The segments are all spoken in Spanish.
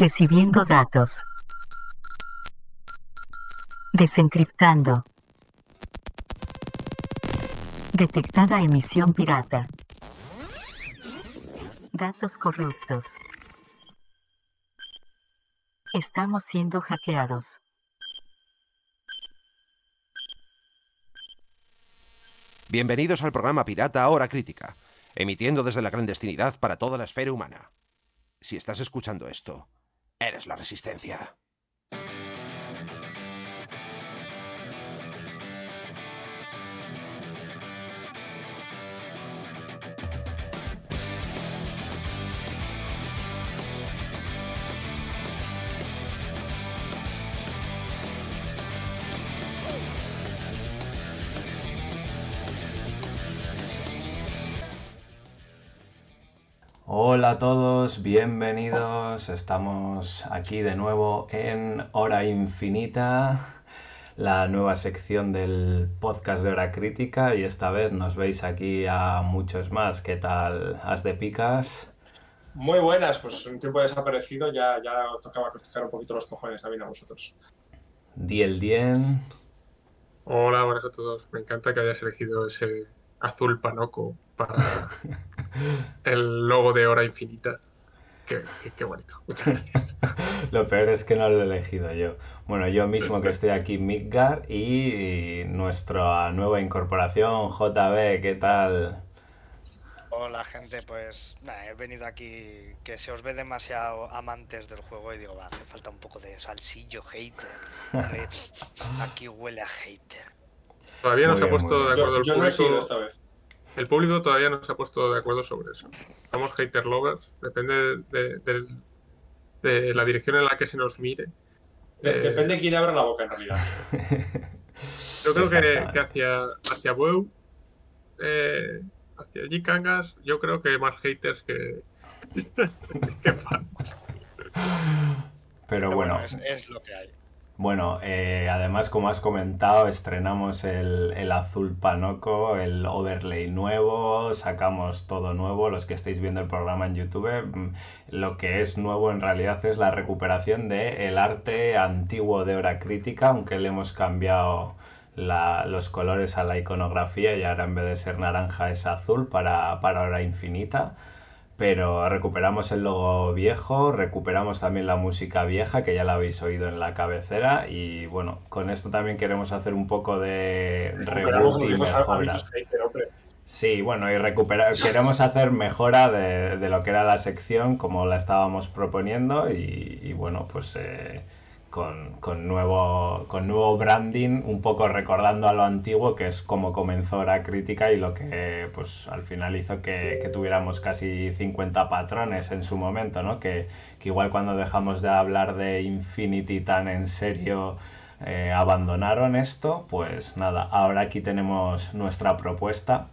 Recibiendo datos. Desencriptando. Detectada emisión pirata. Datos corruptos. Estamos siendo hackeados. Bienvenidos al programa Pirata Hora Crítica, emitiendo desde la clandestinidad para toda la esfera humana. Si estás escuchando esto, eres la resistencia. Hola a todos, bienvenidos. Estamos aquí de nuevo en Hora Infinita, la nueva sección del podcast de Hora Crítica y esta vez nos veis aquí a muchos más. ¿Qué tal? ¿Has de picas? Muy buenas, pues un tiempo desaparecido, ya, ya tocaba tocar un poquito los cojones también a vosotros. Diel Dien. Hola, buenas a todos. Me encanta que hayas elegido ese azul panoco para el logo de Hora Infinita. Qué, qué- qué bonito. Muchas gracias. Lo peor es que no lo he elegido yo. Bueno, yo mismo que estoy aquí, Midgar, y nuestra nueva incorporación, JB, ¿qué tal? Hola gente, pues he venido aquí que se os ve demasiado amantes del juego y digo, va, hace falta un poco de salsillo hater. Aquí huele a hater. Todavía no se ha puesto de acuerdo Yo, el yo no he sido público. esta vez. El público todavía no se ha puesto de acuerdo sobre eso. Somos hater lovers, depende de, la dirección en la que se nos mire. De- Eh, Depende de quién abra la boca en realidad. Yo creo que, hacia, hacia WoW, eh, hacia G-Kangas, yo creo que más haters que, que fans. Pero Pero bueno, es, es lo que hay. Bueno, eh, además, como has comentado, estrenamos el, el azul panoco, el overlay nuevo, sacamos todo nuevo. Los que estáis viendo el programa en YouTube, mm, lo que es nuevo en realidad es la recuperación del arte antiguo de hora crítica, aunque le hemos cambiado la- los colores a la iconografía y ahora en vez de ser naranja es azul para, para hora infinita pero recuperamos el logo viejo, recuperamos también la música vieja, que ya la habéis oído en la cabecera, y bueno, con esto también queremos hacer un poco de reboot y mejora. Sí, bueno, y recuperar, queremos hacer mejora de, de lo que era la sección como la estábamos proponiendo y, y bueno, pues eh, con, con nuevo, con nuevo branding, un poco recordando a lo antiguo, que es como comenzó la crítica y lo que pues al final hizo que, que tuviéramos casi 50 patrones en su momento, ¿no? Que, que igual cuando dejamos de hablar de Infinity tan en serio eh, abandonaron esto, pues nada, ahora aquí tenemos nuestra propuesta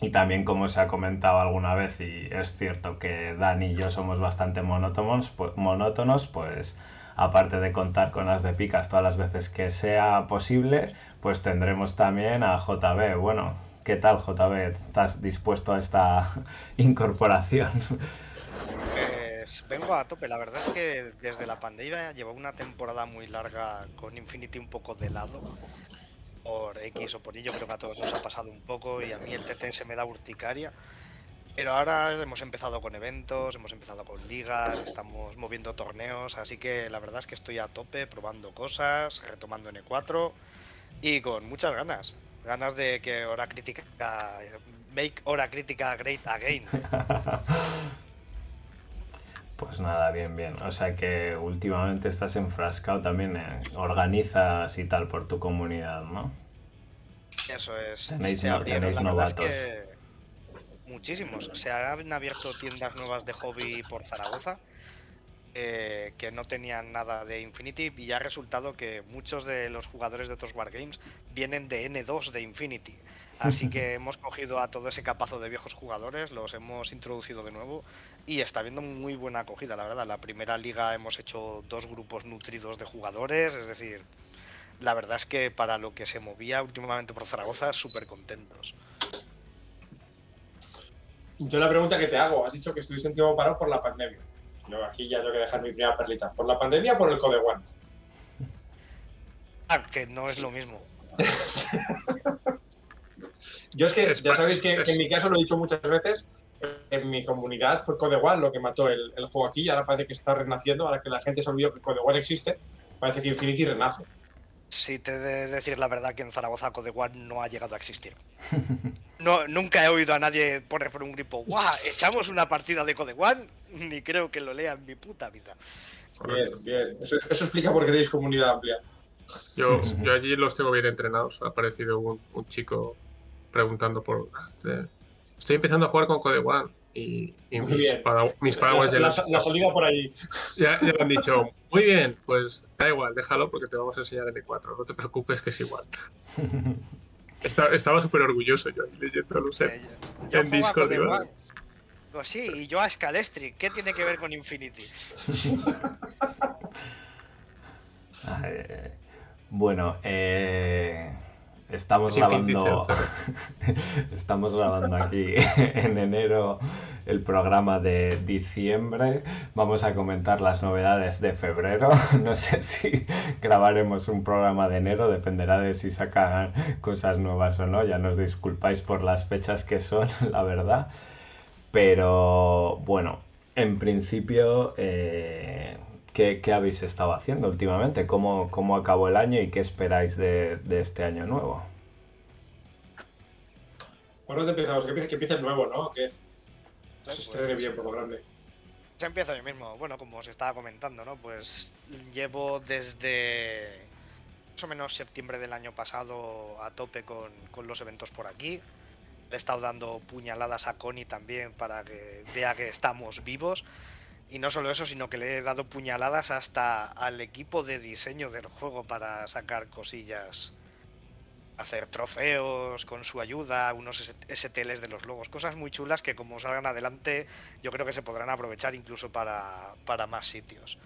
y también como se ha comentado alguna vez y es cierto que Dani y yo somos bastante monótonos, pues, monótonos, pues aparte de contar con las de picas todas las veces que sea posible, pues tendremos también a JB. Bueno, ¿qué tal JB? ¿Estás dispuesto a esta incorporación? Pues vengo a tope, la verdad es que desde la pandemia llevo una temporada muy larga con Infinity un poco de lado. Por X o por Y, yo creo que a todos nos ha pasado un poco y a mí el TC se me da urticaria. Pero ahora hemos empezado con eventos, hemos empezado con ligas, estamos moviendo torneos, así que la verdad es que estoy a tope probando cosas, retomando N4 y con muchas ganas. Ganas de que Hora Crítica, make Hora Crítica great again. Pues nada, bien, bien. O sea que últimamente estás enfrascado también, organizas y tal por tu comunidad, ¿no? Eso es. Tenéis no- tenéis es novatos. que muchísimos. Se han abierto tiendas nuevas de hobby por Zaragoza eh, que no tenían nada de Infinity y ha resultado que muchos de los jugadores de otros Wargames vienen de N2 de Infinity. Así que hemos cogido a todo ese capazo de viejos jugadores, los hemos introducido de nuevo y está habiendo muy buena acogida, la verdad. La primera liga hemos hecho dos grupos nutridos de jugadores, es decir, la verdad es que para lo que se movía últimamente por Zaragoza, súper contentos. Yo la pregunta que te hago, has dicho que estuviste en tiempo parado por la pandemia. Yo aquí ya tengo que dejar mi primera perlita. ¿Por la pandemia o por el Code One? Ah, que no es lo mismo. Yo es que ya sabéis que, en mi caso lo he dicho muchas veces. En mi comunidad fue Code One lo que mató el, el juego aquí y ahora parece que está renaciendo. Ahora que la gente se olvidó que Code One existe, parece que Infinity renace. Si te de decir la verdad que en Zaragoza Code One no ha llegado a existir. No, nunca he oído a nadie poner por un gripo, ¡guau! ¿Echamos una partida de Code One? Ni creo que lo lea en mi puta vida. Bien, bien. Eso, eso explica por qué tenéis comunidad amplia. Yo, yo allí los tengo bien entrenados. Ha aparecido un, un chico preguntando por. Estoy empezando a jugar con Code One. Y, mis, bien. pada- mis paraguas ya, la, le- la- la salida por ahí. ya- ya le han dicho: Muy bien, pues da igual, déjalo porque te vamos a enseñar M4. No te preocupes, que es igual. Esta- estaba súper orgulloso yo ahí leyéndolo. o sea, Eh, yo en Discord, digo. Pues sí, y yo a Scalestric. ¿Qué tiene que ver con Infinity? Eh, bueno, eh, estamos grabando. estamos grabando aquí en enero el programa de diciembre. Vamos a comentar las novedades de febrero. No sé si grabaremos un programa de enero, dependerá de si sacan cosas nuevas o no. Ya nos disculpáis por las fechas que son, la verdad. Pero bueno, en principio, eh, ¿qué, qué habéis estado haciendo últimamente? ¿Cómo, cómo acabó el año y qué esperáis de, de este año nuevo? ¿Por dónde empezamos? Que empiece, que empiece el nuevo, ¿no? Que se Pues, estrene bien por lo grande. Se empieza yo mismo. Bueno, como os estaba comentando, ¿no? Pues llevo desde más o menos septiembre del año pasado a tope con, con los eventos por aquí. Le he estado dando puñaladas a Connie también para que vea que estamos vivos. Y no solo eso, sino que le he dado puñaladas hasta al equipo de diseño del juego para sacar cosillas. Hacer trofeos con su ayuda, unos STLs de los logos, cosas muy chulas que como salgan adelante yo creo que se podrán aprovechar incluso para, para más sitios.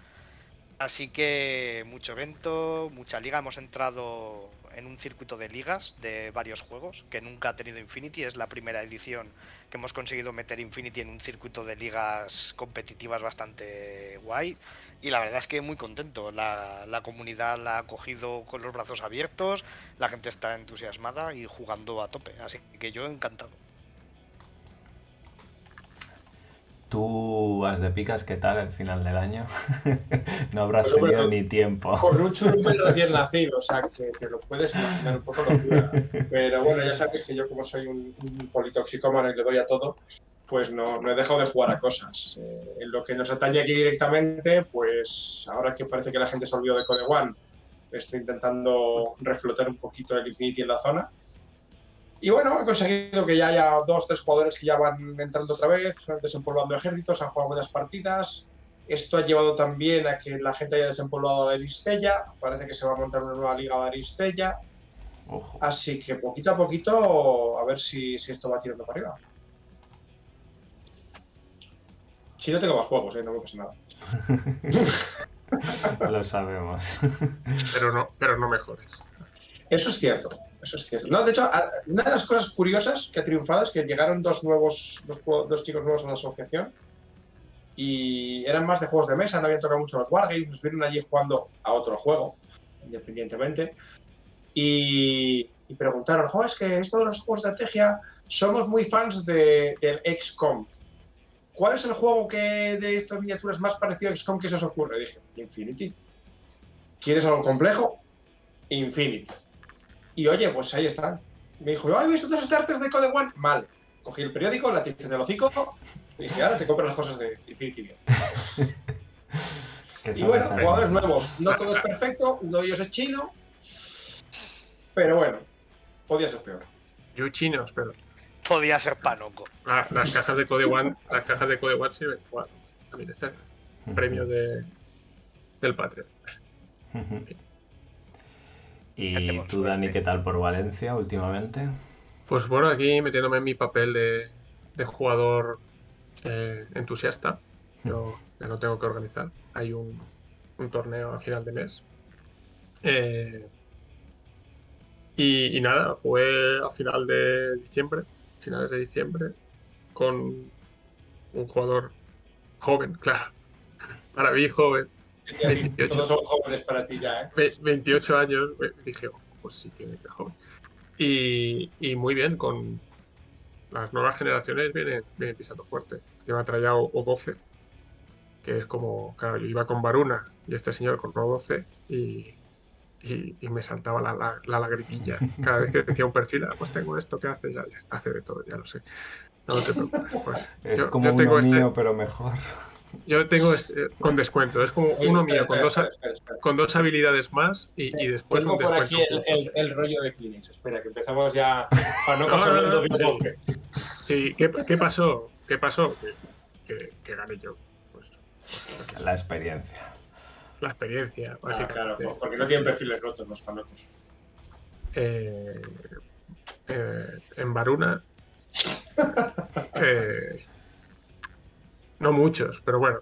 Así que mucho evento, mucha liga. Hemos entrado en un circuito de ligas de varios juegos que nunca ha tenido Infinity. Es la primera edición que hemos conseguido meter Infinity en un circuito de ligas competitivas bastante guay. Y la verdad es que muy contento. La, la comunidad la ha cogido con los brazos abiertos, la gente está entusiasmada y jugando a tope. Así que yo encantado. ¿Tú vas de picas qué tal el final del año? no habrás Pues, tenido ni tiempo. Con un churumen recién nacido, o sea, que te lo puedes imaginar un poco locura. Pero bueno, ya sabes que yo como soy un, un politoxicómano y le doy a todo, pues no, no he dejado de jugar a cosas. Eh, en lo que nos atañe aquí directamente, pues ahora que parece que la gente se olvidó de Code One, estoy intentando reflotar un poquito el Infinity en la zona. Y bueno, he conseguido que ya haya dos, tres jugadores que ya van entrando otra vez, desempolvando ejércitos, han jugado buenas partidas. Esto ha llevado también a que la gente haya desempolvado la Aristella. Parece que se va a montar una nueva liga de Aristella. Ojo. Así que poquito a poquito, a ver si, si esto va tirando para arriba. Si no tengo más juegos, ¿eh? no me pasa nada. Lo sabemos. pero, no, pero no mejores. Eso es cierto, eso es cierto. No, de hecho, una de las cosas curiosas que ha triunfado es que llegaron dos nuevos, dos, dos chicos nuevos a la asociación y eran más de juegos de mesa, no habían tocado mucho los wargames, nos vieron allí jugando a otro juego, independientemente, y, y preguntaron, jo, es que esto de los juegos de estrategia, somos muy fans de, del XCOM. ¿Cuál es el juego que de estas miniaturas más parecido a XCOM que se os ocurre? dije, Infinity. ¿Quieres algo complejo? Infinity. Y oye, pues ahí están. Me dijo, ¿has visto dos starters de Code One? Mal. Cogí el periódico, la tiza en el hocico y dije, ahora te compro las cosas de Infinity bien. Que Y bueno, jugadores nuevos. No todo es perfecto, uno de ellos es chino. Pero bueno, podía ser peor. Yo chinos, pero Podía ser Panoco. la- las cajas de Code One, las cajas de Code One sirven igual. También está el premio de, del Patreon. ¿Y tú, Dani, qué tal por Valencia últimamente? Pues bueno, aquí metiéndome en mi papel de, de jugador eh, entusiasta. Yo ya no tengo que organizar. Hay un, un torneo a final de mes. Eh, Y, y nada, jugué a final de diciembre, finales de diciembre, con un jugador joven, claro. Para mí joven, 28. Todos son jóvenes para ti ya, ¿eh? ve- 28 años, dije, "Oh, pues sí que que joven. Y, y muy bien, con las nuevas generaciones vienen, vienen pisando fuerte. Me traía O- O12, que es como, claro, yo iba con Varuna y este señor con O12 y, y, y me saltaba la, la, la lagrimilla. Cada vez que decía un perfil, "Ah, pues tengo esto, ¿qué hace? Ya, ya, hace de todo, ya lo sé. No te preocupes. Pues, Es yo, como yo tengo uno este, mío, pero mejor. Yo tengo este con descuento, es como Oye, uno espera, mío con espera, dos, espera, espera, espera. con dos habilidades más y, y después Tengo un por descuento. aquí el, el- el rollo de Kleenex. Espera, que empezamos ya para no pasar no, hablando no, de no, bofe. Sí, ¿qué, qué pasó? ¿Qué pasó? Que, que, que gané yo. Pues La experiencia. la experiencia, Ah, básicamente. claro, pues porque no tienen perfiles rotos los fanocos. Eh, eh, en Varuna. eh, no muchos, pero bueno,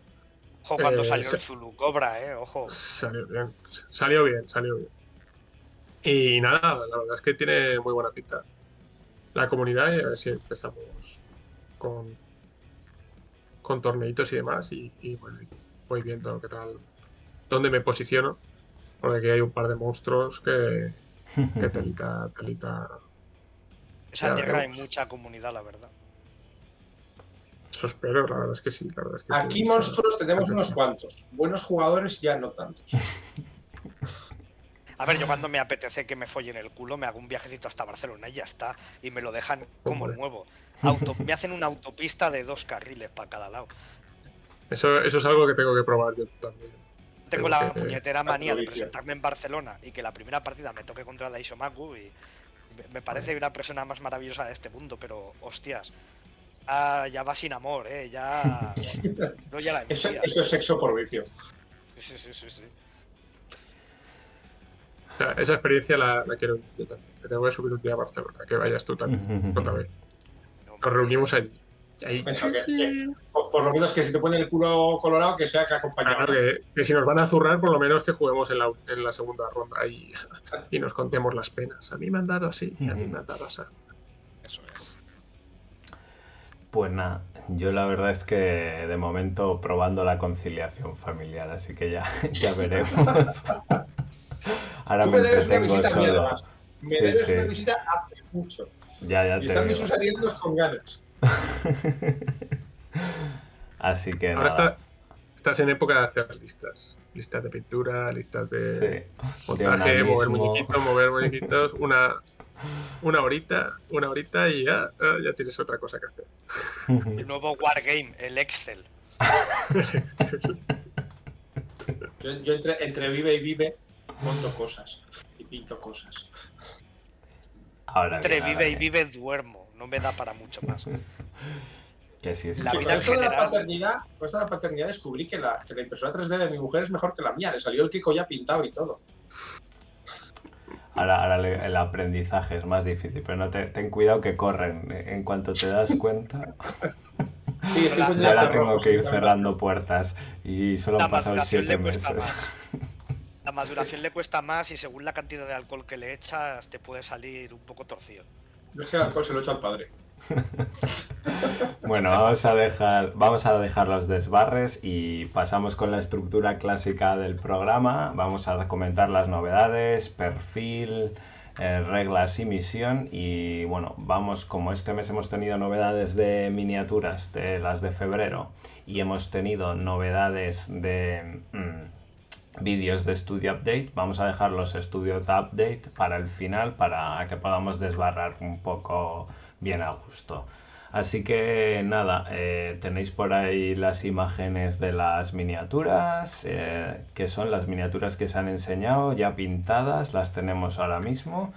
Ojo, cuando Eh, salió el Zulu Cobra, eh, ojo. salió bien. Salió bien, salió bien. Y nada, la verdad es que tiene muy buena pinta. La comunidad, y a ver si empezamos con, con torneitos y demás. Y, y, bueno, voy viendo qué tal, dónde me posiciono. Porque aquí hay un par de monstruos que, que telita, telita. Esa tierra hay mucha comunidad, la verdad. Eso espero, la verdad es que sí. La verdad es que Aquí monstruos tenemos unos cuantos. Buenos jugadores ya no tantos. A ver, yo cuando me apetece que me follen el culo, me hago un viajecito hasta Barcelona y ya está. Y me lo dejan como Hombre. nuevo. Auto- me hacen una autopista de dos carriles para cada lado. Eso, eso es algo que tengo que probar yo también. Tengo Tengo la que- puñetera manía de presentarme en Barcelona y que la primera partida me toque contra Daishomaku y me- me parece una persona más maravillosa de este mundo, pero hostias. Ah, ya va sin amor, eh, ya. No, ya la Eso, eso es sexo por vicio. Sí, sí, sí, sí. O sea, esa experiencia la, la quiero yo también. Te voy a subir un día a Barcelona, que vayas tú también, otra vez. Nos reunimos allí. Y ahí, Eso, que- que- por, por lo menos que si te ponen el culo colorado, que sea que acompañado. claro, que, que si nos van a zurrar, por lo menos que juguemos en la, en la segunda ronda y, y nos contemos las penas. A mí me han dado así, y a mí me han dado así. Eso es. Pues nada, yo la verdad es que de momento probando la conciliación familiar, así que ya, ya veremos. Ahora Tú me entretengo solo. Me Sí, debes sí. una visita hace mucho. Ya, ya Y te están mis digo. susariendos con ganas. Así que Ahora nada. está, estás en época de hacer listas. Listas de pintura, listas de Sí. De montaje, mover onanismo. muñequitos, mover muñequitos, una, una horita, una horita y ya, ya tienes otra cosa que hacer. El nuevo Wargame, el Excel. Yo, yo entre, entre vive y vive monto cosas. Y pinto cosas. Ahora Entre bien, ahora vive y bien. vive duermo. No me da para mucho más. Que sí, sí. La vida en de la paternidad, con esto de la paternidad descubrí que la, que la impresora 3D de mi mujer es mejor que la mía. Le salió el Kiko ya pintado y todo. Ahora, ahora le- el aprendizaje es más difícil, pero no te, ten cuidado que corren. En cuanto te das cuenta, Sí, yo ahora tengo que ir cerrando puertas y solo han pasado maduración siete le cuesta meses. más. La maduración le cuesta más y según la cantidad de alcohol que le echas te puede salir un poco torcido. Yo es que el alcohol se lo echo al padre. Bueno, vamos a dejar, vamos a dejar los desbarres y pasamos con la estructura clásica del programa. Vamos a comentar las novedades, perfil, eh, reglas y misión. Y bueno, vamos, como este mes hemos tenido novedades de miniaturas, de las de febrero, y hemos tenido novedades de mm, vídeos de Studio Update, vamos a dejar los estudios de Update para el final, para que podamos desbarrar un poco bien a gusto. Así que nada, eh, tenéis por ahí las imágenes de las miniaturas, eh, que son las miniaturas que se han enseñado, ya pintadas, las tenemos ahora mismo.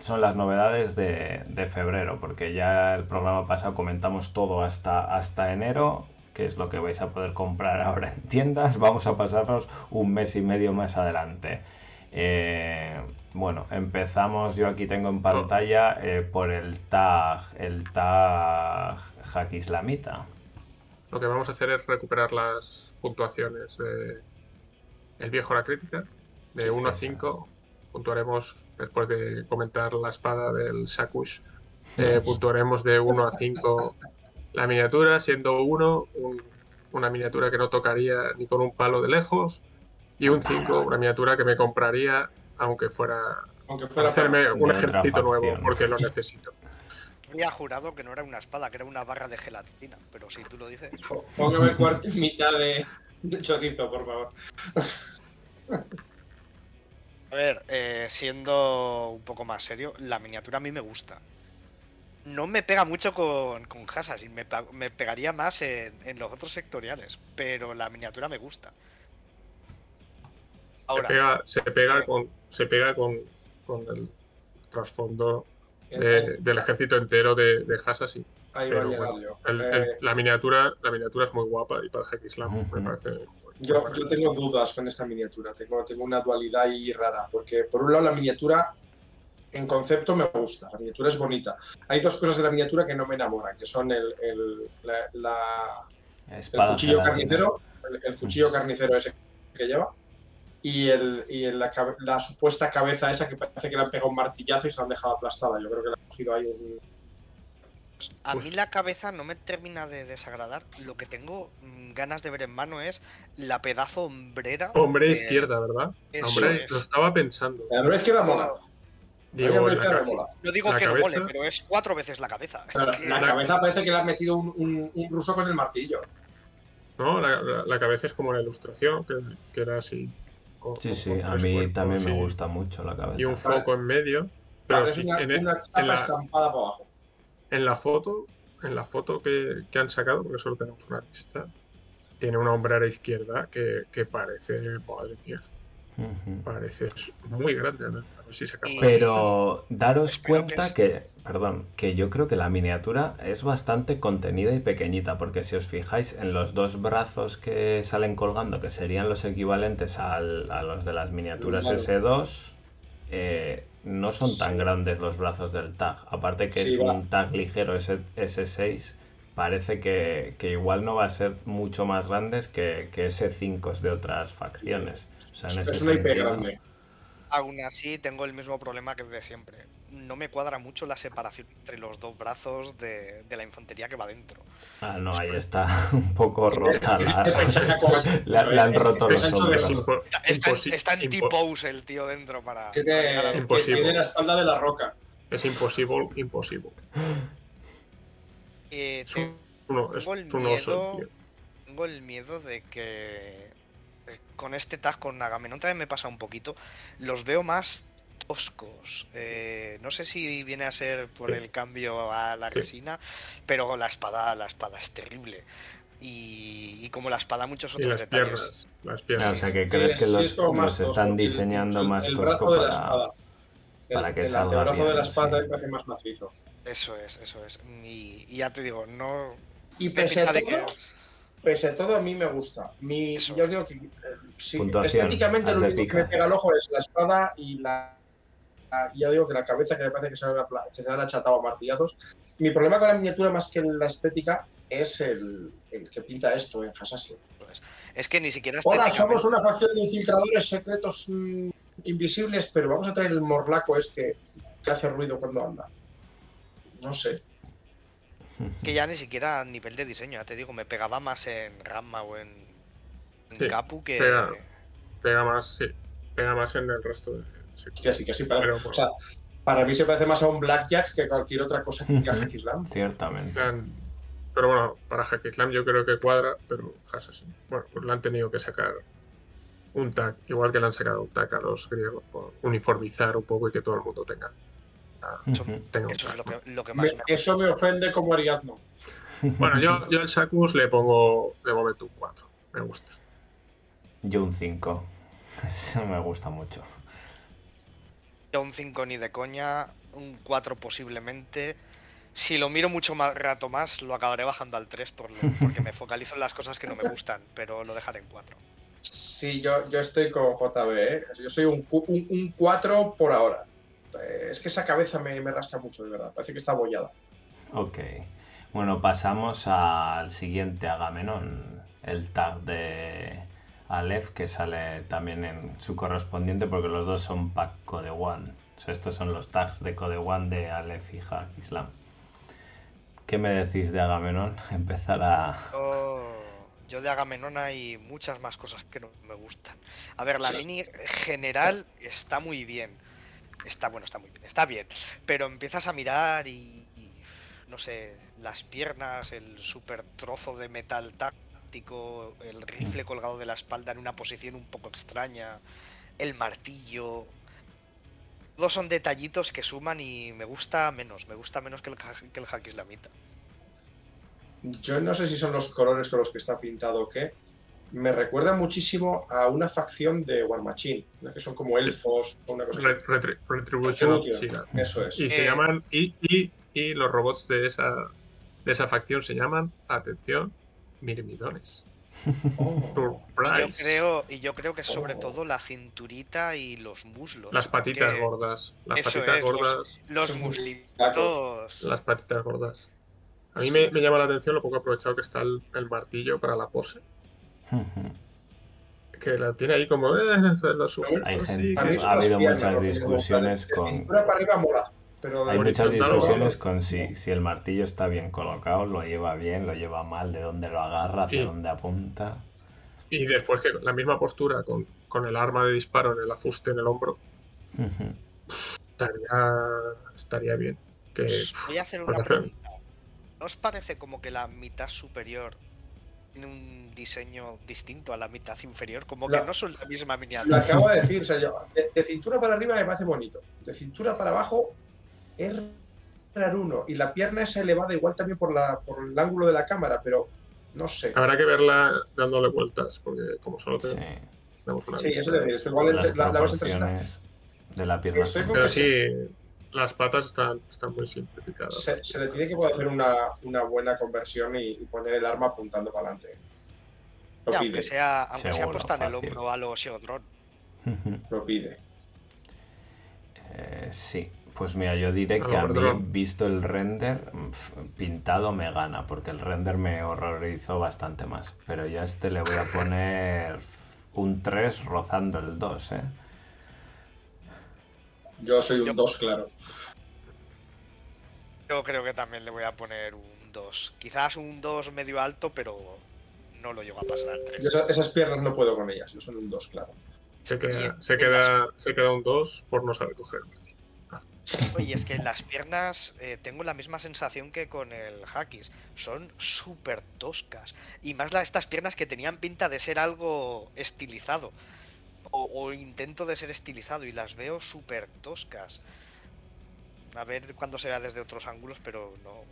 Son las novedades de, de febrero, porque ya el programa pasado comentamos todo hasta, hasta enero, que es lo que vais a poder comprar ahora en tiendas. Vamos a pasarnos un mes y medio más adelante. Eh, bueno, empezamos. Yo aquí tengo en pantalla eh, por el tag, el tag Hack Islamita. Lo que vamos a hacer es recuperar las puntuaciones de el viejo la crítica, de 1 a Eso. 5, puntuaremos, después de comentar la espada del Shakush, eh, puntuaremos de 1 a 5 la miniatura, siendo 1 una miniatura que no tocaría ni con un palo de lejos, y un 5 una miniatura que me compraría aunque fuera, Aunque fuera hacerme un ejército nuevo, porque lo necesito. Había jurado que no era una espada, que era una barra de gelatina, pero si tú lo dices. Póngame cuarto y mitad de, de chorizo, por favor. A ver, eh, siendo un poco más serio, la miniatura a mí me gusta. No me pega mucho con, con Assassin, me, me pegaría más en, en los otros sectoriales, pero la miniatura me gusta. Ahora, se pega, se pega eh. con, se pega con, con el trasfondo de- del ejército entero de, de Assassin. ahí va a pero llegar bueno, yo. El- Eh, el- la miniatura, la miniatura es muy guapa y para Hack Islam Ujú. me parece. muy Yo, yo tengo dudas con esta miniatura, tengo, tengo una dualidad ahí rara, porque por un lado la miniatura en concepto me gusta, la miniatura es bonita. Hay dos cosas de la miniatura que no me enamoran, que son el, el- la- la- cuchillo carnicero, el, el cuchillo carnicero ese que lleva, y, el, y el- la, la supuesta cabeza esa que parece que le han pegado un martillazo y se la han dejado aplastada. Yo creo que le han cogido ahí un... a mí la cabeza no me termina de desagradar. Lo que tengo mm, ganas de ver en mano es la pedazo hombrera. Hombre izquierda, ¿verdad? eso Hombre, es. lo estaba pensando. La verdad es que da mola. Digo, A mí me la parece ca- que mola. No digo La que no cabeza- mole, pero es cuatro veces la cabeza. La, la cabeza parece que le han metido un, un- un ruso con el martillo. ¿no? La, la- la cabeza es como la ilustración, que, que era así. Con- Sí, con- sí, a mí cuerpos, también me gusta mucho la cabeza. Y un foco en medio. Pero sí, una, en, el- una en chapa la, estampada para abajo. en la foto, en la foto que, que han sacado, porque solo tenemos una lista, tiene una hombrera izquierda que, que parece, madre mía, Ujú. parece muy grande. A ver, a ver si se Pero daros Espero cuenta que que, perdón, que yo creo que la miniatura es bastante contenida y pequeñita, porque si os fijáis en los dos brazos que salen colgando, que serían los equivalentes al- a los de las miniaturas Vale. S2, eh, no son tan Sí. grandes los brazos del tag. Aparte que Sí, es va. un tag ligero S, S6, parece que, que igual no va a ser mucho más grandes que, que S5 de otras facciones. O sea, en Es ese una IP grande. Aún así, tengo el mismo problema que de siempre. No me cuadra mucho la separación entre los dos brazos de, de la infantería que va dentro. Ah, no, ahí está un poco rota la... Le han roto los hombros. Está, en- está T-pose el tío dentro para. Tiene, Imposible. tiene la espalda de la roca. es imposible, imposible. Eh, Es un, uno- es Tengo el un oso, miedo- tío. tengo el miedo de que con este tag, con Agamenón también me pasa un poquito. Los veo más toscos. Eh, no sé si viene a ser por el cambio a la resina, pero la espada, la espada es terrible. Y, y como la espada, muchos Y otros las detalles. piernas. Las piernas. o sea, que Sí, crees que sí, los, es están diseñando el- más el tosco brazo de la para... espada. El, para que el salga antebrazo de bien, la espada sí. me parece más macizo. Eso es, eso es. Y, y ya te digo, no. Y me pese a pinta de todo, que- pese a todo, a mí me gusta. Mi, Eso yo os digo que eh, sí, estéticamente lo único que me pega al ojo es la espada y la. la- Ya digo que la cabeza que me parece que se le han achatado a martillazos. Mi problema con la miniatura, más que la estética, es el, el que pinta esto en Hassassin. Es que ni siquiera Hola, somos una facción de infiltradores secretos mm, invisibles, pero vamos a traer el morlaco este que hace ruido cuando anda. No sé. Que ya ni siquiera a nivel de diseño, ya te digo, me pegaba más en Gamma o en, en Sí, Capu que. pega. Pega más, sí. Pega más en el resto de. sí. Que sí parece. Pero, bueno. o sea, para mí se parece más a un Blackjack que cualquier otra cosa que diga Hack Islam. Ciertamente. Pero bueno, para Hack Islam yo creo que cuadra, pero Assassin. Bueno, pues le han tenido que sacar un tag, igual que le han sacado un tag a los griegos, por uniformizar un poco y que todo el mundo tenga, Eso- es lo que, lo que Me- más me eso me ofende como Ariadno. Bueno, yo, yo al Shakus le pongo de momento un 4. Me gusta. Yo un 5. Eso me gusta mucho. Yo un 5 ni de coña, un 4 posiblemente. Si lo miro mucho más rato más, lo acabaré bajando al 3 por lo- porque me focalizo en las cosas que no me gustan, pero lo dejaré en 4. Sí, yo, yo estoy con JB, ¿eh? Yo soy un, un, un 4 por ahora. Es que esa cabeza me, me rasca mucho, de verdad. Parece que está abollada. Ok. Bueno, pasamos al siguiente Agamenón. El tag de Aleph, que sale también en su correspondiente, porque los dos son pack Code One. O sea, estos son los tags de Code One de Aleph y Hack Islam. ¿Qué me decís de Agamenón? Empezar a. Yo, yo de Agamenón hay muchas más cosas que no me gustan. A ver, la mini general está muy bien. Está, bueno, está muy bien, está bien. Pero empiezas a mirar y, y, no sé, las piernas, el super trozo de metal táctico, el rifle colgado de la espalda en una posición un poco extraña, el martillo. Todos son detallitos que suman y me gusta menos, me gusta menos que el, que el hack islamita. Yo no sé si son los colores con los que está pintado o qué. Me recuerda muchísimo a una facción de War Machine, ¿no? que son como elfos o una cosa retri- Retribution. Eso es. Y se Eh. llaman. Y, y, y los robots de esa, de esa facción se llaman, atención, mirmidones. Oh. Y yo Surprise. creo, y yo creo que sobre Oh. todo la cinturita y los muslos. Las patitas porque gordas. Las Eso patitas es, los- gordas. Los Son muslitos. Las patitas gordas. A mí me, me llama la atención lo poco aprovechado que está el, el martillo para la pose. Que la tiene ahí como. Eh, lo. Hay gente- ha habido muchas discusiones con- cintura para arriba mola, pero de Hay muchas discusiones con si, si el martillo está bien colocado, lo lleva bien, lo lleva mal, de dónde lo agarra, hacia dónde apunta. Y después que la misma postura con, con el arma de disparo en el afuste en el hombro estaría, estaría bien. Que Voy a hacer una pregunta. ¿No os parece como que la mitad superior tiene un diseño distinto a la mitad inferior? Como que La- no son la misma Lo miniatura. acabo de decir, o sea, yo, de, de cintura para arriba me parece bonito. De cintura para abajo es raruno. Y la pierna es elevada igual también por, la, por el ángulo de la cámara, pero no sé. habrá que verla dándole vueltas, porque como solo Sí, tenemos una Sí, eso es decir, igual las la, la 360. proporciones de la pierna. Estoy son- con- Pero sí, las patas están, están muy simplificadas. Se, se le tiene que poder hacer una, una buena conversión y, y poner el arma apuntando para adelante. Lo Ya, pide, aunque sea, aunque sea Seguro, puesta en el hombro a los Sheodron. lo pide. Eh, sí, pues mira, yo diré que a mí, perdón. visto el render, pintado me gana, porque el render me horrorizó bastante más. Pero yo a este le voy a poner un 3 rozando el 2, ¿eh? Yo soy un Yo- 2, claro. Yo creo que también le voy a poner un 2. Quizás un 2 medio alto, pero no lo llego a pasar al 3. Yo esa- esas piernas no puedo con ellas, yo soy un 2, claro. Se queda, en- se queda, se queda un 2 por no saber coger. Oye, es que en las piernas eh, tengo la misma sensación que con el Hakis. Son súper toscas. Y más la, estas piernas que tenían pinta de ser algo estilizado. O, o intento de ser estilizado. Y las veo súper toscas. A ver cuándo se vea desde otros ángulos, pero no.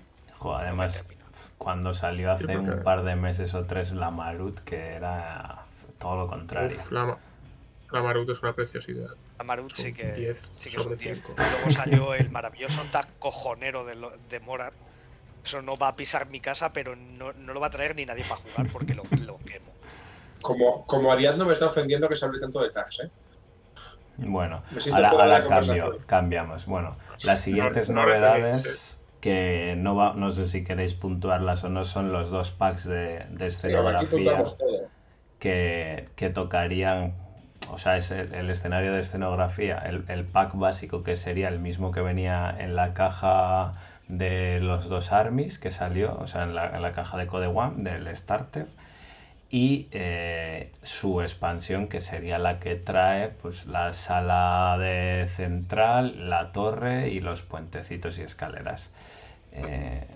Además, cuando salió hace un par de meses o tres la Marut, que era todo lo contrario. Uf, la, la Marut es una preciosidad. A Marut sí que, 10 sí que es un 10. 5. Luego salió el maravilloso tag cojonero de, lo- de Morat. Eso no va a pisar mi casa, pero no, no lo va a traer ni nadie para jugar porque lo, lo quemo. Como, como Ariadno me está ofendiendo que se hable tanto de tags, ¿eh? Bueno, ahora, ahora cambio, cambiamos. Bueno, las siguientes no novedades que no va, no sé si queréis puntuarlas o no son los dos packs de, de escenografía que, que tocarían, o sea, es el, el escenario de escenografía, el, el pack básico que sería el mismo que venía en la caja de los dos armies que salió, o sea, en la, en la caja de Code One del starter y eh, su expansión que sería la que trae pues la sala de central, la torre y los puentecitos y escaleras. Eh,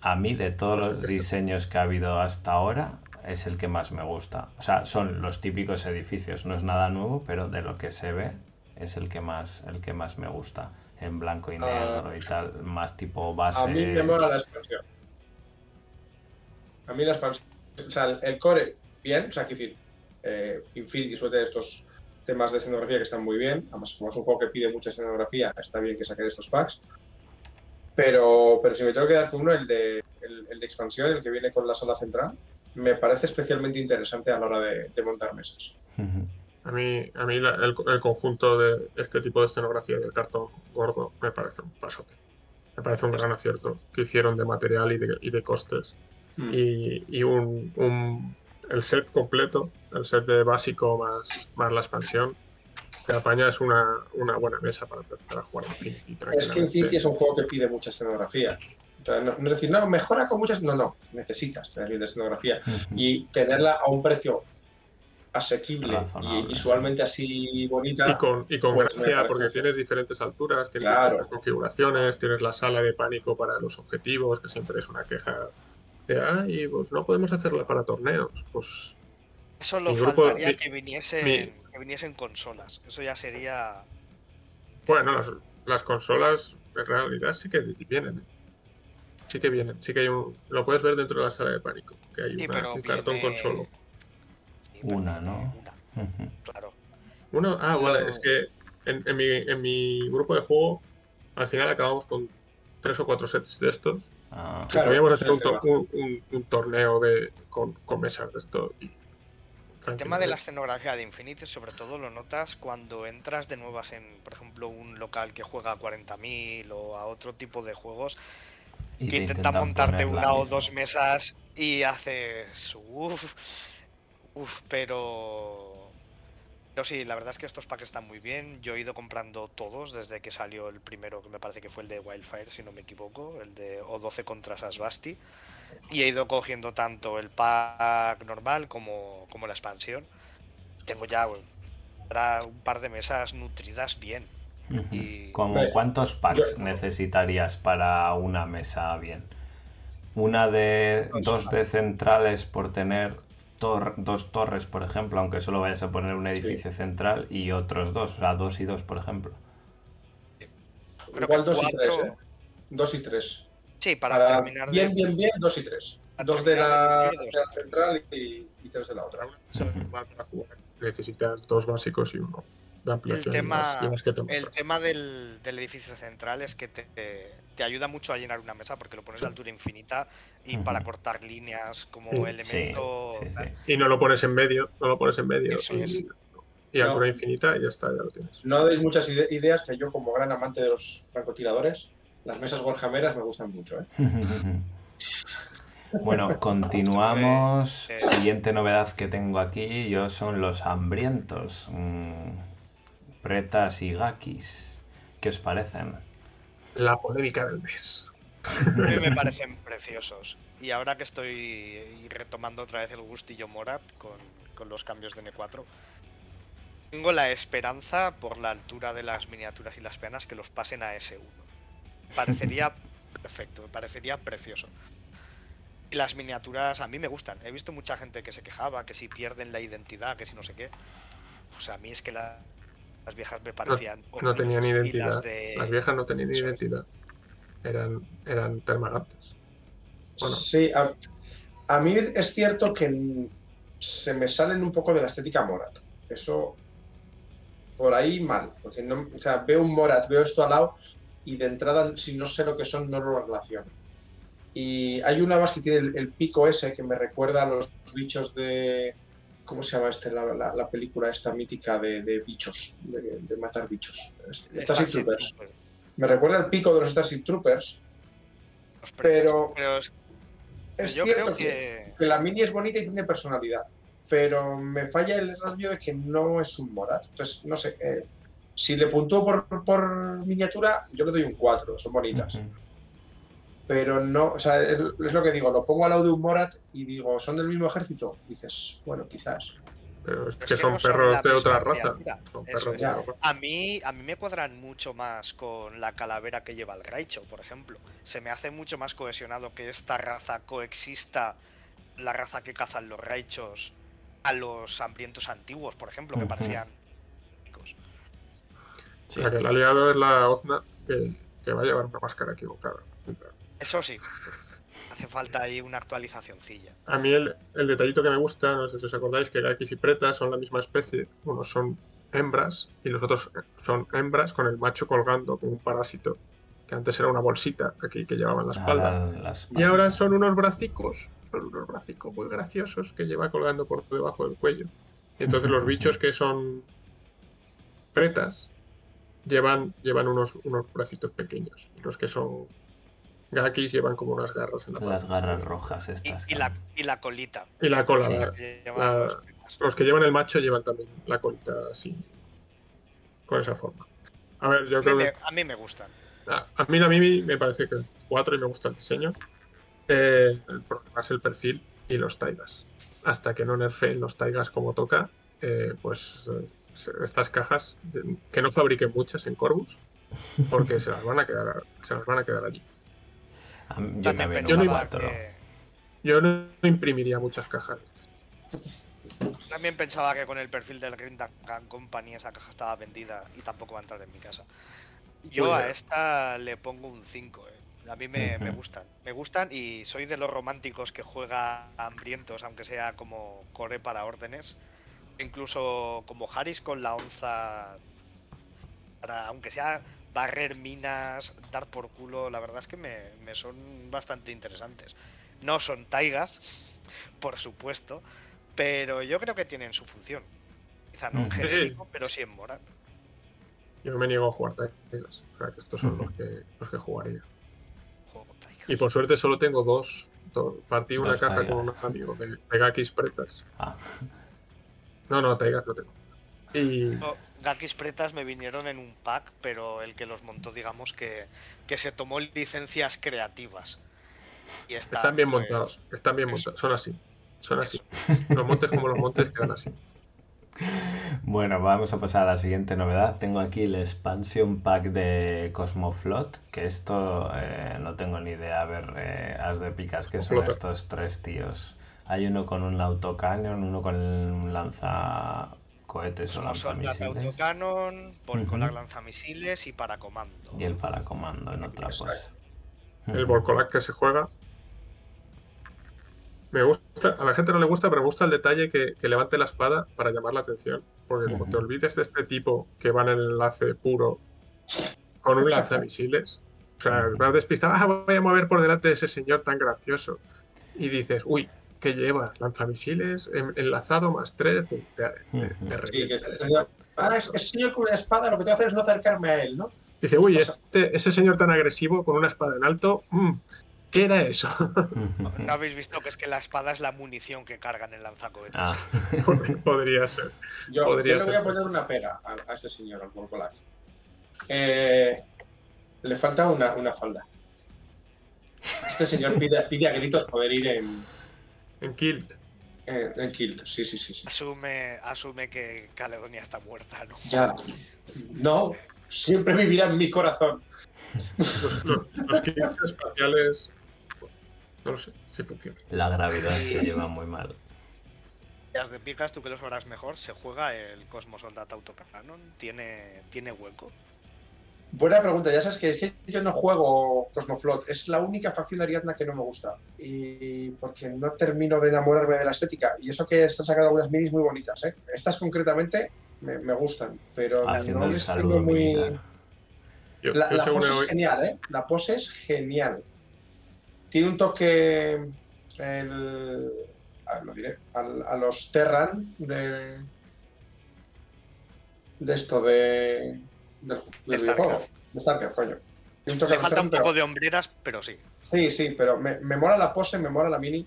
a mí de todos los diseños que ha habido hasta ahora es el que más me gusta. O sea, son los típicos edificios, no es nada nuevo, pero de lo que se ve es el que más el que más me gusta. En blanco y Ah. negro y tal, más tipo base. A mí me mola la expansión. A mí la expansión. O sea, el, core, bien. O sea, quiero decir, eh, Infinity suele tener estos temas de escenografía que están muy bien. Además, como es un juego que pide mucha escenografía, está bien que saquen estos packs. Pero, pero si me tengo que dar uno, el de, el, el de expansión, el que viene con la sala central, me parece especialmente interesante a la hora de, de montar mesas. A mí, a mí la- el, el conjunto de este tipo de escenografía y el cartón gordo me parece un pasote. Me parece un gran acierto que hicieron de material y de, y de costes. Hmm. Y, y un, un el set completo, el set de básico más, más la expansión, te apañas una, una buena mesa para empezar a jugar Infinity. Es que. Infinity es un juego que pide mucha escenografía. Entonces, no, no es decir, no, mejora con muchas. No, no, necesitas tener bien de escenografía y tenerla a un precio asequible y visualmente así bonita. Y con, y con Pues gracia, porque tienes diferentes alturas, tienes Claro. diferentes configuraciones, tienes la sala de pánico para los objetivos, que siempre es una queja de, ay, pues no podemos hacerla para torneos. Pues Solo Mi grupo- faltaría mi- que viniesen, mi- que viniesen consolas. Eso ya sería. bueno, las, las consolas en realidad sí que vienen. ¿eh? Sí que vienen, sí que hay un... Lo puedes ver dentro de la sala de pánico, que hay Sí, una- pero un cartón. Sí, pero Una, ¿no? Una, claro. Uno, ah, vale, No. es que en, en mi, en mi grupo de juego al final acabamos con tres o cuatro sets de estos. Ah, Claro, Podríamos hacer un, torneo de, con, con mesas de esto. y- El tema de la escenografía de Infinity, sobre todo lo notas cuando entras de nuevas en, por ejemplo, un local que juega a 40.000 o a otro tipo de juegos, y que te intenta montarte una o dos mesas y haces. Uff, uff, pero. Pero sí, la verdad es que estos packs están muy bien. Yo he ido comprando todos desde que salió el primero, que me parece que fue el de Wildfire, si no me equivoco, el de O12 contra Sasbasti. Y he ido cogiendo tanto el pack normal como, como la expansión. Tengo ya para un par de mesas nutridas bien. Ujú. y- ¿Como Vale. cuántos packs Yo- necesitarías para una mesa bien? Una de Dos de centrales por tener tor- dos torres, por ejemplo, aunque solo vayas a poner un edificio central y otros dos, o sea, dos y dos, por ejemplo. Creo Igual 2 y 3, ¿eh? 2 y 3. Sí, para, Para terminar bien, de. bien, bien, 2 y 3. Para 2 de la, de de decir, la dos y tres. central y 3 de la otra. Necesitas dos básicos y uno de ampliación. y tema- y El tema del, del edificio central es que te, te ayuda mucho a llenar una mesa porque lo pones a altura infinita y para cortar líneas como Sí. Sí, elemento. sí, sí. Y no lo pones en medio, no lo pones en medio. Eso y, es. y No. altura infinita y ya está, ya lo tienes. No deis muchas ide- ideas que yo, como gran amante de los francotiradores, las mesas warhammeras me gustan mucho. ¿eh? Bueno, continuamos. Eh, Siguiente novedad que tengo aquí, yo son los hambrientos. mm, pretas y gakis. ¿Qué os parecen? La polémica del mes. A mí me parecen preciosos. Y ahora que estoy retomando otra vez el gustillo Morat con, con los cambios de N4, tengo la esperanza por la altura de las miniaturas y las penas que los pasen a S1. Parecería perfecto, me parecería precioso. Y las miniaturas a mí me gustan. He visto mucha gente que se quejaba, que si pierden la identidad, que si no sé qué. Pues a mí es que la- las viejas me parecían. No tenían identidad. las de- Las viejas no tenían Eso es. identidad. Eran, eran termagantes. Bueno. Sí, a, a mí es cierto que se me salen un poco de la estética Morat. Eso por ahí mal. Porque no, o sea, veo un Morat, veo esto al lado y de entrada, si no sé lo que son, no lo relaciono. Y hay una más que tiene el, el pico ese que me recuerda a los bichos de. ¿Cómo se llama este? La, la- la película esta mítica de, de bichos, de, de matar bichos. Starship Starship Troopers. Troopers. Me recuerda el pico de los Starship Troopers. Los Pero- pero es- Es yo cierto creo que, que que la mini es bonita y tiene personalidad, pero me falla el rollo de que no es un Morat. Entonces, no sé, eh, si le puntúo por, por miniatura, yo le doy un 4, son bonitas. Pero no, o sea, es, es lo que digo, lo pongo al lado de un Morat y digo, ¿son del mismo ejército? Dices, bueno, quizás. Pero es Es que, que son no perros de otra raza. Son perros es. de otra raza. a mí, a mí me cuadran mucho más con la calavera que lleva el Raicho, por ejemplo. Se me hace mucho más cohesionado que esta raza coexista, la raza que cazan los Raichos, a los hambrientos antiguos, por ejemplo, que parecían. O sea, que el aliado es la Ozna que, que va a llevar una máscara equivocada. Eso sí, hace falta ahí una actualizacioncilla. A mí el, el detallito que me gusta, no sé si os acordáis, que Gakis y Pretas son la misma especie. Unos son hembras y los otros son hembras con el macho colgando como un parásito. Que antes era una bolsita aquí que llevaba en la espalda. Ahora las Y ahora son unos bracicos. Son unos bracicos muy graciosos que lleva colgando por debajo del cuello. Y entonces los bichos que son pretas llevan, llevan unos, unos bracitos pequeños. Los que son Gakis llevan como unas garras en la Las espalda. garras rojas Y, estas. y la, y la colita. Y la cola. Sí, la- que llevan la- los que llevan el macho llevan también la colita así. Con esa forma. A ver, yo A mí, creo me, que. a mí me gustan. A, a mí la Mimi me parece que 4 y me gusta el diseño. Eh, el problema es el perfil y los taigas. Hasta que no nerfeen los taigas como toca, eh, pues eh, estas cajas, que no fabriquen muchas en Corvus, porque se las van a quedar, se las van a quedar allí. Yo Yo pensaba, que, Yo no imprimiría muchas cajas. también pensaba que con el perfil del Green Gun Company esa caja estaba vendida y tampoco va a entrar en mi casa. Yo Pues a esta le pongo un 5. A mí me, me gustan. Me gustan y soy de los románticos que juega hambrientos, aunque sea como core para órdenes. Incluso como Harris con la onza, para, aunque sea barrer minas, dar por culo, la verdad es que me, me son bastante interesantes. No son taigas, por supuesto, pero yo creo que tienen su función. Quizá no en Ujú. genérico, pero sí en moral. Yo me niego a jugar taigas. O sea, que estos son los que, los que jugaría. Juego taigas. Y por suerte solo tengo dos. dos- partí una Dos caja taigas. con un amigo de, Gakis Pretas. Ah, No, no, taigas no tengo. Y No, Gakis Pretas me vinieron en un pack, pero el que los montó, digamos que, que se tomó licencias creativas. Y está, están bien pues, montados. Están bien montados. Son así. Son así. Los montes como los montes quedan así. Bueno, vamos a pasar a la siguiente novedad. Tengo aquí el expansion pack de Cosmoflot, que esto eh, no tengo ni idea. A ver, eh, haz de picas, ¿qué son estos tres tíos? Hay uno con un autocanon, uno con un lanza cohetes o Somos Soldat lanzamisiles Autocanon, Volcolar Ujú. lanzamisiles y Paracomando. y el paracomando en otra pose. El Ujú. Volcolac que se juega. Me gusta, a la gente no le gusta, pero me gusta el detalle que, que levante la espada para llamar la atención. Porque como Ujú. te olvides de este tipo que va en el enlace puro con un lanzamisiles, o sea, vas despistado, ah, voy a mover por delante de ese señor tan gracioso. Y dices, uy, ¿qué lleva? Lanzamisiles, en- enlazado más tres, te, te- te. Sí, que ese señor, ah, ese señor con una espada lo que tengo que hacer es no acercarme a él, ¿no? Dice, uy, este- ese señor tan agresivo con una espada en alto, mm, ¿qué era eso? ¿No habéis visto que es que la espada es la munición que cargan el lanzacohetes? Ah, Podría ser. Yo, Podría yo le voy a poner una pega a, a este señor, al Volcolac. Eh, le falta una, una falda. Este señor pide, pide a gritos poder ir en, En Kilt. en, en kilt. Sí, sí, sí, sí. Asume, asume que Caledonia está muerta, ¿no? Ya. No, siempre vivirá en mi corazón. Los, los, espaciales. No lo sé si funciona. la gravedad se lleva muy mal. Las de picas, tú que lo sabrás mejor, se juega el Cosmo Soldat Autocanon, tiene, tiene hueco. Buena pregunta, ya sabes que es que yo no juego Cosmoflot, es la única facción de Ariadna que no me gusta. Y porque no termino de enamorarme de la estética. Y eso que están sacando algunas minis muy bonitas, ¿eh? Estas concretamente me, me gustan, pero Haciendo no les tengo muy. militar. La, yo la según pose es genial, ¿eh? La pose es genial. Tiene un toque. El, a, lo diré. al- a los Terran de. De esto, de. Del, videojuego. De Starcraft, coño. Le falta un pero- poco de hombreras, pero sí. Sí, sí, pero me, me mola la pose, me mola la mini.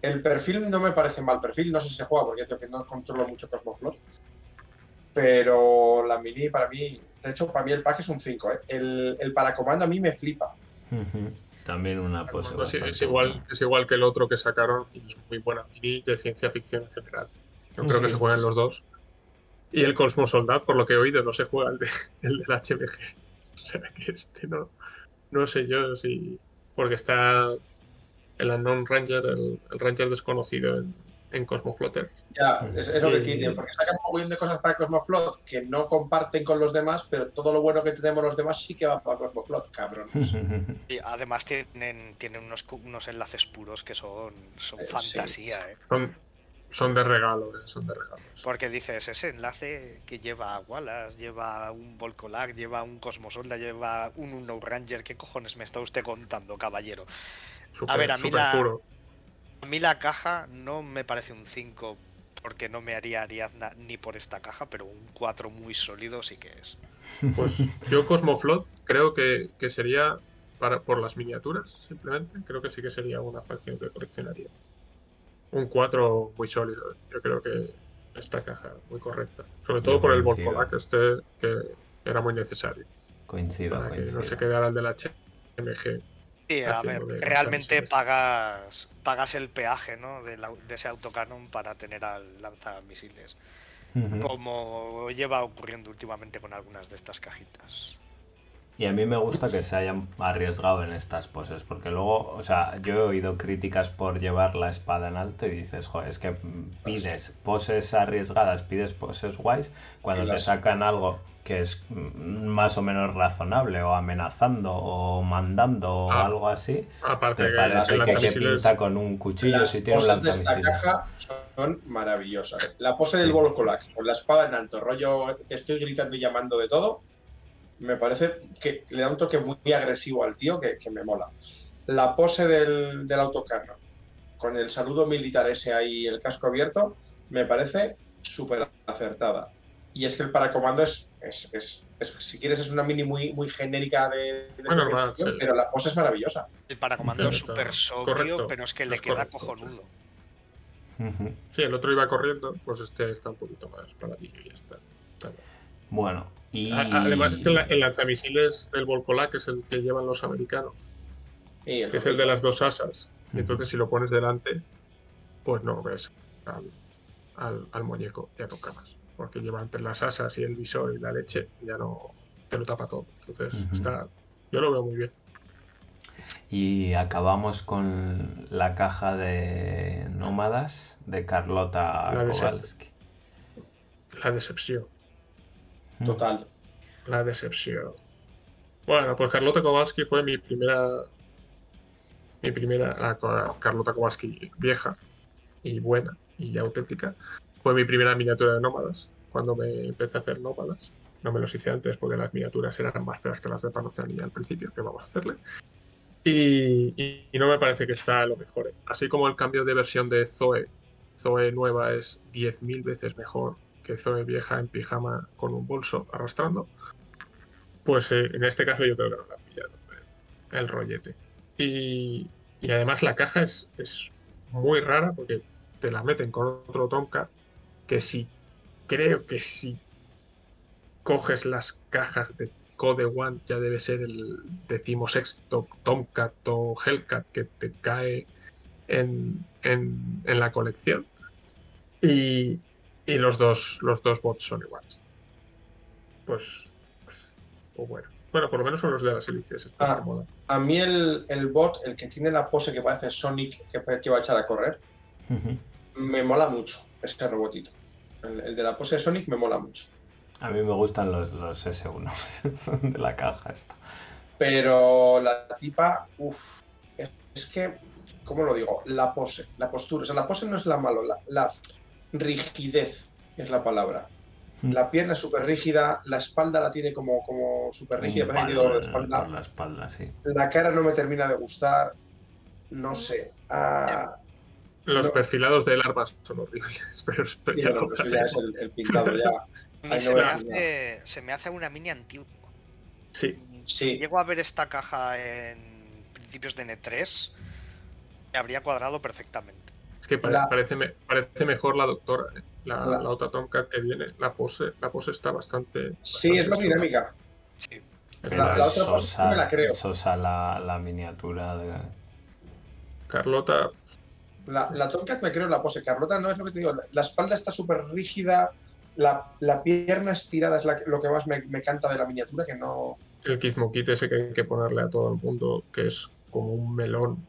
El perfil no me parece mal perfil, no sé si se juega porque creo que no controlo mucho Cosmoflot. Pero la mini para mí, de hecho, para mí el pack es un 5. ¿eh? El, el paracomando a mí me flipa. También una pose sí, es, igual, es igual que el otro que sacaron y es muy buena mini de ciencia ficción en general. Yo creo Sí, que se sí, juegan sí. los dos. Y el Cosmo Soldat, por lo que he oído, no se juega el, de, el del HMG. O sea que este no, no sé yo si. Porque está el Unknown Ranger, el, el Ranger desconocido en, en Cosmo Flotter. Ya, es, es lo que tiene, porque sacan un montón de cosas para Cosmoflot que no comparten con los demás, pero todo lo bueno que tenemos los demás sí que va para Cosmoflot, cabrón. Y además tienen, tienen unos, unos enlaces puros que son, son Eh, sí. fantasía, ¿eh? Son, son de regalo, eh, son de regalo. Porque dices, ese enlace que lleva a Wallace, lleva un Volcolac, lleva un Cosmosolda, lleva un Uno Ranger, ¿qué cojones me está usted contando, caballero? Súper, ver, a mí súper la- puro. A mí la caja no me parece un 5 porque no me haría Ariadna ni por esta caja, pero un 4 muy sólido sí que es. Pues yo Cosmoflot creo que, que sería para, por las miniaturas, simplemente, creo que sí que sería una facción que coleccionaría. Un 4 muy sólido. Yo creo que esta caja muy correcta. Sobre todo Yo por el coincido. Volcolac este que era muy necesario. Coincido, Para que no se quedara el de la HMG. Sí, a ver, realmente pagas, pagas el peaje ¿no? de, la- de ese autocanon para tener al lanzamisiles. Ujú. Como lleva ocurriendo últimamente con algunas de estas cajitas. Y a mí me gusta que se hayan arriesgado en estas poses, porque luego, o sea, yo he oído críticas por llevar la espada en alto y dices, joder, es que pides poses arriesgadas, pides poses guays, cuando te sacan algo que es mm, más o menos razonable, o amenazando, o mandando, o Ah. algo así, Aparte te que parece que, que lanzamisiles- pinta con un cuchillo Las si tiene un poses de esta lanzamisiles. caja son maravillosas. La pose Sí. del Volcolac con la espada en alto, rollo que estoy gritando y llamando de todo, me parece que le da un toque muy agresivo al tío que, que me mola. La pose del, del autocarro con el saludo militar ese ahí, el casco abierto, me parece súper acertada. Y es que el paracomando es, es, es- es- si quieres, es una mini muy, muy genérica de, normal, sí. pero la pose es maravillosa. El paracomando es súper sobrio, correcto, pero es que le es queda correcto, cojonudo. Sí, el otro iba corriendo, pues este está un poquito más paradillo y ya está. Bueno, y... Además, es que la- el lanzamisiles del Volcolac es el que llevan los americanos, Y que es el de las dos asas. Y Ujú. entonces, si lo pones delante, pues no ves al, al, al muñeco, ya no más. Porque lleva entre las asas y el visor y la leche, ya no te lo tapa todo. Entonces, está, yo lo veo muy bien. Y acabamos con la caja de nómadas de Carlota La. La decepción. Total. La decepción. Bueno, pues Carlota Kowalski fue mi primera. Mi primera. Ko- Carlota Kowalski vieja y buena y auténtica. Fue mi primera miniatura de nómadas. Cuando me empecé a hacer nómadas. No me los hice antes porque las miniaturas eran más feas que las de Panoceanía al principio. que vamos a hacerle? Y no me parece que está lo mejor. ¿eh? Así como el cambio de versión de Zoe. Zoe nueva es 10.000 veces mejor que Zoe vieja en pijama con un bolso arrastrando. Pues eh, en este caso yo creo que no la pillado el, rollete. Y, y además la caja es, es muy rara porque te la meten con otro Tomcat que si creo que si coges las cajas de Code One ya debe ser el decimosexto Tomcat o Hellcat que te cae en, en, en la colección. Y, y los dos los dos bots son iguales. Pues, pues, pues bueno. Bueno, por lo menos son los de las hélices. Ah. moda. A mí el, el bot, el que tiene la pose que parece Sonic, que, que va a echar a correr, me mola mucho ese robotito. El, el de la pose de Sonic me mola mucho. A mí me gustan los, los S1 de la caja esta. Pero la tipa, uff, es, es que, ¿cómo lo digo? La pose, la postura. O sea, la pose no es la malo, la, la rigidez es la palabra. Mm. La pierna es súper rígida, la espalda la tiene como, como súper rígida, parece que espalda. la espalda, sí. La cara no me termina de gustar. No sé. Ah, Los No. perfilados del arma son horribles, pero, pero sí, ya eso es el, el pintado ya. Ahí se, no me hace, se me hace una mini antigua. Sí, Si Sí. llego a ver esta caja en principios de N3, me habría cuadrado perfectamente. Que pare- La- parece, me- parece mejor la doctora. ¿eh? La, La- la otra Tomcat que viene, la pose, la pose está bastante. Sí, bastante es más dinámica. Sí. Pero La- otra sosa, no me la creo. sosa la, la miniatura. De... Carlota, La, la Tomcat me creo en la pose. Carlota no es lo que te digo. La, la espalda está súper rígida. La, la pierna estirada es lo que más me, me canta de la miniatura, que no. el Kit ese que hay que ponerle a todo el mundo, que es como un melón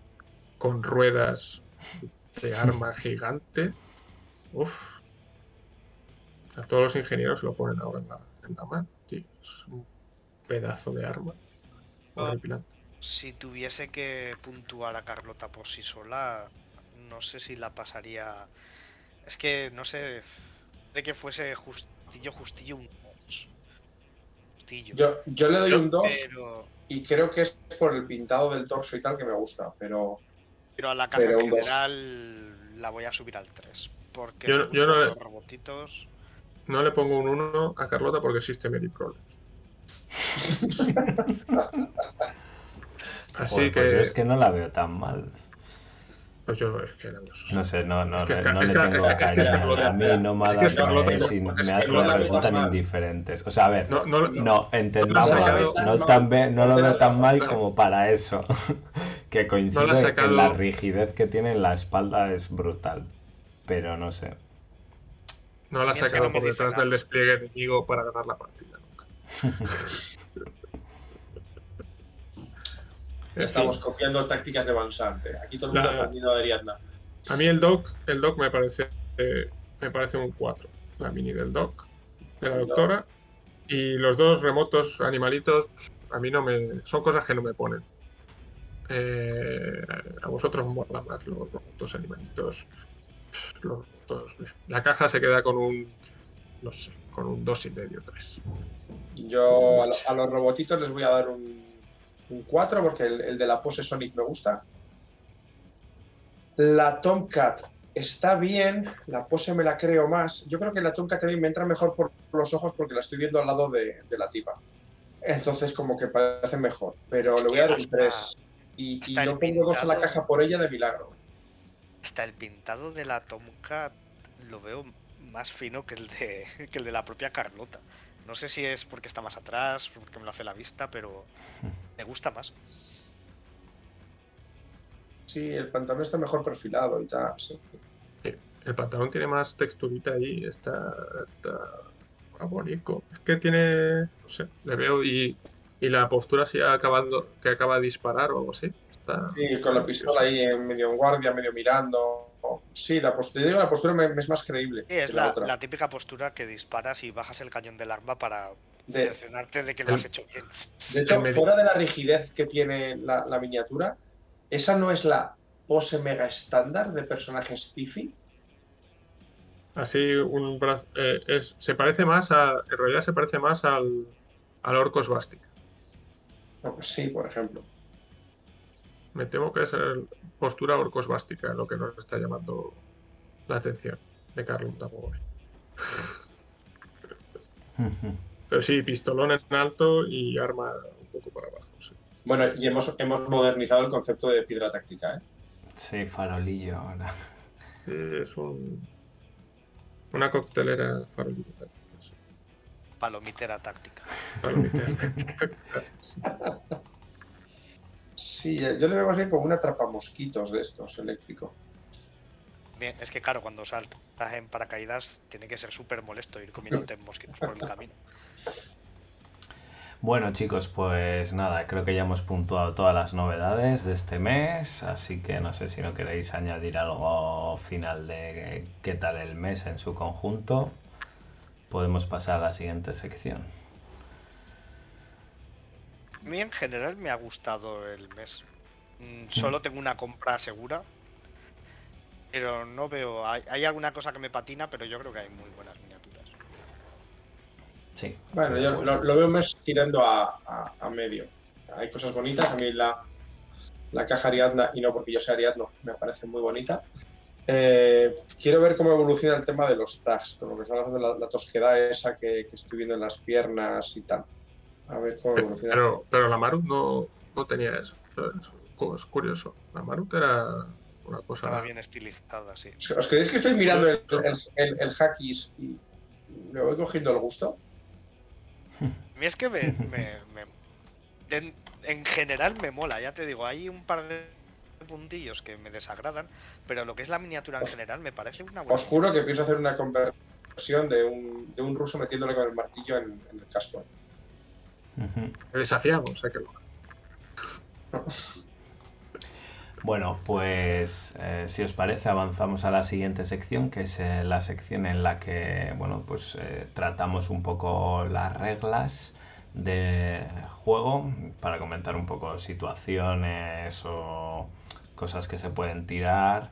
con ruedas de arma gigante. Uf. A todos los ingenieros lo ponen ahora en la, en la mano, tío. Es un pedazo de arma. Ah. Si tuviese que puntuar a Carlota por sí sola, no sé si la pasaría. Es que no sé. De que fuese justillo, justillo un 2. Justillo. Yo, yo le doy un 2 Pero, y creo que es por el pintado del torso y tal que me gusta, pero. Pero a la caja Pero en general la voy a subir al 3. Porque Yo- yo no le- los robotitos. No le pongo un 1 a Carlota porque existe Mary Problems. Así Joder, que. pues yo es que no la veo tan mal. Pues yo es que. No sé, no, no, Es que le- está- no es le tengo es que- es que cariño. A mí no me, es que Carlota me, no- resultan no indiferentes. O sea, a ver, No, no, no, entendamos, no, no- no lo no veo tan mal como para eso. que coincide No la ha sacado- que la rigidez que tiene en la espalda es brutal. Pero no sé. no la ha sacado por detrás nada. del despliegue enemigo para ganar la partida nunca. Estamos copiando tácticas de Bansante. Aquí todo el mundo La- ha aprendido de Ariadna. a mí el doc, el doc me parece, eh, me parece un 4. La mini del doc, de la doctora. Y los dos remotos animalitos, a mí no me. Son cosas que no me ponen. Eh, a vosotros os mola más los remotos animalitos. Los La caja se queda con un. No sé, con un 2,5, 3. Yo a, lo- a los robotitos les voy a dar un, un 4 porque el, el de la pose Sonic me gusta. La Tomcat está bien, la pose me la creo más. Yo creo que la Tomcat también me entra mejor por los ojos porque la estoy viendo al lado de, de la tipa. Entonces como que parece mejor, pero le voy a dar un Hasta- 3. Y, y yo pongo dos a la caja por ella de milagro. Hasta el pintado de la Tomcat lo veo más fino que el de, que el de la propia Carlota. No sé si es porque está más atrás, porque me lo hace la vista, pero me gusta más. Sí, el pantalón está mejor perfilado y tal. sí. El pantalón tiene más texturita ahí, está, está bonito. Es que tiene, no sé, le veo y, y la postura así acabando, que acaba de disparar o algo así. Está, Sí, con la pistola ahí en medio en guardia, medio mirando. Sí, la postura, digo, la postura me, me es más creíble. Sí, es que la la, otra. la típica postura que disparas y bajas el cañón del arma para De, de que lo has hecho bien. de hecho, medio. fuera de la rigidez que tiene la, la miniatura, ¿esa no es la pose mega estándar de personajes Tiffy? así un brazo, eh, es, se parece más a, en realidad se parece más al, al orco svástica. No, pues sí, por ejemplo. Me temo que es el postura orco svástica lo que nos está llamando la atención de Carlos Tamogori. Pero sí, pistolón en alto y arma un poco para abajo. sí. Bueno, y hemos, hemos modernizado el concepto de piedra táctica, ¿eh? sí, farolillo ahora. Es un, una coctelera farolita táctica. Palomitera táctica. Sí. Yo le veo más bien como una mosquitos de estos, eléctrico. Bien, es que claro, cuando saltas en paracaídas tiene que ser súper molesto ir comiéndote mosquitos por el camino. Bueno chicos, pues nada, creo que ya hemos puntuado todas las novedades de este mes, así que no sé si no queréis añadir algo final de qué tal el mes en su conjunto. Podemos pasar a la siguiente sección. A mí en general me ha gustado el mes. Mm, Solo tengo una compra segura. Pero no veo. Hay, hay alguna cosa que me patina, pero yo creo que hay muy buenas miniaturas. Sí. Bueno, yo lo, lo veo más tirando a, a- a medio. Hay cosas bonitas, a mí la, la caja Ariadna, y no porque yo sea Ariadno, me parece muy bonita. Eh, quiero ver cómo evoluciona el tema de los tags, con lo que estamos hablando de la, la tosquedad esa que, que estoy viendo en las piernas y tal. A ver cómo evoluciona. Pero, pero la Marut no, no tenía eso. Es, cu- es curioso. La Marut era una cosa. Estaba bien estilizada, sí. ¿Os, os creéis que estoy mirando el, el, el, el Hackis y me voy cogiendo el gusto? A mí es que me. me- me- en, en general me mola, ya te digo, hay un par de puntillos que me desagradan, pero lo que es la miniatura en Os- general me parece una buena. Os juro que pienso hacer una conversión de un, de un ruso metiéndole con el martillo en, en el casco. Desafiamos a que lo Bueno, pues eh, si os parece avanzamos a la siguiente sección, que es eh, la sección en la que, bueno, pues eh, tratamos un poco las reglas de juego para comentar un poco situaciones o cosas que se pueden tirar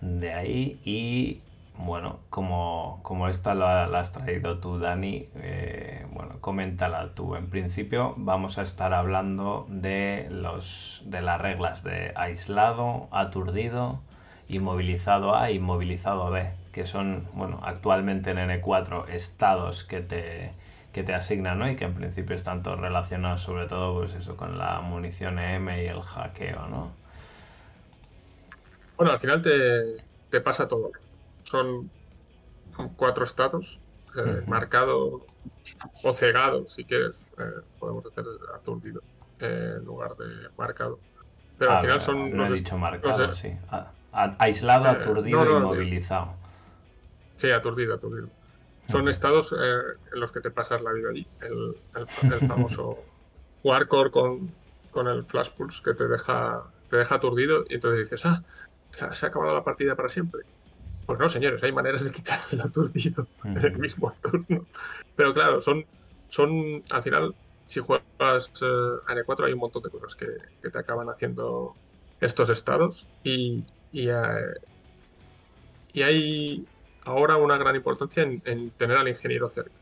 de ahí y bueno, como, como esta la, has traído tú, Dani, eh, bueno, coméntala tú. En principio vamos a estar hablando de, los, de las reglas de aislado, aturdido, inmovilizado A, inmovilizado B, que son, bueno, actualmente en N4 estados que te, que te asignan, ¿no? Y que en principio están todos relacionados sobre todo pues eso con la munición EM y el hackeo, ¿no? Bueno, al final te, te pasa todo. Son cuatro estados, eh, marcado o cegado, si quieres. eh, podemos hacer aturdido eh, en lugar de marcado. Pero Ah, al final son no he dicho marcado, los- sí. A- a- aislado, aturdido no, no, y movilizado. Sí, aturdido, aturdido. Son estados eh, en los que te pasas la vida allí. El, el- el famoso Warcore con, con el Flash Pulse que te deja, te deja aturdido y entonces dices, ah, se ha, acabado la partida para siempre. Pues no, señores, hay maneras de quitar el aturdido en el mismo turno. Pero claro, son, son al final, si juegas eh, a N4 hay un montón de cosas que, que te acaban haciendo estos estados y, y, eh, y hay ahora una gran importancia en, en tener al ingeniero cerca.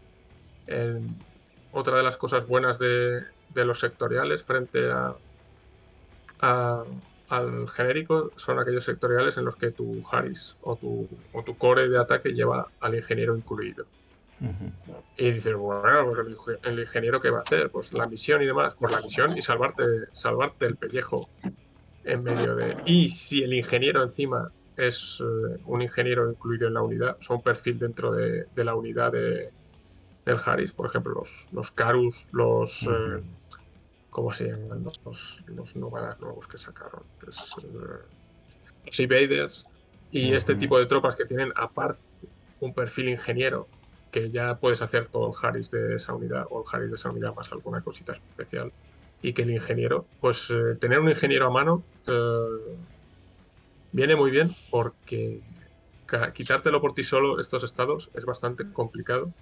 En- otra de las cosas buenas de, de los sectoriales frente a, a- al genérico son aquellos sectoriales en los que tu Harris o tu, o tu core de ataque lleva al ingeniero incluido. Y dices, bueno, pues el, inge- el ingeniero qué va a hacer? Pues la misión y demás. Pues la misión y salvarte, salvarte el pellejo en medio de. Y si el ingeniero encima es eh, un ingeniero incluido en la unidad, o sea, un perfil dentro de, de la unidad de, del Harris, por ejemplo, los, los Carus, los. Eh, ¿Cómo se llaman? Los, los nuevos que sacaron. Es, eh, los Invaders. Y este tipo de tropas que tienen aparte un perfil ingeniero que ya puedes hacer todo el Harris de esa unidad o el Harris de esa unidad más alguna cosita especial y que el ingeniero, pues eh, tener un ingeniero a mano eh, viene muy bien porque quitártelo por ti solo estos estados es bastante complicado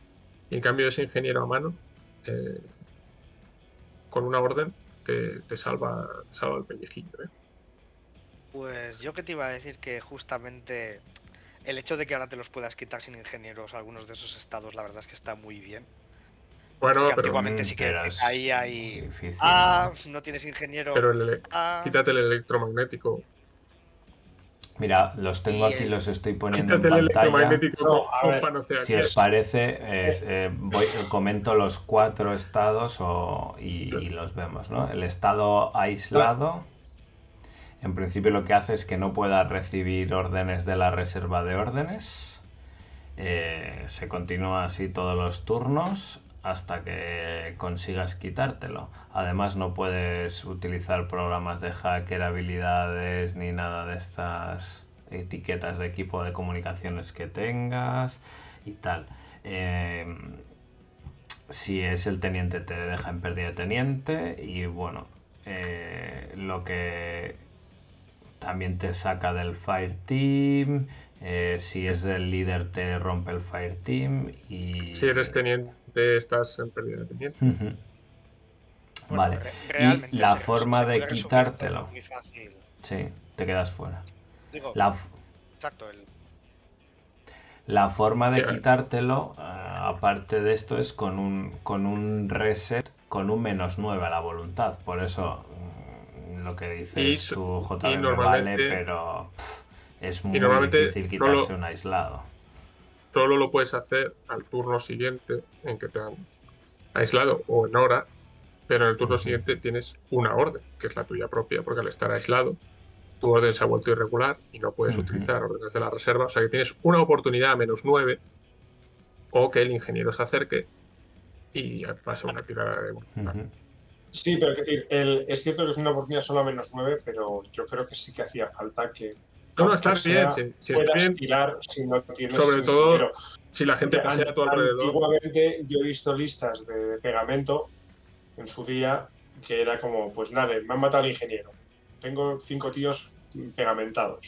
y en cambio ese ingeniero a mano eh, con una orden te, te salva te salva el pellejillo ¿eh? Pues yo que te iba a decir que justamente el hecho de que ahora te los puedas quitar sin ingenieros algunos de esos estados, la verdad es que está muy bien. bueno pero, antiguamente sí que ahí hay- difícil, Ah, ¿no? no tienes ingeniero. pero el ele- Ah, quítate el electromagnético Mira, los tengo aquí, los estoy poniendo en pantalla. No, Si os parece, es, eh, voy, comento los cuatro estados o- y, y los vemos, ¿no? El estado aislado, en principio lo que hace es que no pueda recibir órdenes de la reserva de órdenes. Eh, se continúa así todos los turnos hasta que consigas quitártelo. Además no puedes utilizar programas de hacker, habilidades ni nada de estas etiquetas de equipo de comunicaciones que tengas y tal. Eh, si es el teniente te deja en pérdida de teniente y bueno, eh, lo que también te saca del Fire Team, eh, si es del líder te rompe el Fire Team y... Si eres teniente, estás en pérdida de bueno, vale. re- Y realmente la se- forma se de quitártelo. Muy fácil. Sí, te quedas fuera. Digo, La, f- exacto, el, la forma de quitártelo, ah, aparte de esto, es con un, con un reset con un menos 9 a la voluntad. Por eso mm, lo que dices Y su- tú, JB, vale, pero pff, es muy difícil no lo- quitarse un aislado. Solo lo puedes hacer al turno siguiente en que te han aislado o en hora, pero en el turno siguiente tienes una orden, que es la tuya propia, porque al estar aislado, tu orden se ha vuelto irregular y no puedes utilizar órdenes de la reserva. O sea que tienes una oportunidad a menos 9 o que el ingeniero se acerque y pase una tirada de voluntad. Ujú. Sí, pero es decir, el- es cierto que es una oportunidad solo a menos 9, pero yo creo que sí que hacía falta que No, no, está bien. sea, Si, si está puedas bien, tirar si no tienes Sobre todo, si la gente Porque pasea a tu alrededor. Antiguamente yo he visto listas de pegamento en su día que era como, pues nada, me han matado al ingeniero. Tengo cinco tíos pegamentados.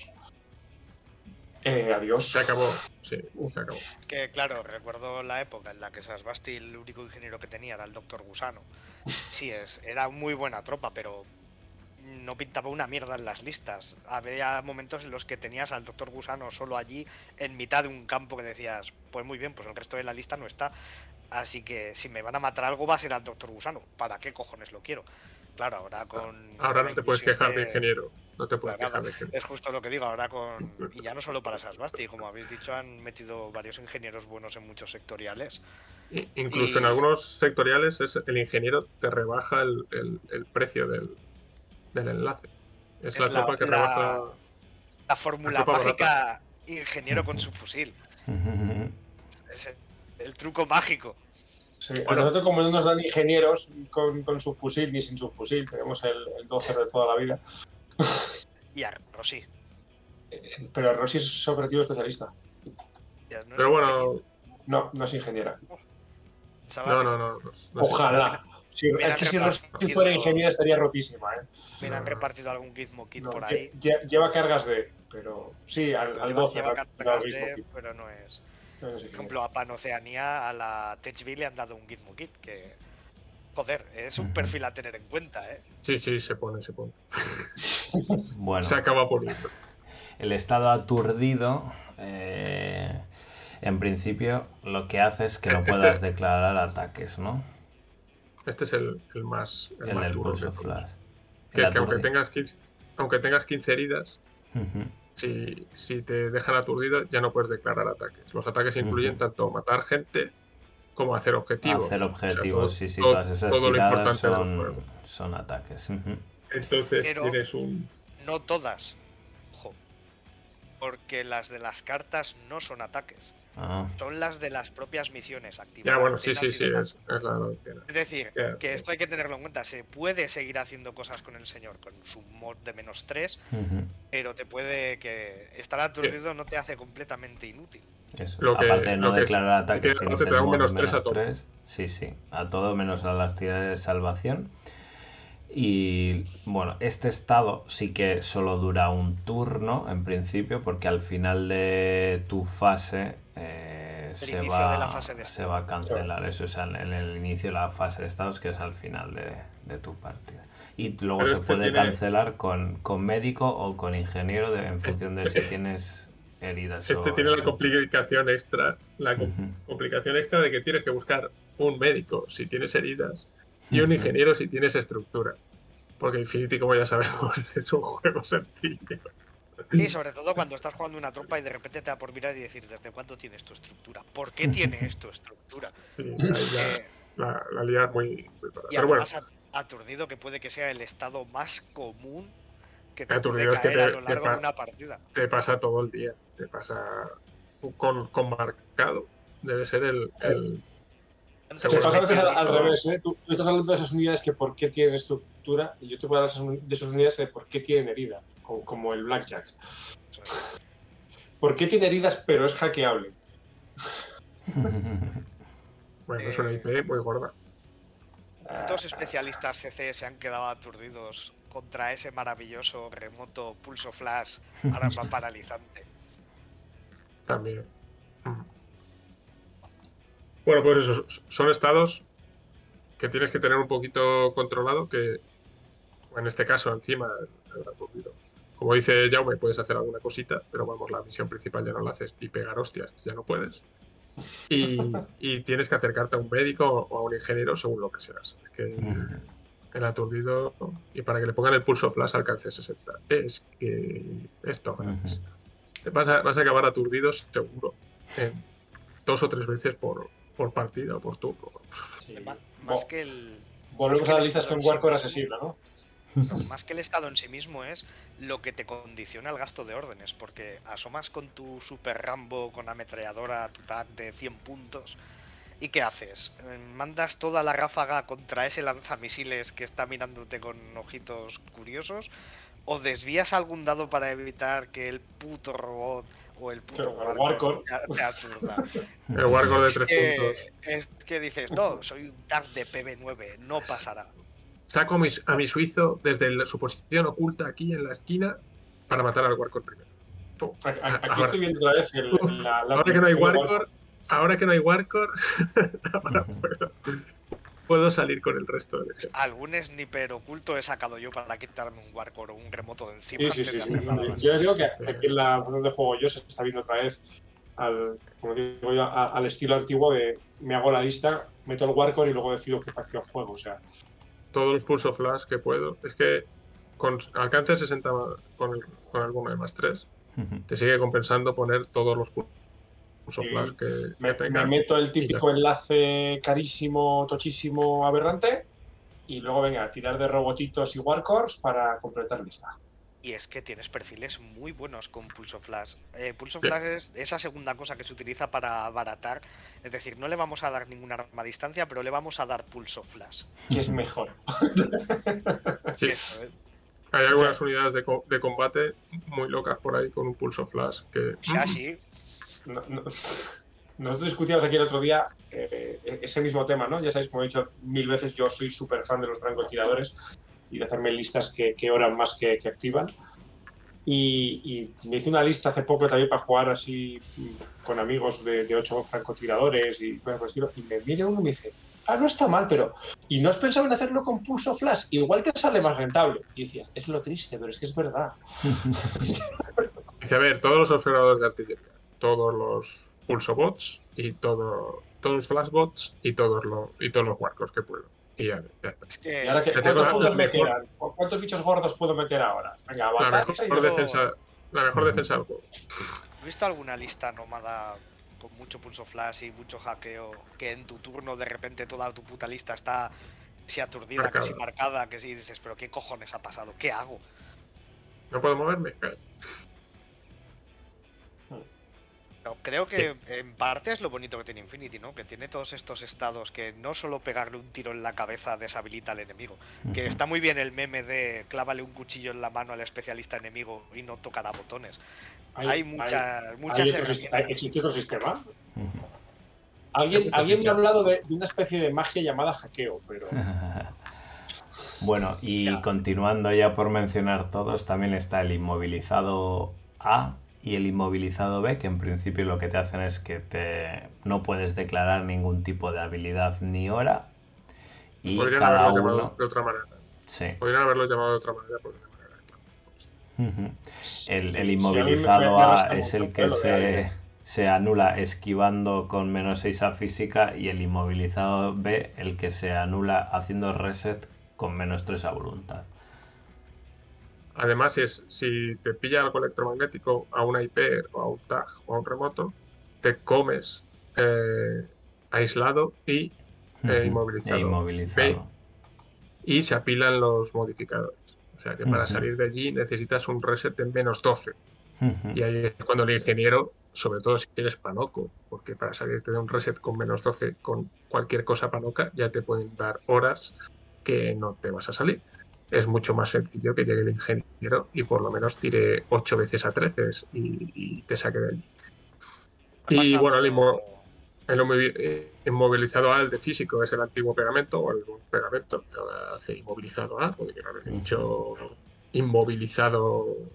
Eh, adiós. Se acabó. Sí, se acabó. que claro, recuerdo la época en la que Sasbasti el único ingeniero que tenía era el Doctor Gusano. Sí, es, era muy buena tropa, pero no pintaba una mierda en las listas. Había momentos en los que tenías al Doctor Gusano solo allí en mitad de un campo que decías, pues muy bien, pues el resto de la lista no está. Así que si me van a matar algo va a ser al Doctor Gusano. ¿Para qué cojones lo quiero? Claro, ahora con. Ahora no te puedes quejar de ingeniero. No te puedes Claro, quejar de ingeniero. Es justo lo que digo, ahora con. Y ya no solo para Sasbasti, como habéis dicho, han metido varios ingenieros buenos en muchos sectoriales. Incluso en algunos sectoriales es el ingeniero te rebaja el, el- el precio del, del enlace. Es, Es la, la- tropa que la- rebaja. La fórmula mágica, ingeniero con su fusil. Es el, el truco mágico. Sí, a Bueno. nosotros como no nos dan ingenieros con, con su fusil ni sin su fusil, tenemos el, el 12 de toda la vida. Y a Rossi. Eh, Pero Rosy es operativo especialista. Ya no es Pero bueno, ingeniero. No, no es ingeniera. no, no, no. no, no sé. Ojalá. Sí, es que si partido- fuera ingeniera estaría rotísima, ¿eh? Me han repartido algún gizmo kit No, por ahí. lle- lleva cargas de. Pero sí, al, al Lleva- 12. lleva cargas de- pero no es. No Por ejemplo, a Panoceanía, a la Techville le han dado un gizmo kit que. Joder, es un perfil a tener en cuenta, ¿eh? Sí, sí, se pone, se pone. Bueno, Se acaba poniendo. el estado aturdido, eh, en principio, lo que hace es que no Este- puedas declarar ataques, ¿no? Este es el, el más. El, El más del duro todos. flash. Que, que aunque, tengas 15, aunque tengas 15 heridas, si, si te dejan aturdido, ya no puedes declarar ataques. Los ataques incluyen tanto matar gente como hacer objetivos. Hacer O sea, objetivos, todo- sí, sí, todo- todas esas todo lo importante del son, juego. son ataques. Entonces Pero- tienes un. No todas. Ojo. Porque las de las cartas no son ataques. Ah, Son las de las propias misiones activas. Ya, bueno, sí, sí, sí, es, es la doctrina. Es decir, que esto hay que tenerlo en cuenta. Se puede seguir haciendo cosas con el señor con su mod de menos 3, ujú. pero te puede que estar aturdido no te hace completamente inútil. Eso. Lo que- Aparte de no lo que es- declarar que ataques, tienes te da un mod menos tres a menos todo. Sí, sí, a todo menos a las tiradas de salvación. Y bueno, este estado sí que solo dura un turno en principio, porque al final de tu fase eh, se, va, de la fase de se va a cancelar. Eso es en en el inicio de la fase de estados, que es al final de, de tu partida. Y luego Pero se este puede tiene- cancelar con, con médico o con ingeniero de- en función de si Este- tienes heridas. Este o tiene la complicación extra. La complicación extra de que tienes que buscar un médico si tienes heridas y un ingeniero si tienes estructura. Porque Infinity, como ya sabemos, es un juego sencillo. Y sobre todo cuando estás jugando una tropa y de repente te da por mirar y decir, ¿desde cuándo tienes tu estructura? ¿Por qué tiene esto estructura? Eh, la, la lías muy, muy parada. y Pero bueno, aturdido que puede que sea el estado más común que te puede Aturdido es que caer te- a lo te largo de pa- una partida. te pasa todo el día. Te pasa con, con marcado. Debe ser el, el- Seguro. pasa a veces al, al revés, ¿eh? Tú, tú estás hablando de esas unidades que por qué tienen estructura y yo te puedo hablar de esas- de esas unidades de por qué tienen herida, como, como el Blackjack. ¿Por qué tiene heridas pero es hackeable? bueno, es una IP muy gorda. Dos especialistas CC se han quedado aturdidos contra ese maravilloso remoto pulso flash arma paralizante. También. Mm. Bueno, pues eso, son estados que tienes que tener un poquito controlado, que en este caso encima, aturdido. como dice Jaume, puedes hacer alguna cosita, pero vamos, la misión principal ya no la haces y pegar hostias, ya no puedes. Y, y tienes que acercarte a un médico o a un ingeniero según lo que seas. Es que el aturdido, y para que le pongan el pulso flash alcance 60. Es que esto, vas a, vas a acabar aturdidos seguro. en dos o tres veces por, por partida o por turno. Sí. Más que el, Volvemos a las listas estado con en sí Warcore mismo- asesino, ¿no? más que el estado en sí mismo es lo que te condiciona el gasto de órdenes, porque asomas con tu super Rambo con ametralladora, tu TAC de 100 puntos, ¿y qué haces? Eh, ¿Mandas toda la ráfaga contra ese lanzamisiles que está mirándote con ojitos curiosos? ¿O desvías algún dado para evitar que el puto robot o el puto Claro, el Warcore Warcore. te, te aturda? El Wargore de Es tres que, puntos. es que dices, no, soy un TAC de PB9, no pasará. Saco a mi, a mi suizo desde el- su posición oculta aquí en la esquina para matar al Warcore primero. Pum. A- a- Aquí Ahora- estoy viendo otra vez el, la, la- ahora que no hay Warcore, ahora que no hay Warcore, ahora puedo, salir con el resto del ejército. Algún sniper oculto he sacado yo para quitarme un Warcore o un remoto de encima Sí, sí, sí. de. Yo os digo que aquí en la función de juego yo se está viendo otra vez al, como digo yo, al estilo antiguo de me hago la lista, meto el Warcore y luego decido qué facción juego. O sea, Todos los pulso flash que puedo. Es que con alcance 60 ma- con el, con el bono de más 3, te sigue compensando poner todos los pul- pulso Sí. flash que, me, que me tenga. meto el típico enlace carísimo, tochísimo, aberrante y luego venga, tirar de robotitos y Warcores para completar lista. Y es que tienes perfiles muy buenos con Pulso Flash. Eh, Pulso Sí. Flash es esa segunda cosa que se utiliza para abaratar. Es decir, no le vamos a dar ningún arma a distancia, pero le vamos a dar Pulso Flash. Que es mejor. Sí. Eso, ¿eh? Hay algunas unidades de, co- de combate muy locas por ahí con un pulso flash que. Shashi, No- no- nosotros discutíamos aquí el otro día eh, ese mismo tema, ¿no? Ya sabéis, como he dicho mil veces, yo soy súper fan de los francotiradores y de hacerme listas que, que oran más que, que activan. Y, y me hice una lista hace poco también para jugar así con amigos de, de ocho francotiradores y cosas por el estilo. Y me mira uno y me dice, ah, no está mal, pero ¿y no has pensado en hacerlo con pulso flash? Igual te sale más rentable. Y decías, es lo triste, pero es que es verdad. Dice, a ver, todos los observadores de artillería, todos los pulso bots y todo, todos los flash bots y todos los, y todos los warcos que puedo. Y ya, ya está. es que te ¿Cuántos mejor- ¿Cuántos bichos gordos puedo meter ahora? Venga, La mejor defensa, la mejor defensa del juego. ¿has visto alguna lista nómada con mucho Pulso Flash y mucho hackeo que en tu turno de repente toda tu puta lista está si aturdida, que Marcada. si marcada, que si dices, pero ¿qué cojones ha pasado? ¿Qué hago? ¿No puedo moverme? No, creo que en parte es lo bonito que tiene Infinity, ¿no? Que tiene todos estos estados que no solo pegarle un tiro en la cabeza deshabilita al enemigo. Que está muy bien el meme de clávale un cuchillo en la mano al especialista enemigo y no tocará botones. Hay, muchas, muchas hay otro hay- ¿Existe otro sistema? Alguien, alguien me ha hablado de, de una especie de magia llamada hackeo, pero Bueno, y Ya. continuando ya por mencionar todos, también está el inmovilizado A y el inmovilizado B, que en principio lo que te hacen es que te no puedes declarar ningún tipo de habilidad ni hora. Y Podrían cada haberlo llamado uno. de otra manera. Sí. Podrían haberlo llamado de otra manera. porque. El, el inmovilizado A es el que se, se anula esquivando con menos 6 a física y el inmovilizado B el que se anula haciendo reset con menos 3 a voluntad. Además, si, es, si te pilla algo electromagnético a una IP o a un tag o a un remoto, te comes eh, aislado y. E inmovilizado. E inmovilizado. y se apilan los modificadores. O sea que para salir de allí necesitas un reset en menos 12. Ujú. Y ahí es cuando el ingeniero, sobre todo si eres panoco, porque para salirte de un reset con menos 12 con cualquier cosa panoca, ya te pueden dar horas que no te vas a salir. Es mucho más sencillo que llegue el ingeniero y por lo menos tire 8 veces a 13 y, y te saque de allí. Y bueno, el, inmo- el eh, inmovilizado A, el de físico, es el antiguo pegamento o el pegamento que ahora hace inmovilizado A, podría haber dicho inmovilizado,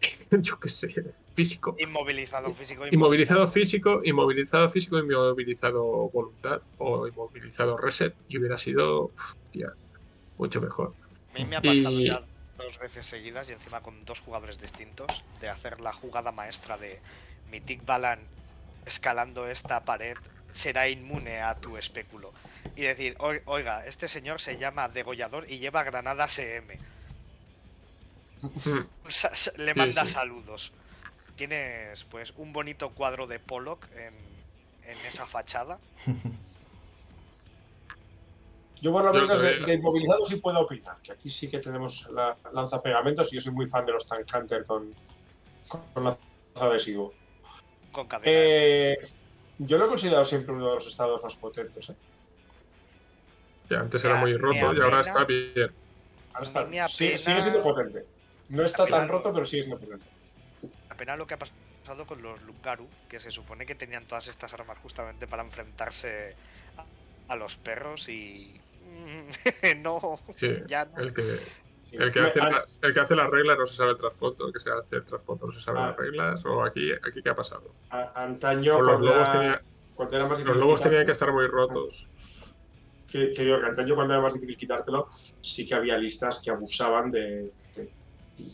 yo qué sé, físico. Inmovilizado físico. Inmovilizado físico, inmovilizado físico, inmovilizado voluntad o inmovilizado reset y hubiera sido hostia, mucho mejor. A mí me ha pasado Y- ya dos veces seguidas y encima con dos jugadores distintos de hacer la jugada maestra de Mythic Balan escalando esta pared será inmune a tu espéculo. Y decir, "Oi- oiga, este señor se llama degollador y lleva granada CM. Sa- Le Sí, manda sí. saludos. Tienes pues un bonito cuadro de Pollock en, en esa fachada. yo por lo menos de, de inmovilizado sí puedo opinar, que aquí sí que tenemos la lanzapegamentos y yo soy muy fan de los Tank Hunter con, con, con lanza adhesivo. Con cadena. Eh, yo lo he considerado siempre uno de los estados más potentes. ¿eh? Que antes era muy roto y ahora está bien. Ahora está, mí me sigue, apena- sigue siendo potente. No está tan roto, pero sigue siendo potente. Apenas lo que ha pasado con los Lucaru, que se supone que tenían todas estas armas justamente para enfrentarse a los perros y... no, Sí, ya no. el que, Sí. el, que hace la- el que hace las reglas no se sabe el trasfondo, el que se hace el trasfondo no se sabe Ah. las reglas, o aquí, aquí qué ha pasado. a- antaño, los cuando, lobos, era, tenía- era más los lobos tenían que estar muy rotos. que, que digo que antaño cuando era más difícil quitártelo, sí que había listas que abusaban de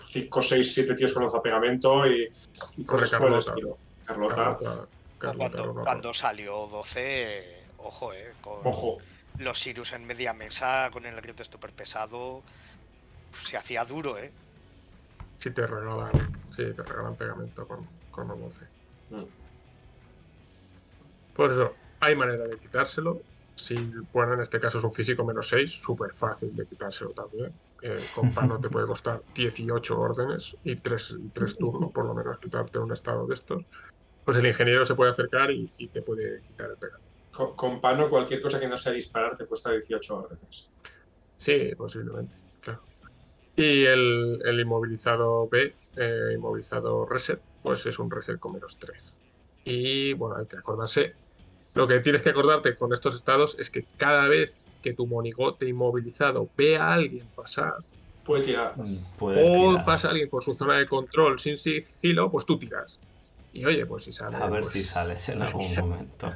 5, 6, 7 tíos con lanzapegamento y, y cosas por el Carlota. estilo. Carlota. Carlota. claro, Cuando, cuando salió 12, ojo, eh. Con Ojo. Los Sirius en media mesa, con el grito super pesado. pues, se hacía duro, eh. Si te regalan, sí, te regalan pegamento con, con los 12. Mm. Por eso, hay manera de quitárselo. Si, bueno, en este caso es un físico menos 6, súper fácil de quitárselo también. Eh, con Pano te puede costar 18 órdenes y 3, turnos, por lo menos, quitarte un estado de estos. Pues el ingeniero se puede acercar y, y te puede quitar el pegamento. Con, con Pano, cualquier cosa que no sea disparar te cuesta 18 órdenes. Sí, posiblemente, claro. Y el, el inmovilizado B, eh, inmovilizado reset, pues es un reset con menos 3. Y bueno, hay que acordarse. Lo que tienes que acordarte con estos estados es que cada vez que tu monigote inmovilizado ve a alguien pasar Puede tirar. Puedes o tirar. pasa alguien por su zona de control sin sigilo, pues tú tiras. Y oye, pues si sale. A ver pues, si sales en algún momento.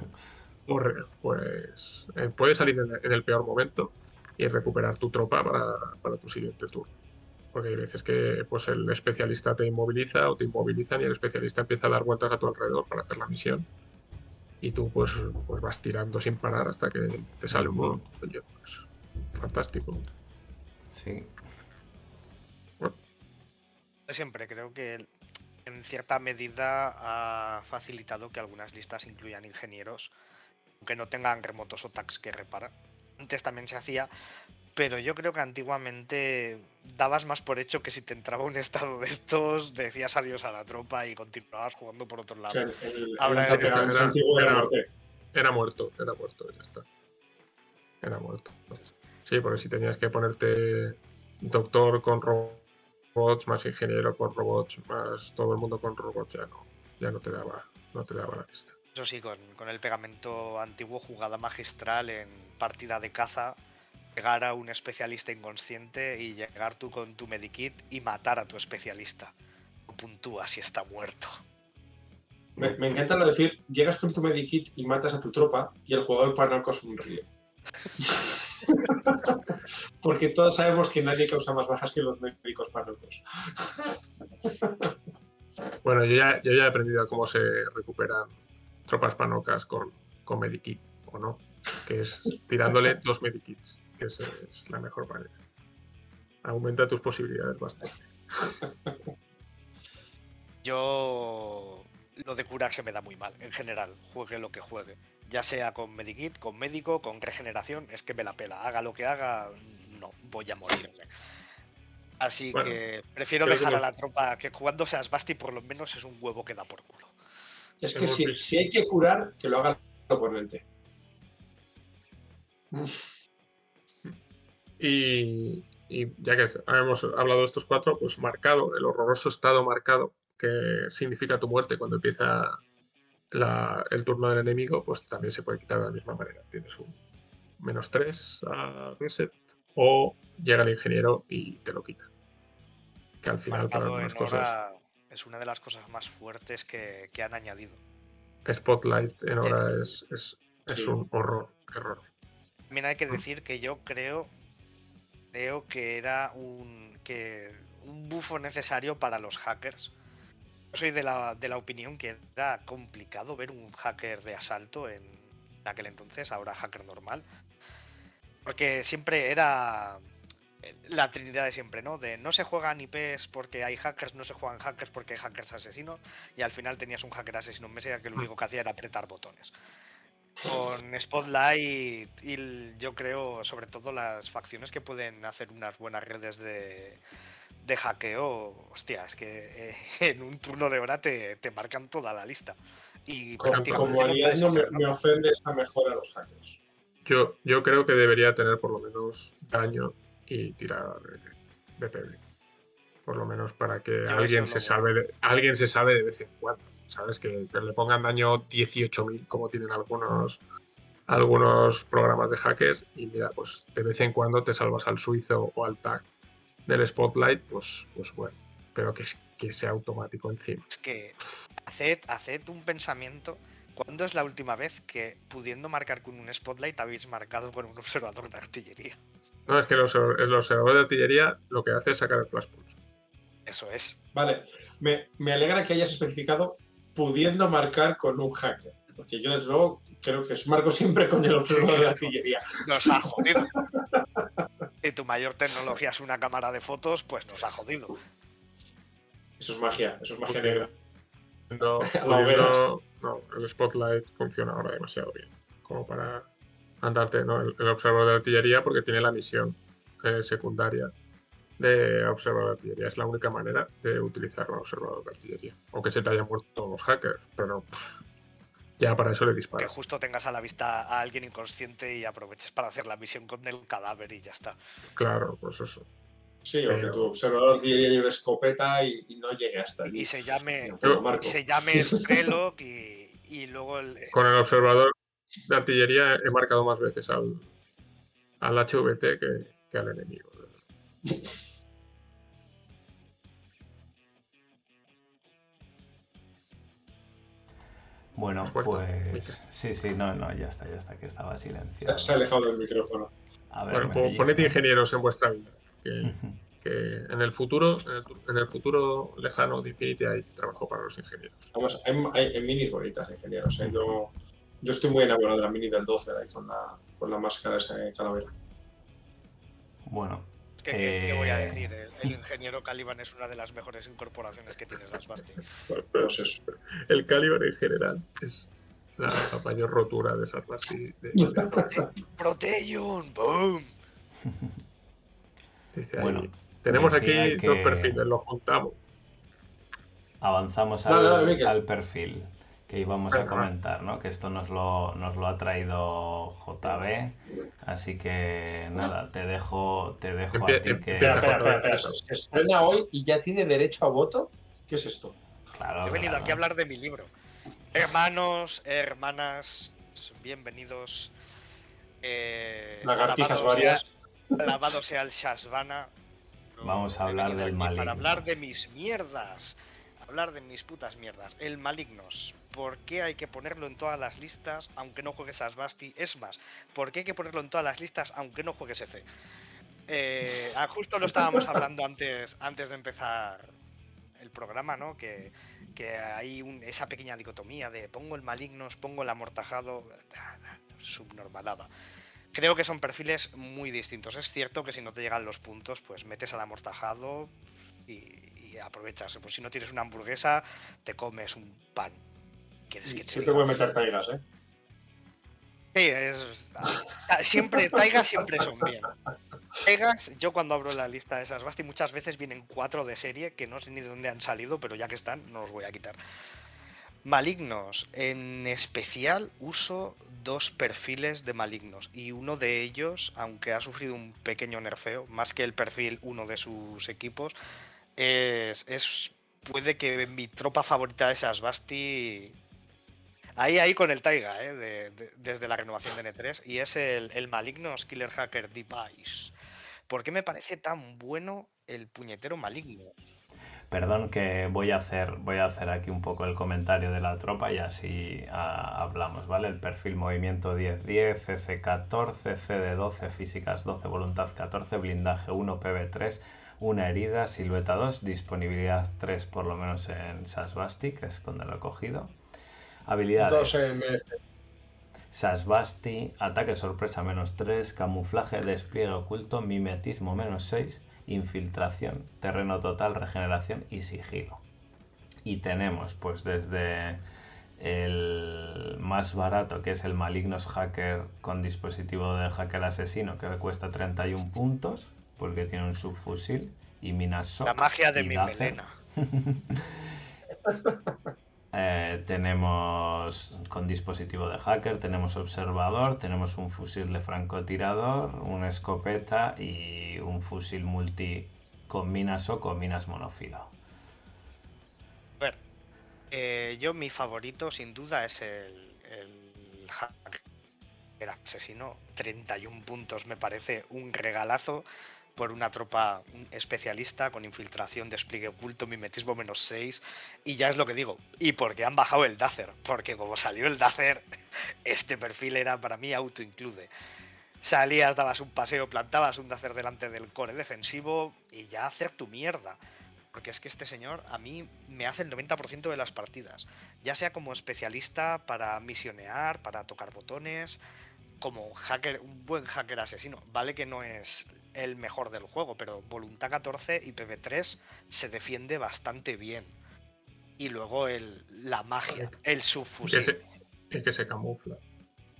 Corre, pues eh, puedes salir en, en el peor momento y recuperar tu tropa para, para tu siguiente turno. Porque hay veces que pues el especialista te inmoviliza o te inmovilizan y el especialista empieza a dar vueltas a tu alrededor para hacer la misión. Y tú pues, pues vas tirando sin parar hasta que te sale un mono. Oye, pues, fantástico. Sí. Siempre creo que en cierta medida ha facilitado que algunas listas incluyan ingenieros, aunque no tengan remotos o tags que reparar. Antes también se hacía, pero yo creo que antiguamente dabas más por hecho que si te entraba un estado de estos, decías adiós a la tropa y continuabas jugando por otro O lado. sea, el, el, Ahora el es- pegante era- antiguo era era- muerte. Era muerto, era muerto, ya está. Era muerto. Sí, porque si tenías que ponerte doctor con robots, más ingeniero con robots, más todo el mundo con robots, ya no, ya no te daba, no te daba la vista. Eso sí, con, con el pegamento antiguo, jugada magistral en partida de caza, llegar a un especialista inconsciente y llegar tú con tu medikit y matar a tu especialista. No puntúa si está muerto. Me, me encanta lo de decir, llegas con tu medikit y matas a tu tropa y el jugador paranoico sonríe. Porque todos sabemos que nadie causa más bajas que los médicos paranoicos. Bueno, yo ya, yo ya he aprendido cómo se recuperan tropas panocas con, con medikit, ¿o no? Que es tirándole dos medikits, que es, es la mejor manera. Aumenta tus posibilidades bastante. Yo lo de curar se me da muy mal, en general, juegue lo que juegue. Ya sea con medikit, con médico, con regeneración, es que me la pela. Haga lo que haga, no, voy a morirme. Así Bueno, que prefiero que dejar a la tropa que jugando seas Basti por lo menos es un huevo que da por culo. Es que si, si hay que curar, que lo haga el oponente. Y, y ya que hemos hablado de estos cuatro, pues marcado, el horroroso estado marcado, que significa tu muerte cuando empieza la- el turno del enemigo, pues también se puede quitar de la misma manera. Tienes un menos 3 a reset o llega el ingeniero y te lo quita. Que al final para Marcado algunas cosas, hora es una de las cosas más fuertes que, que han añadido. Spotlight en hora es, es, es Sí. un horror, error. También hay que decir que yo creo creo que era un que un bufo necesario para los hackers. Yo soy de la, de la opinión que era complicado ver un hacker de asalto en aquel entonces, ahora hacker normal. Porque siempre era la trinidad de siempre, ¿no? De no se juegan IPs porque hay hackers, no se juegan hackers porque hay hackers asesinos, y al final tenías un hacker asesino en mesa que lo único que hacía era apretar botones. Con Spotlight y yo creo, sobre todo las facciones que pueden hacer unas buenas redes de, de hackeo, hostia, es que eh, en un turno de hora te, te marcan toda la lista. Y Como, prácticamente como no me, me ofende esta mejora a los hackers. Yo, yo creo que debería tener por lo menos daño y tirar de, PV. Por lo menos para que Yo alguien se, salve de, alguien se salve de vez en cuando. ¿Sabes? Que, que le pongan daño 18.000 como tienen algunos, algunos programas de hackers. Y mira, pues de vez en cuando te salvas al suizo o al tag del Spotlight, pues, pues bueno. Pero que, que sea automático encima. Es que haced, haced un pensamiento. ¿Cuándo es la última vez que pudiendo marcar con un spotlight habéis marcado con un observador de artillería? No, es que los, el observador de artillería lo que hace es sacar el flash pulse. Eso es. Vale, me, me alegra que hayas especificado pudiendo marcar con un hacker. Porque yo, desde luego, creo que marco siempre con el observador de artillería. Nos ha jodido. y tu mayor tecnología es una cámara de fotos, pues nos ha jodido. Eso es magia, eso es magia negra. No, no, el Spotlight funciona ahora demasiado bien. Como para andarte, ¿no? El, el observador de artillería porque tiene la misión eh, secundaria de observador de artillería. Es la única manera de utilizar el observador de artillería. Aunque se te hayan muerto todos los hackers, pero pff, ya para eso le Que disparas. justo tengas a la vista a alguien inconsciente y aproveches para hacer la misión con el cadáver y ya está. Claro, pues eso. Sí, o que tu observador de artillería lleve escopeta y, y no llegue hasta allí. Y se llame, No, se llame Strelok y, y luego el, Con el observador de artillería he marcado más veces al, al HVT que, que al enemigo. Bueno, ¿Has vuelto, pues sí, sí, no, no, ya está, ya está, que estaba silenciado. Se ha alejado del micrófono. A ver, Bueno, pellizca. poned ingenieros en vuestra vida. Que, que en el futuro, en el, en el futuro lejano de Infinity hay trabajo para los ingenieros. Vamos, hay, hay- hay minis bonitas, ingenieros. ¿eh? Yo, yo estoy muy enamorado de la mini del 12 ahí con la, con la máscara esa de calavera. Bueno, ¿Qué, qué- qué voy a Eh. decir? El, el ingeniero Caliban es una de las mejores incorporaciones que tienes Dasbasti. Pues eso. El calibre en general es la, la mayor rotura de de- Proteyon, boom. dice ahí, Bueno, tenemos aquí dos perfiles, los juntamos. avanzamos Dale, al, dale, Miquel. al perfil que íbamos a comentar, ¿no? Que esto nos lo, nos lo ha traído JB, así que nada, te dejo, te dejo a ti que... Espera, espera, espera, espera. ¿Se estrena hoy y ya tiene derecho a voto? ¿Qué es esto? Claro, He venido claro. aquí a hablar de mi libro. Hermanos, hermanas, bienvenidos. Eh, Lagartijas alabado sea- varias. Alabado sea el Shasvana. Vamos a hablar del maligno. Para hablar de mis mierdas. Hablar de mis putas mierdas. El Malignos. ¿Por qué hay que ponerlo en todas las listas aunque no juegues a Svasti? Es más, ¿por qué hay que ponerlo en todas las listas aunque no juegues EC? Eh, ah, justo lo estábamos hablando antes, antes de empezar el programa, ¿no? Que, que hay esa pequeña dicotomía de pongo el Malignos, pongo el Amortajado. Subnormalada. Creo que son perfiles muy distintos. Es cierto que si no te llegan los puntos, pues metes al amortajado y, y aprovechas. Pues si no tienes una hamburguesa, te comes un pan. ¿Quieres que te Siempre voy a meter taigas, ¿eh? Sí, es. ah, Siempre, Taigas siempre son bien. Taigas, yo cuando abro la lista de esas Basti, muchas veces vienen cuatro de serie que no sé ni de dónde han salido, pero ya que están, no los voy a quitar. Malignos. En especial uso dos perfiles de malignos y uno de ellos, aunque ha sufrido un pequeño nerfeo, más que el perfil uno de sus equipos, es, es puede que mi tropa favorita de esas Basti Ahí, ahí con el Taiga, ¿eh? de- de- desde la renovación de N3. Y es el, el Malignos Killer Hacker Device. ¿Por qué me parece tan bueno el puñetero maligno? Perdón que voy a hacer, voy a hacer aquí un poco el comentario de la tropa y así ah, hablamos, ¿vale? El perfil movimiento 10-10, CC 14, CD 12, físicas 12, voluntad 14, blindaje 1, PB 3, una herida, silueta 2, disponibilidad 3 por lo menos en Sasbasti, que es donde lo he cogido. Habilidades. Dos. Sasbasti, ataque sorpresa menos 3, camuflaje, despliegue oculto, mimetismo menos 6, infiltración, terreno total, regeneración y sigilo. Y tenemos pues desde el más barato que es el Malignos Hacker con dispositivo de hacker asesino que cuesta 31 puntos porque tiene un subfusil y minas La magia de mi melena. Eh, tenemos con dispositivo de hacker, tenemos observador, tenemos un fusil de francotirador, una escopeta y un fusil multi con minas o con minas monofilo. A ver, eh, yo mi favorito sin duda es el, el hacker asesino. 31 puntos me parece un regalazo por una tropa especialista con infiltración, despliegue oculto, mimetismo menos 6 y ya es lo que digo. Y porque han bajado el Dazer, porque como salió el Dazer, este perfil era para mí auto-include. Salías, dabas un paseo, plantabas un Dazer delante del core defensivo y ya hacer tu mierda. Porque es que este señor a mí me hace el 90% de las partidas. Ya sea como especialista para misionear, para tocar botones, como hacker, un buen hacker asesino. Vale que no es el mejor del juego, pero Voluntad 14 y PV3 se defiende bastante bien. Y luego el, la magia, el Que subfusil. se, y que se camufla.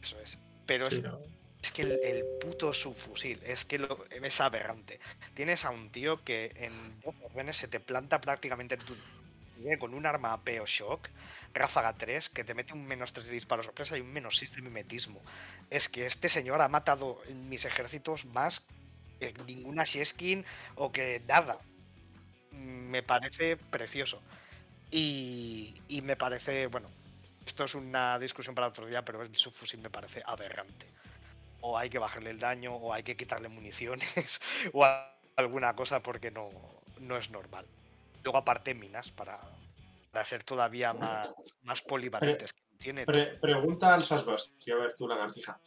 Eso es. Pero Sí, es, ¿no? es que el, el puto subfusil, es que lo- es aberrante. Tienes a un tío que en dos órdenes se te planta prácticamente en tu con un arma AP o shock, ráfaga 3, que te mete un menos 3 de disparo sorpresa y un menos 6 de mimetismo. Es que este señor ha matado mis ejércitos más que ninguna Sheskin o que nada. Me parece precioso. Y, y me parece, bueno, esto es una discusión para otro día, pero el subfusil me parece aberrante. O hay que bajarle el daño, o hay que quitarle municiones, o alguna cosa porque no, no es normal. Luego aparte minas para, para ser todavía más, más polivalentes. Tiene Pre- pregunta al Sasbasti, a ver tú, lagartija.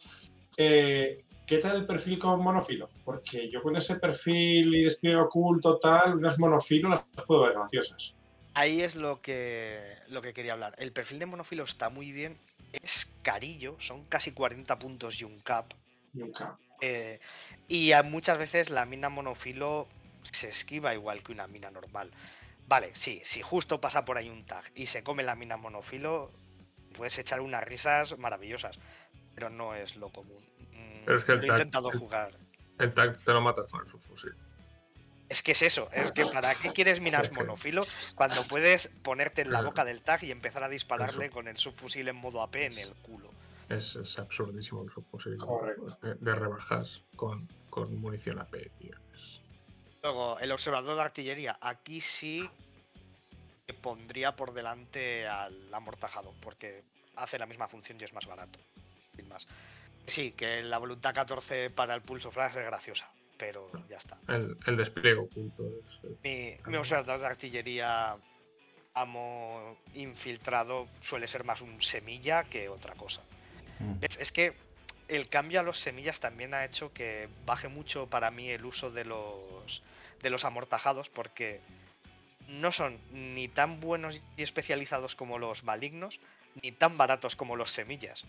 Eh, ¿Qué tal el perfil con monofilo? Porque yo con ese perfil y despliegue oculto tal, unas monofilo las puedo ver graciosas. Ahí es lo que, lo que quería hablar. El perfil de monofilo está muy bien, es carillo, son casi 40 puntos y un cap. Nunca. eh, y muchas veces la mina monofilo se esquiva igual que una mina normal. Vale, sí, si justo pasa por ahí un tag y se come la mina monofilo, puedes echar unas risas maravillosas, pero no es lo común. Mm, Pero es que el lo he tag- intentado el- jugar. El tag te lo matas con el subfusil. Es que es eso, es que ¿para qué quieres minas que- monofilo cuando puedes ponerte en la Claro. boca del tag y empezar a dispararle Eso. con el subfusil en modo AP en el culo? Es, es absurdísimo el subfusil. Correcto. De, de rebajas con, con munición AP, tío. Es- Luego, el observador de artillería. Aquí sí que pondría por delante al amortajado, porque hace la misma función y es más barato. Sin más. Sí, que la voluntad 14 para el pulso flash es graciosa, pero ya está. El, el despliegue oculto es. Mi, mi observador de artillería amo infiltrado suele ser más un semilla que otra cosa. Mm. Es, es que el cambio a los semillas también ha hecho que baje mucho para mí el uso de los de los amortajados porque no son ni tan buenos y especializados como los malignos ni tan baratos como los semillas.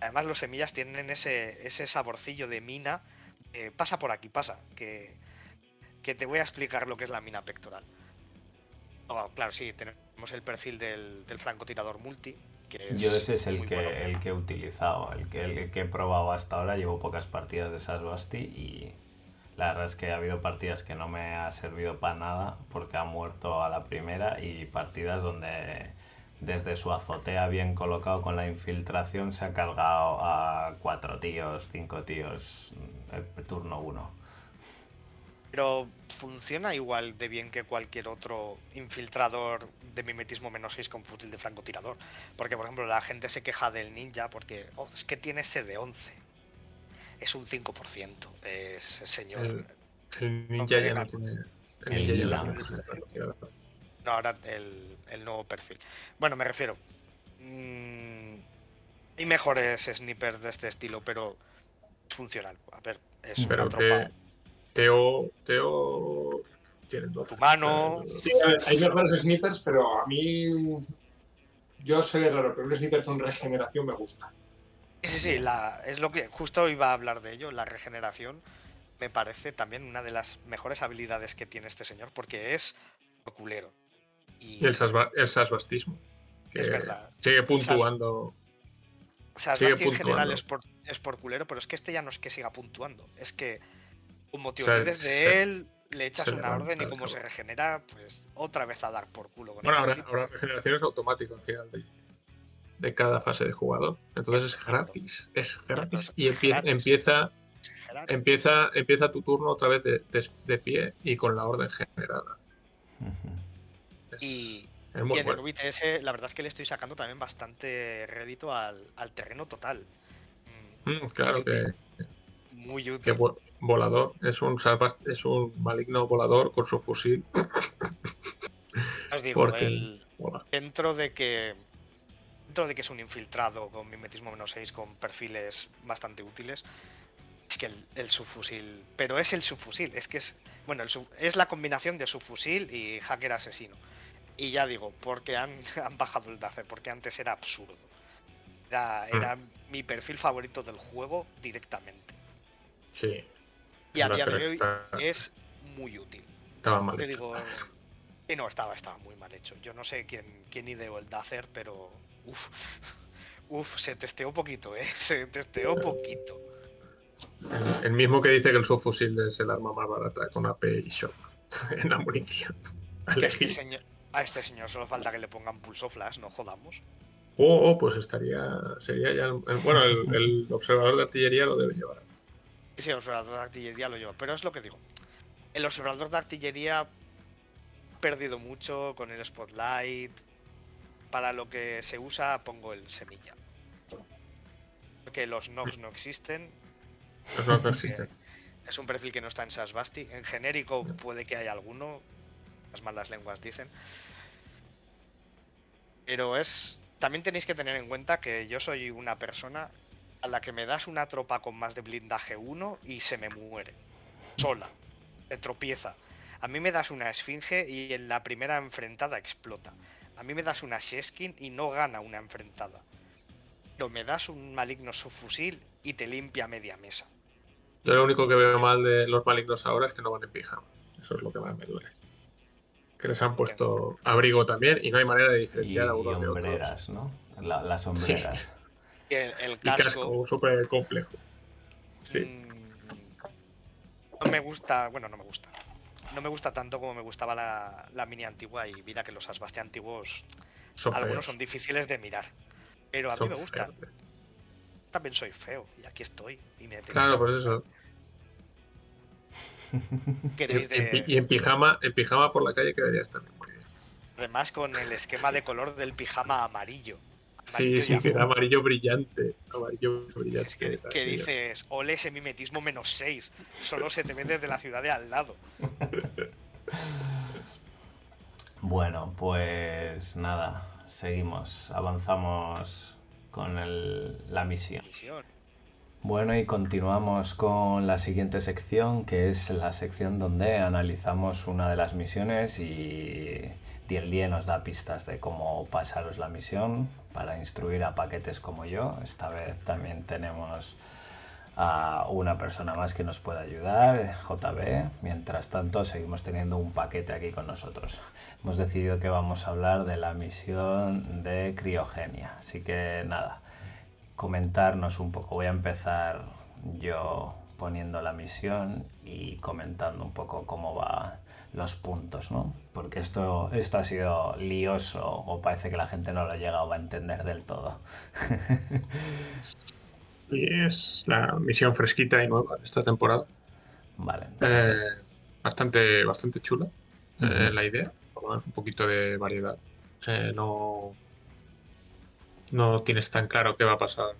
Además los semillas tienen ese, ese saborcillo de mina, pasa por aquí, pasa, que, que te voy a explicar lo que es la mina pectoral. Oh, claro, sí, tenemos el perfil del, del francotirador multi. Que es Yo ese es el que, bueno. el que he utilizado, el que, el que he probado hasta ahora. Llevo pocas partidas de Sasbasti y la verdad es que ha habido partidas que no me ha servido para nada porque ha muerto a la primera y partidas donde desde su azotea bien colocado con la infiltración se ha cargado a cuatro tíos, cinco tíos, el turno uno. Pero funciona igual de bien que cualquier otro infiltrador de mimetismo menos 6 con fusil de francotirador. Porque, por ejemplo, la gente se queja del ninja porque "Oh, es que tiene CD11. Es un 5%. Es señor. El, el No ninja ya no dejan. tiene. El ninja ya lila. no tiene francotirador. No, ahora el, el nuevo perfil. Bueno, me refiero. mm, hay mejores snipers de este estilo, pero funcionan. A ver, es Pero una tropa. Teo. Teo. Tiene dos. Humano. Sí, a ver, hay mejores snipers, pero a mí. Yo soy raro, pero un sniper con regeneración me gusta. Sí, sí, sí, la, es lo que justo iba a hablar de ello. La regeneración me parece también una de las mejores habilidades que tiene este señor, porque es por culero. Y, Y el, sasba- el sasbastismo. Que Es verdad. Sigue Sas- puntuando. o sea, sigue Sebastián en general puntuando. es por, es por culero, pero es que este ya no es que siga puntuando. Es que como te O sea, olvides de se- él, le echas una orden y como se regenera, pues otra vez a dar por culo con Bueno, ahora, ahora regeneración es automática al final de, de cada fase de jugador. Entonces es gratis. Es gratis. Y empie- empieza, empieza, empieza tu turno otra vez de, de- de pie y con la orden generada. Es, Y, es Y muy en bueno. el VTS, la verdad es que le estoy sacando también bastante rédito al, al terreno total. Mm, Mm, claro muy que, útil, Muy útil. que vo- volador. Es un, es un maligno volador con su fusil. Os digo, porque- el- dentro de que. Dentro de que es un infiltrado con mimetismo menos 6 con perfiles bastante útiles. Es que el, el subfusil. Pero es el subfusil, es que es. Bueno, el sub- es la combinación de subfusil y hacker asesino. Y ya digo, porque han, han bajado el DACE, porque antes era absurdo. Era, Mm. era mi perfil favorito del juego directamente. Sí. Y a día de hoy es muy útil. Estaba mal. Te hecho. digo. Y no, estaba, estaba muy mal hecho. Yo no sé quién, quién ideó el Dacer, pero. Uf. Uf, se testeó poquito, eh. Se testeó poquito. El, mismo que dice que el subfusil es el arma más barata con AP y shock en la munición. A este señor, a este señor solo falta que le pongan pulso flash, no jodamos. Oh, oh, pues estaría. Sería ya. el- bueno, el, el observador de artillería lo debe llevar. Sí, el observador de artillería lo lleva, pero es lo que digo. El observador de artillería perdido mucho con el spotlight. Para lo que se usa pongo el semilla. Porque los Nox no existen. Los no existen. Es un perfil que no está en Sasbasti. En genérico puede que haya alguno. Las malas lenguas dicen. Pero es. También tenéis que tener en cuenta que yo soy una persona a la que me das una tropa con más de blindaje 1 y se me muere. Sola. Se tropieza. A mí me das una esfinge y en la primera enfrentada explota. A mí me das una Sheskin y no gana una enfrentada. Pero me das un maligno subfusil y te limpia media mesa. Yo lo único que veo mal de los malignos ahora es que no van en pijama. Eso es lo que más me duele. Que les han puesto abrigo también y no hay manera de Y, diferenciar a y unos de otros. ¿no? La- las sombreras. Y el, el casco súper complejo. Sí. mm, No me gusta, bueno, no me gusta. No me gusta tanto como me gustaba la, la mini antigua y mira que los Asbasti antiguos, Son algunos feos. son difíciles de mirar. Pero a Son mí me gusta. feos. También soy feo y aquí estoy. Y me Claro, que- pues eso. de- y en pijama, en pijama por la calle quedaría también muy bien. Además con el esquema de color del pijama amarillo. Sí, sí, que era amarillo brillante. Amarillo brillante. Es que, dices, ole ese mimetismo menos 6. Solo se te ve desde la ciudad de al lado. Bueno, pues nada, seguimos, avanzamos con el- la misión. Misión. Bueno, y continuamos con la siguiente sección, que es la sección donde analizamos una de las misiones y Diel nos da pistas de cómo pasaros la misión para instruir a paquetes como yo. Esta vez también tenemos a una persona más que nos puede ayudar, JB. Mientras tanto, seguimos teniendo un paquete aquí con nosotros. Hemos decidido que vamos a hablar de la misión de criogenia. Así que nada, comentarnos un poco. Voy a empezar yo poniendo la misión y comentando un poco cómo va los puntos, ¿no? Porque esto, esto ha sido lioso o parece que la gente no lo ha llegado a entender del todo. Y es la misión fresquita y nueva de esta temporada. vale. Eh, bastante, bastante chula eh, la idea. por lo menos Un poquito de variedad. Eh, no, no tienes tan claro qué va a pasar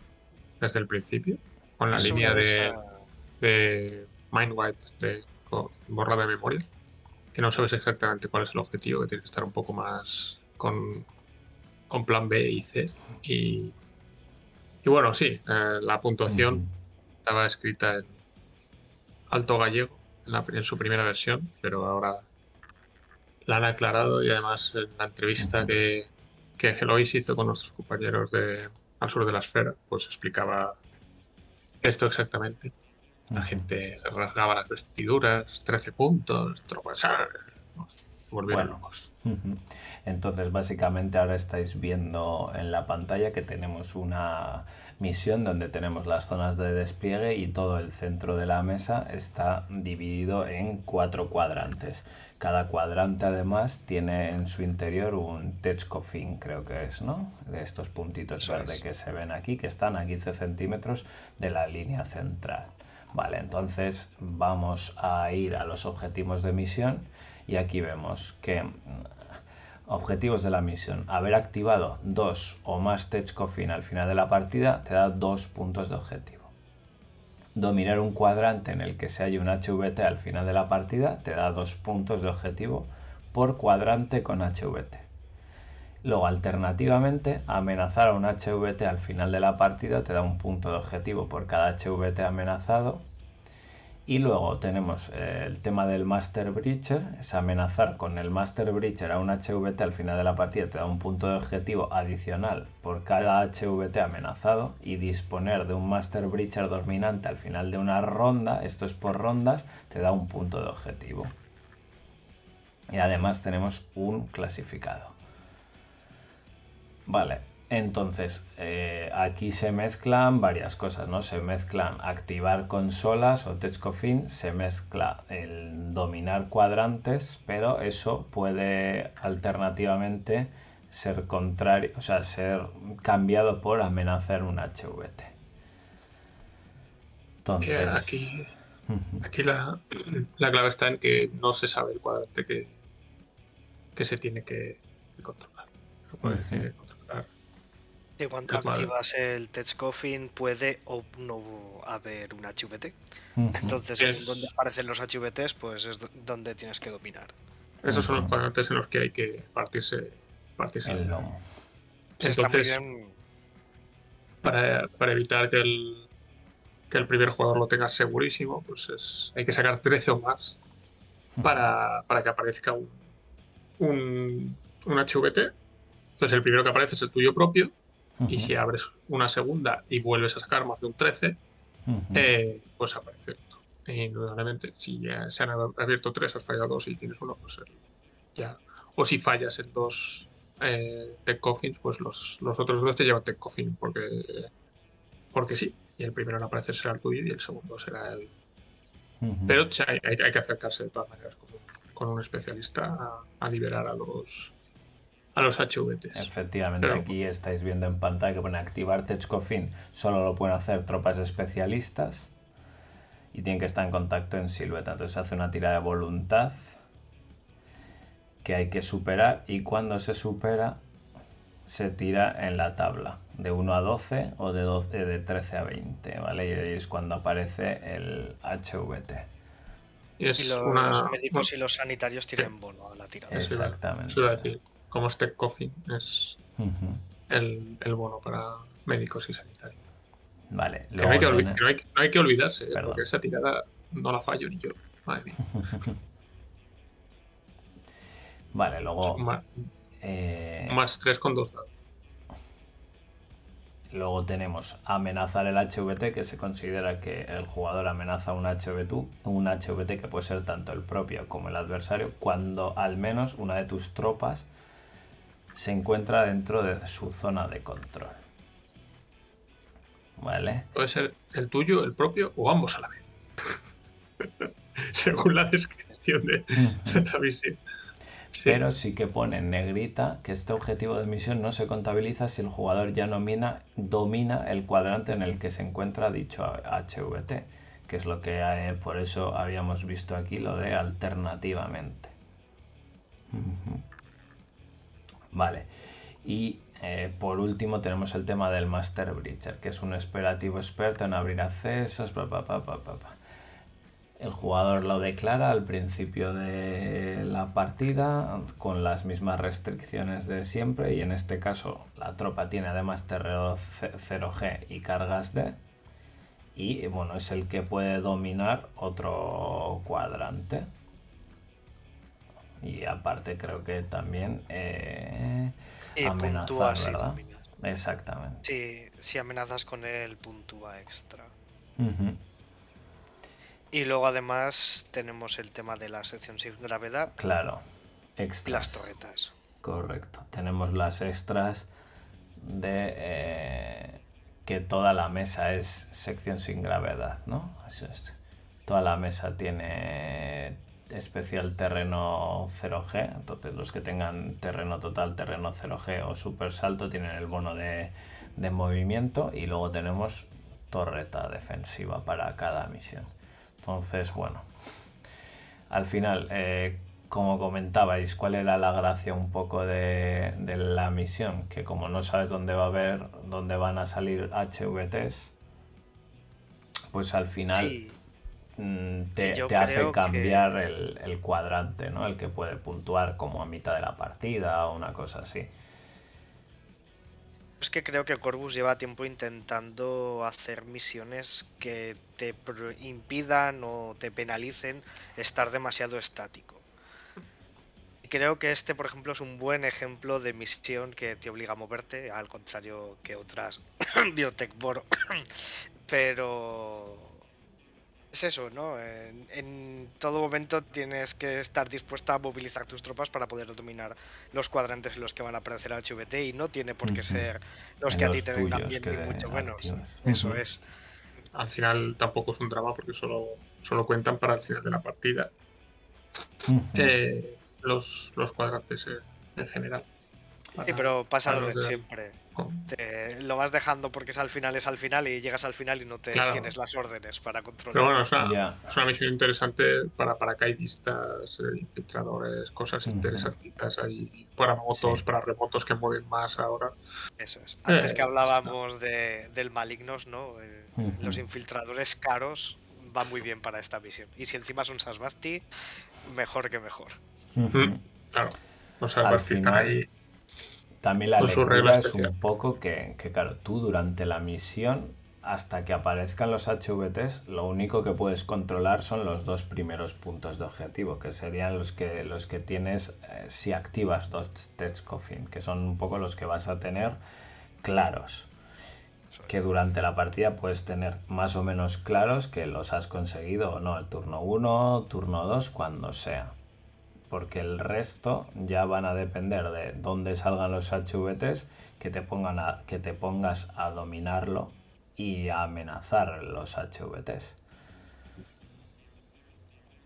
desde el principio. Con la línea de, esa- de Mindwipe de co- borra de memoria. Que no sabes exactamente cuál es el objetivo, que tienes que estar un poco más con, con plan B y C. Y, y bueno, sí, eh, la puntuación estaba escrita en alto gallego en, la- en su primera versión, pero ahora la han aclarado y además en la entrevista que, que Elois hizo con nuestros compañeros de al sur de la esfera, pues explicaba esto exactamente. La gente se rasgaba las vestiduras, 13 puntos, tropezar, volvieron Bueno. locos. Entonces, básicamente ahora estáis viendo en la pantalla que tenemos una misión donde tenemos las zonas de despliegue y todo el centro de la mesa está dividido en cuatro cuadrantes. Cada cuadrante además tiene en su interior un Techcofin, creo que es, ¿no? De estos puntitos verdes es. que se ven aquí, que están a 15 centímetros de la línea central. Vale, entonces vamos a ir a los objetivos de misión y aquí vemos que mm, objetivos de la misión, haber activado dos o más Techcofin al final de la partida te da dos puntos de objetivo. Dominar un cuadrante en el que se haya un HVT al final de la partida te da dos puntos de objetivo por cuadrante con HVT. Luego, alternativamente, amenazar a un HVT al final de la partida te da un punto de objetivo por cada HVT amenazado Y luego tenemos eh, el tema del Master Breacher, es amenazar con el Master Breacher a un HVT al final de la partida, te da un punto de objetivo adicional por cada HVT amenazado y disponer de un Master Breacher dominante al final de una ronda, esto es por rondas, te da un punto de objetivo. Y además tenemos un clasificado. Vale, entonces, eh, aquí se mezclan varias cosas, ¿no? Se mezclan activar consolas o TouchCoffin, se mezcla el dominar cuadrantes, pero eso puede alternativamente ser contrario, o sea, ser cambiado por amenazar un HVT. Entonces... aquí, aquí la, clave está en que no se sabe el cuadrante que, que se tiene que controlar. Y cuando activas el Tech Coffin puede o no haber un HVT. Entonces, donde aparecen los HVTs, pues es donde tienes que dominar. Esos son los cuadrantes en los que hay que partirse, partirse el lomo. Entonces, para, para, evitar que el, que el primer jugador lo tenga segurísimo, pues es, hay que sacar 13 o más para, para que aparezca un, un, un HVT. Entonces, el primero que aparece es el tuyo propio y si abres una segunda y vuelves a sacar más de un 13, eh, pues aparece Indudablemente, si ya se han abierto tres, has fallado dos y tienes uno, pues ya. O si fallas en dos eh, tech coffins, pues los, otros dos te llevan tech coffin porque, porque sí. Y el primero en aparecer será el tuyo y el segundo será el. Pero hay, que acercarse de todas maneras con, un especialista a liberar a los, a los HVTs. Efectivamente, aquí estáis viendo en pantalla que pone activar TechCoffin. Solo lo pueden hacer tropas especialistas y tienen que estar en contacto en silueta. Entonces hace una tirada de voluntad que hay que superar y cuando se supera se tira en la tabla de 1 a 12 o de, 12, de 13 a 20, ¿vale? Y es cuando aparece el HVT. Y, los médicos y los sanitarios tienen bono a la tirada. Exactamente como este Coffin es el, el, bono para médicos y sanitarios. Vale. Que no, hay que no, hay, que olvidarse, ¿eh? porque esa tirada no la fallo ni yo. vale, luego. Más, eh... más 3 con 2 dados. Luego tenemos amenazar el HVT, que se considera que el jugador amenaza un HVT, un HVT que puede ser tanto el propio como el adversario, cuando al menos una de tus tropas se encuentra dentro de su zona de control. ¿Vale? Puede ser el tuyo, el propio o ambos a la vez. Según la descripción de, la misión. Pero sí que pone en negrita que este objetivo de misión no se contabiliza si el jugador ya nomina, domina el cuadrante en el que se encuentra dicho HVT, que es lo que eh, por eso habíamos visto aquí lo de alternativamente. Vale. Y eh, por último tenemos el tema del Master Breacher, que es un esperativo experto en abrir accesos. el jugador lo declara al principio de la partida con las mismas restricciones de siempre y en este caso la tropa tiene además terreno 0G y cargas D y bueno es el que puede dominar otro cuadrante y aparte creo que también eh, amenazar, ¿verdad? Exactamente. Sí, si amenazas con él, puntúa extra. Y luego además tenemos el tema de la sección sin gravedad. Claro, extras. las torretas. Correcto. Tenemos las extras de eh, que toda la mesa es sección sin gravedad, ¿no? Eso es. Toda la mesa tiene especial terreno 0G, entonces los que tengan terreno total, terreno 0G o super salto tienen el bono de, movimiento y luego tenemos torreta defensiva para cada misión. Entonces, bueno, al final, eh, como comentabais, ¿cuál era la gracia un poco de, la misión? Que como no sabes dónde va a haber, dónde van a salir HVTs, pues al final... te, hace cambiar el, cuadrante, ¿no? El que puede puntuar como a mitad de la partida o una cosa así. Es que creo que Corvus lleva tiempo intentando hacer misiones que te impidan o te penalicen estar demasiado estático. Creo que este, por ejemplo, es un buen ejemplo de misión que te obliga a moverte, al contrario que otras Biotech Boro. Pero es eso, ¿no? En, en todo momento tienes que estar dispuesta a movilizar tus tropas para poder dominar los cuadrantes en los que van a aparecer al HVT y no tiene por qué ser los En que a ti te vengan bien, ni mucho menos. Eso es. Al final tampoco es un drama porque solo, solo cuentan para el final de la partida eh, los, los cuadrantes en general. Sí, pero pasa lo los de siempre. Te- lo vas dejando porque es al final, es al final y llegas al final y no te Claro. tienes las órdenes para controlar. Pero bueno, es una, es una misión interesante para paracaidistas, eh, infiltradores, cosas Ujú. interesantes ahí para motos, Sí. para remotos que mueven más ahora. Eso es. Antes Eh, que hablábamos de, del malignos, ¿no? Eh. Los infiltradores caros van muy bien para esta misión. Y si encima son Sasbasti, mejor que mejor. Mm. Claro. Pues que están ahí. También la lectura es especial. un poco que, que, claro, tú durante la misión, hasta que aparezcan los HVTs, lo único que puedes controlar son los dos primeros puntos de objetivo, que serían los que, los que tienes eh, si activas dos Tech Coffin, que son un poco los que vas a tener claros. Que durante la partida puedes tener más o menos claros que los has conseguido o no, el turno 1, turno 2, cuando sea porque el resto ya van a depender de dónde salgan los HVTs, que te, pongan a- que te pongas a dominarlo y a amenazar los HVTs.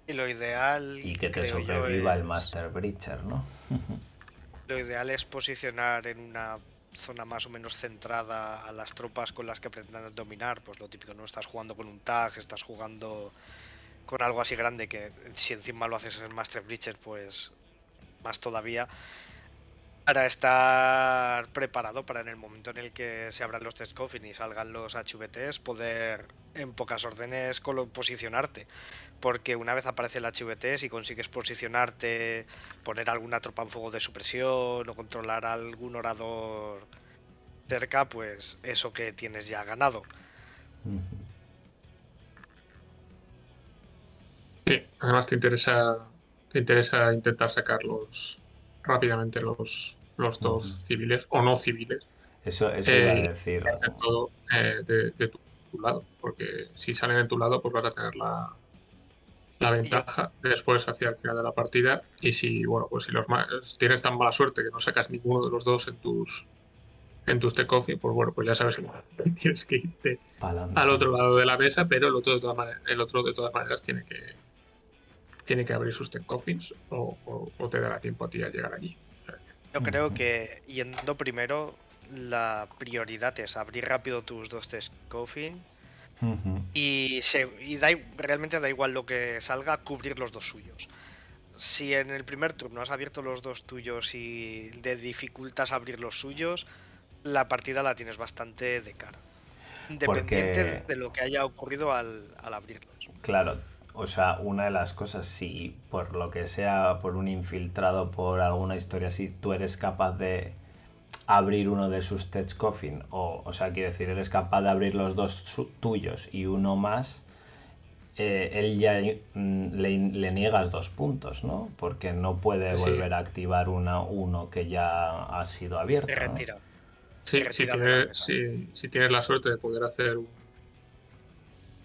Y lo ideal. Y que te sobreviva el es- Master Breacher, ¿no? Lo ideal es posicionar en una zona más o menos centrada a las tropas con las que pretendas dominar. Pues lo típico, no estás jugando con un tag, estás jugando con algo así grande que si encima lo haces en Master Breacher, pues más todavía. Para estar preparado para en el momento en el que se abran los test coffin y salgan los HVTs, poder en pocas órdenes posicionarte. Porque una vez aparece el HVT, si consigues posicionarte, poner alguna tropa en fuego de supresión o controlar algún orador cerca, pues eso que tienes ya ganado. Sí, además te interesa, te interesa intentar sacarlos rápidamente los, los dos civiles o no civiles, Eso, eso iba a Eh, decir. todo eh, de, de tu, tu lado, porque si salen de tu lado, pues vas a tener la, la ventaja después hacia el final de la partida. Y si, bueno, pues si los tienes tan mala suerte que no sacas ninguno de los dos en tus en tus off, pues bueno, pues ya sabes que tienes que irte pa'lante. al otro lado de la mesa, pero el otro de todas maneras, el otro de todas maneras tiene que tiene que abrir sus tech coffins o, o- o te dará tiempo a ti a llegar allí. Yo creo que yendo primero, la prioridad es abrir rápido tus dos test coffin Ujú. y, se, y da, i- realmente da igual lo que salga, cubrir los dos suyos. Si en el primer turno has abierto los dos tuyos y de dificultas abrir los suyos, la partida la tienes bastante de cara. Independiente Porque- de lo que haya ocurrido al, al abrirlos. Claro, o sea, una de las cosas, si por lo que sea, por un infiltrado, por alguna historia así, tú eres capaz de abrir uno de sus tech coffin, o, o sea, quiero decir, eres capaz de abrir los dos tuyos y uno más, eh, él ya mm, le, le niegas dos puntos, ¿no? Porque no puede Sí. volver a activar una, uno que ya ha sido abierto. Te ¿no? retira. Sí, Se si, tienes, mesa. si, si tienes la suerte de poder hacer un-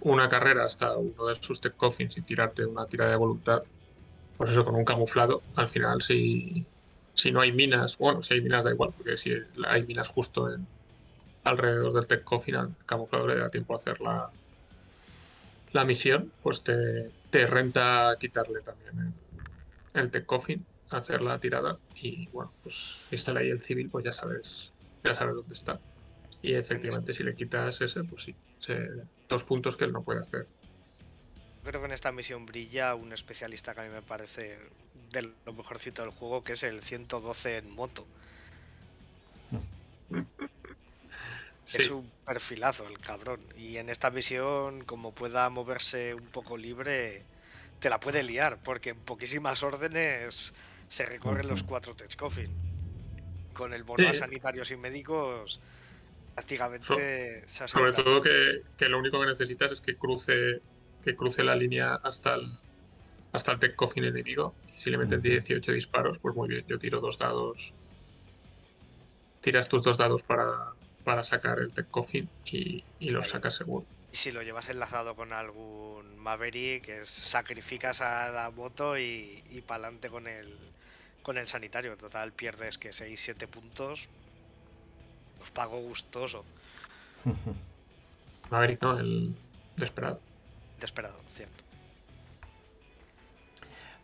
una carrera hasta uno de sus tech coffins y tirarte una tirada de voluntad, pues eso con un camuflado, al final si, si no hay minas, bueno, si hay minas da igual, porque si hay minas justo en, alrededor del tech coffin, al camuflado le da tiempo a hacer la, la misión, pues te, te renta quitarle también el, el tech coffin, hacer la tirada y bueno, pues si está ahí el civil, pues ya sabes, ya sabes dónde está. Y efectivamente si le quitas ese, pues sí, dos puntos que él no puede hacer. Creo que en esta misión brilla un especialista que a mí me parece de lo mejorcito del juego, que es el 112 en moto. Es un perfilazo el cabrón. Y en esta misión, como pueda moverse un poco libre, te la puede liar, porque en poquísimas órdenes se recorren los cuatro tech coffin. Con el bono a Sí. sanitarios y médicos Prácticamente se ha Sobre todo que, que lo único que necesitas es que cruce que cruce la línea hasta el hasta el tech coffin enemigo. Y si le metes Ujú. 18 disparos, pues muy bien. Yo tiro dos dados. Tiras tus dos dados para, para sacar el tech coffin y, y los Ahí. sacas seguro. Y si lo llevas enlazado con algún Maverick, es sacrificas a la moto y, y para adelante con el, con el sanitario. Total, pierdes que 6-7 puntos. Los pago gustoso. Maverick, ¿no? El desesperado. Desesperado, cierto.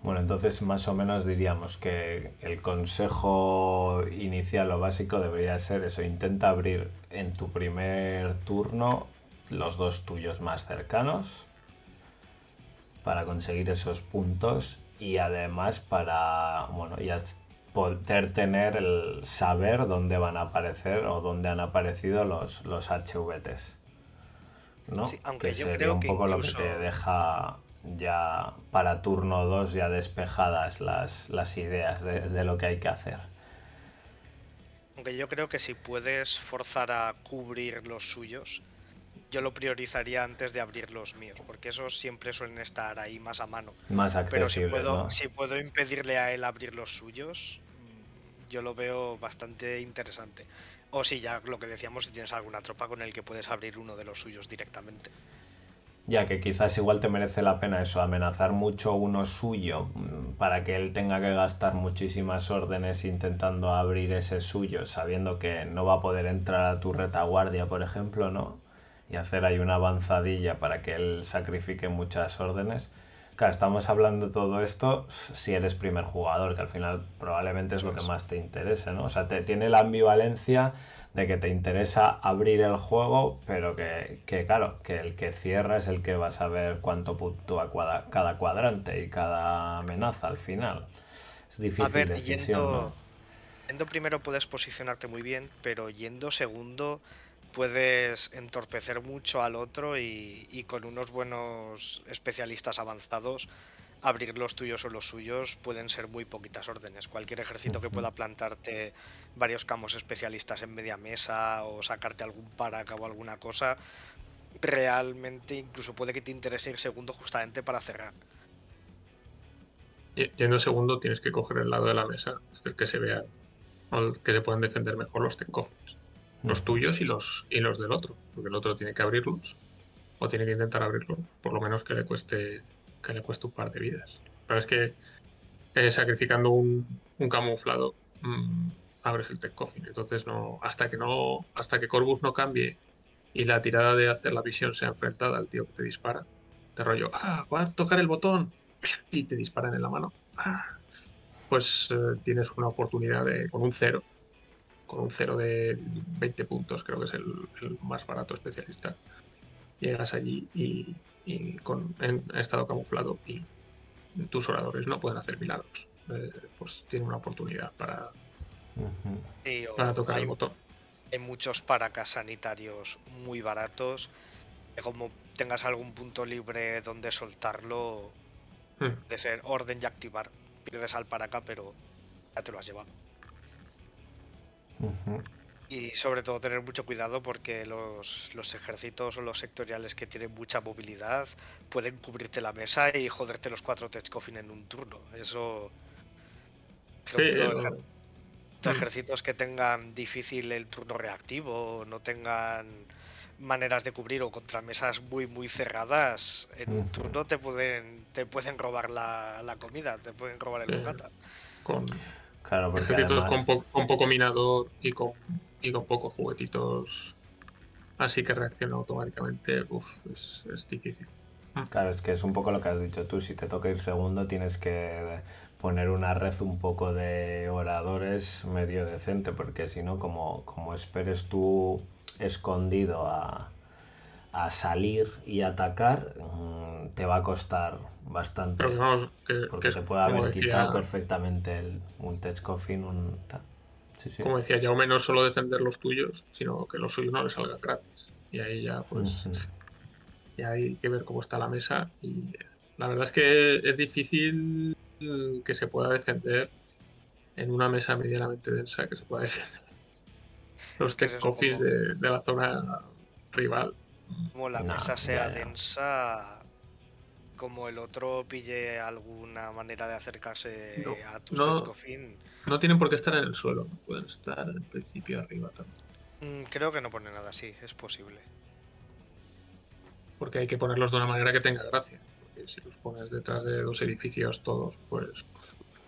Bueno, entonces más o menos diríamos que el consejo inicial o básico debería ser eso, intenta abrir en tu primer turno los dos tuyos más cercanos para conseguir esos puntos y además para, bueno, ya poder tener el saber dónde van a aparecer o dónde han aparecido los, los HVTs. ¿no? Sí, aunque que yo sería creo un que poco lo que te deja ya para turno 2 ya despejadas las, las ideas de, de lo que hay que hacer. Aunque yo creo que si puedes forzar a cubrir los suyos, yo lo priorizaría antes de abrir los míos, porque esos siempre suelen estar ahí más a mano. Más Pero si accesibles, puedo, ¿no? si puedo impedirle a él abrir los suyos, mm, yo lo veo bastante interesante. O si ya lo que decíamos, si tienes alguna tropa con el que puedes abrir uno de los suyos directamente. Ya que quizás igual te merece la pena eso, amenazar mucho uno suyo mm, para que él tenga que gastar muchísimas órdenes intentando abrir ese suyo, sabiendo que no va a poder entrar a tu retaguardia, por ejemplo, ¿no? Y hacer ahí una avanzadilla para que él sacrifique muchas órdenes. Claro, estamos hablando de todo esto si eres primer jugador, que al final probablemente es lo que más te interese, ¿no? O sea, te, tiene la ambivalencia de que te interesa abrir el juego, pero que, que, claro, que el que cierra es el que va a saber cuánto puntúa cuadra- cada cuadrante y cada amenaza al final. Es difícil A ver, decisión, yendo, ¿no? yendo primero puedes posicionarte muy bien, pero yendo segundo puedes entorpecer mucho al otro y, y con unos buenos especialistas avanzados abrir los tuyos o los suyos pueden ser muy poquitas órdenes. Cualquier ejército que pueda plantarte varios campos especialistas en media mesa o sacarte algún paraca o alguna cosa, realmente incluso puede que te interese ir segundo justamente para cerrar. Yendo segundo, tienes que coger el lado de la mesa, desde el que se vea o el que se puedan defender mejor los tech coffins. Los Ujú. tuyos y los, y los del otro. Porque el otro tiene que abrirlos. O tiene que intentar abrirlo. Por lo menos que le cueste. Que le cueste un par de vidas. Pero es que eh, sacrificando un, un camuflado. mm, abres el tech coffin. Entonces no. Hasta que no. Hasta que Corvus no cambie. Y la tirada de hacer la visión sea enfrentada al tío que te dispara. Te rollo. Ah, va a tocar el botón. Y te disparan en la mano. Ah, pues eh, tienes una oportunidad de. con un cero con un cero de 20 puntos, creo que es el, el más barato especialista. Llegas allí y, y con, en estado camuflado y tus oradores no pueden hacer milagros. Eh, pues tiene una oportunidad para, para tocar hay, el botón. hay muchos paracas sanitarios muy baratos. que como tengas algún punto libre donde soltarlo, Hmm. de ser orden y activar. Pierdes al paraca, pero ya te lo has llevado. Y sobre todo tener mucho cuidado porque los, los ejércitos o los sectoriales que tienen mucha movilidad pueden cubrirte la mesa y joderte los cuatro tech coffin en un turno. Eso. Por Sí, ejemplo, lo- ejer- Mm. ejércitos que tengan difícil el turno reactivo, no tengan maneras de cubrir o contra mesas muy muy cerradas, en un turno te pueden te pueden robar la, la comida, te pueden robar el bocata. con Claro, porque ejércitos además... con, po- con poco minador y con, y con pocos juguetitos así que reacciona automáticamente, uf, es, es difícil. Claro, es que es un poco lo que has dicho tú. Si te toca ir segundo, tienes que poner una red un poco de oradores medio decente, porque si no, como, como esperes tú escondido a, a salir y atacar, mm, te va a costar bastante. Pero que vamos, que, Porque que se puede haber decía- quitado perfectamente el, un Tech Coffin, un... Sí, sí. como decía Jaume, no solo defender los tuyos, sino que los suyos no les salgan gratis. Y ahí ya, pues, Ujú. y hay que ver cómo está la mesa. Y la verdad es que es difícil que se pueda defender en una mesa medianamente densa, que se pueda defender. los que es tech de, de la zona rival. Como la No, mesa sea ya, ya. densa, como el otro pille alguna manera de acercarse No, a tus no. coffin. No tienen por qué estar en el suelo, pueden estar en principio arriba también. Mm, Creo que no pone nada así, es posible. Porque hay que ponerlos de una manera que tenga gracia. Porque si los pones detrás de dos edificios todos, pues,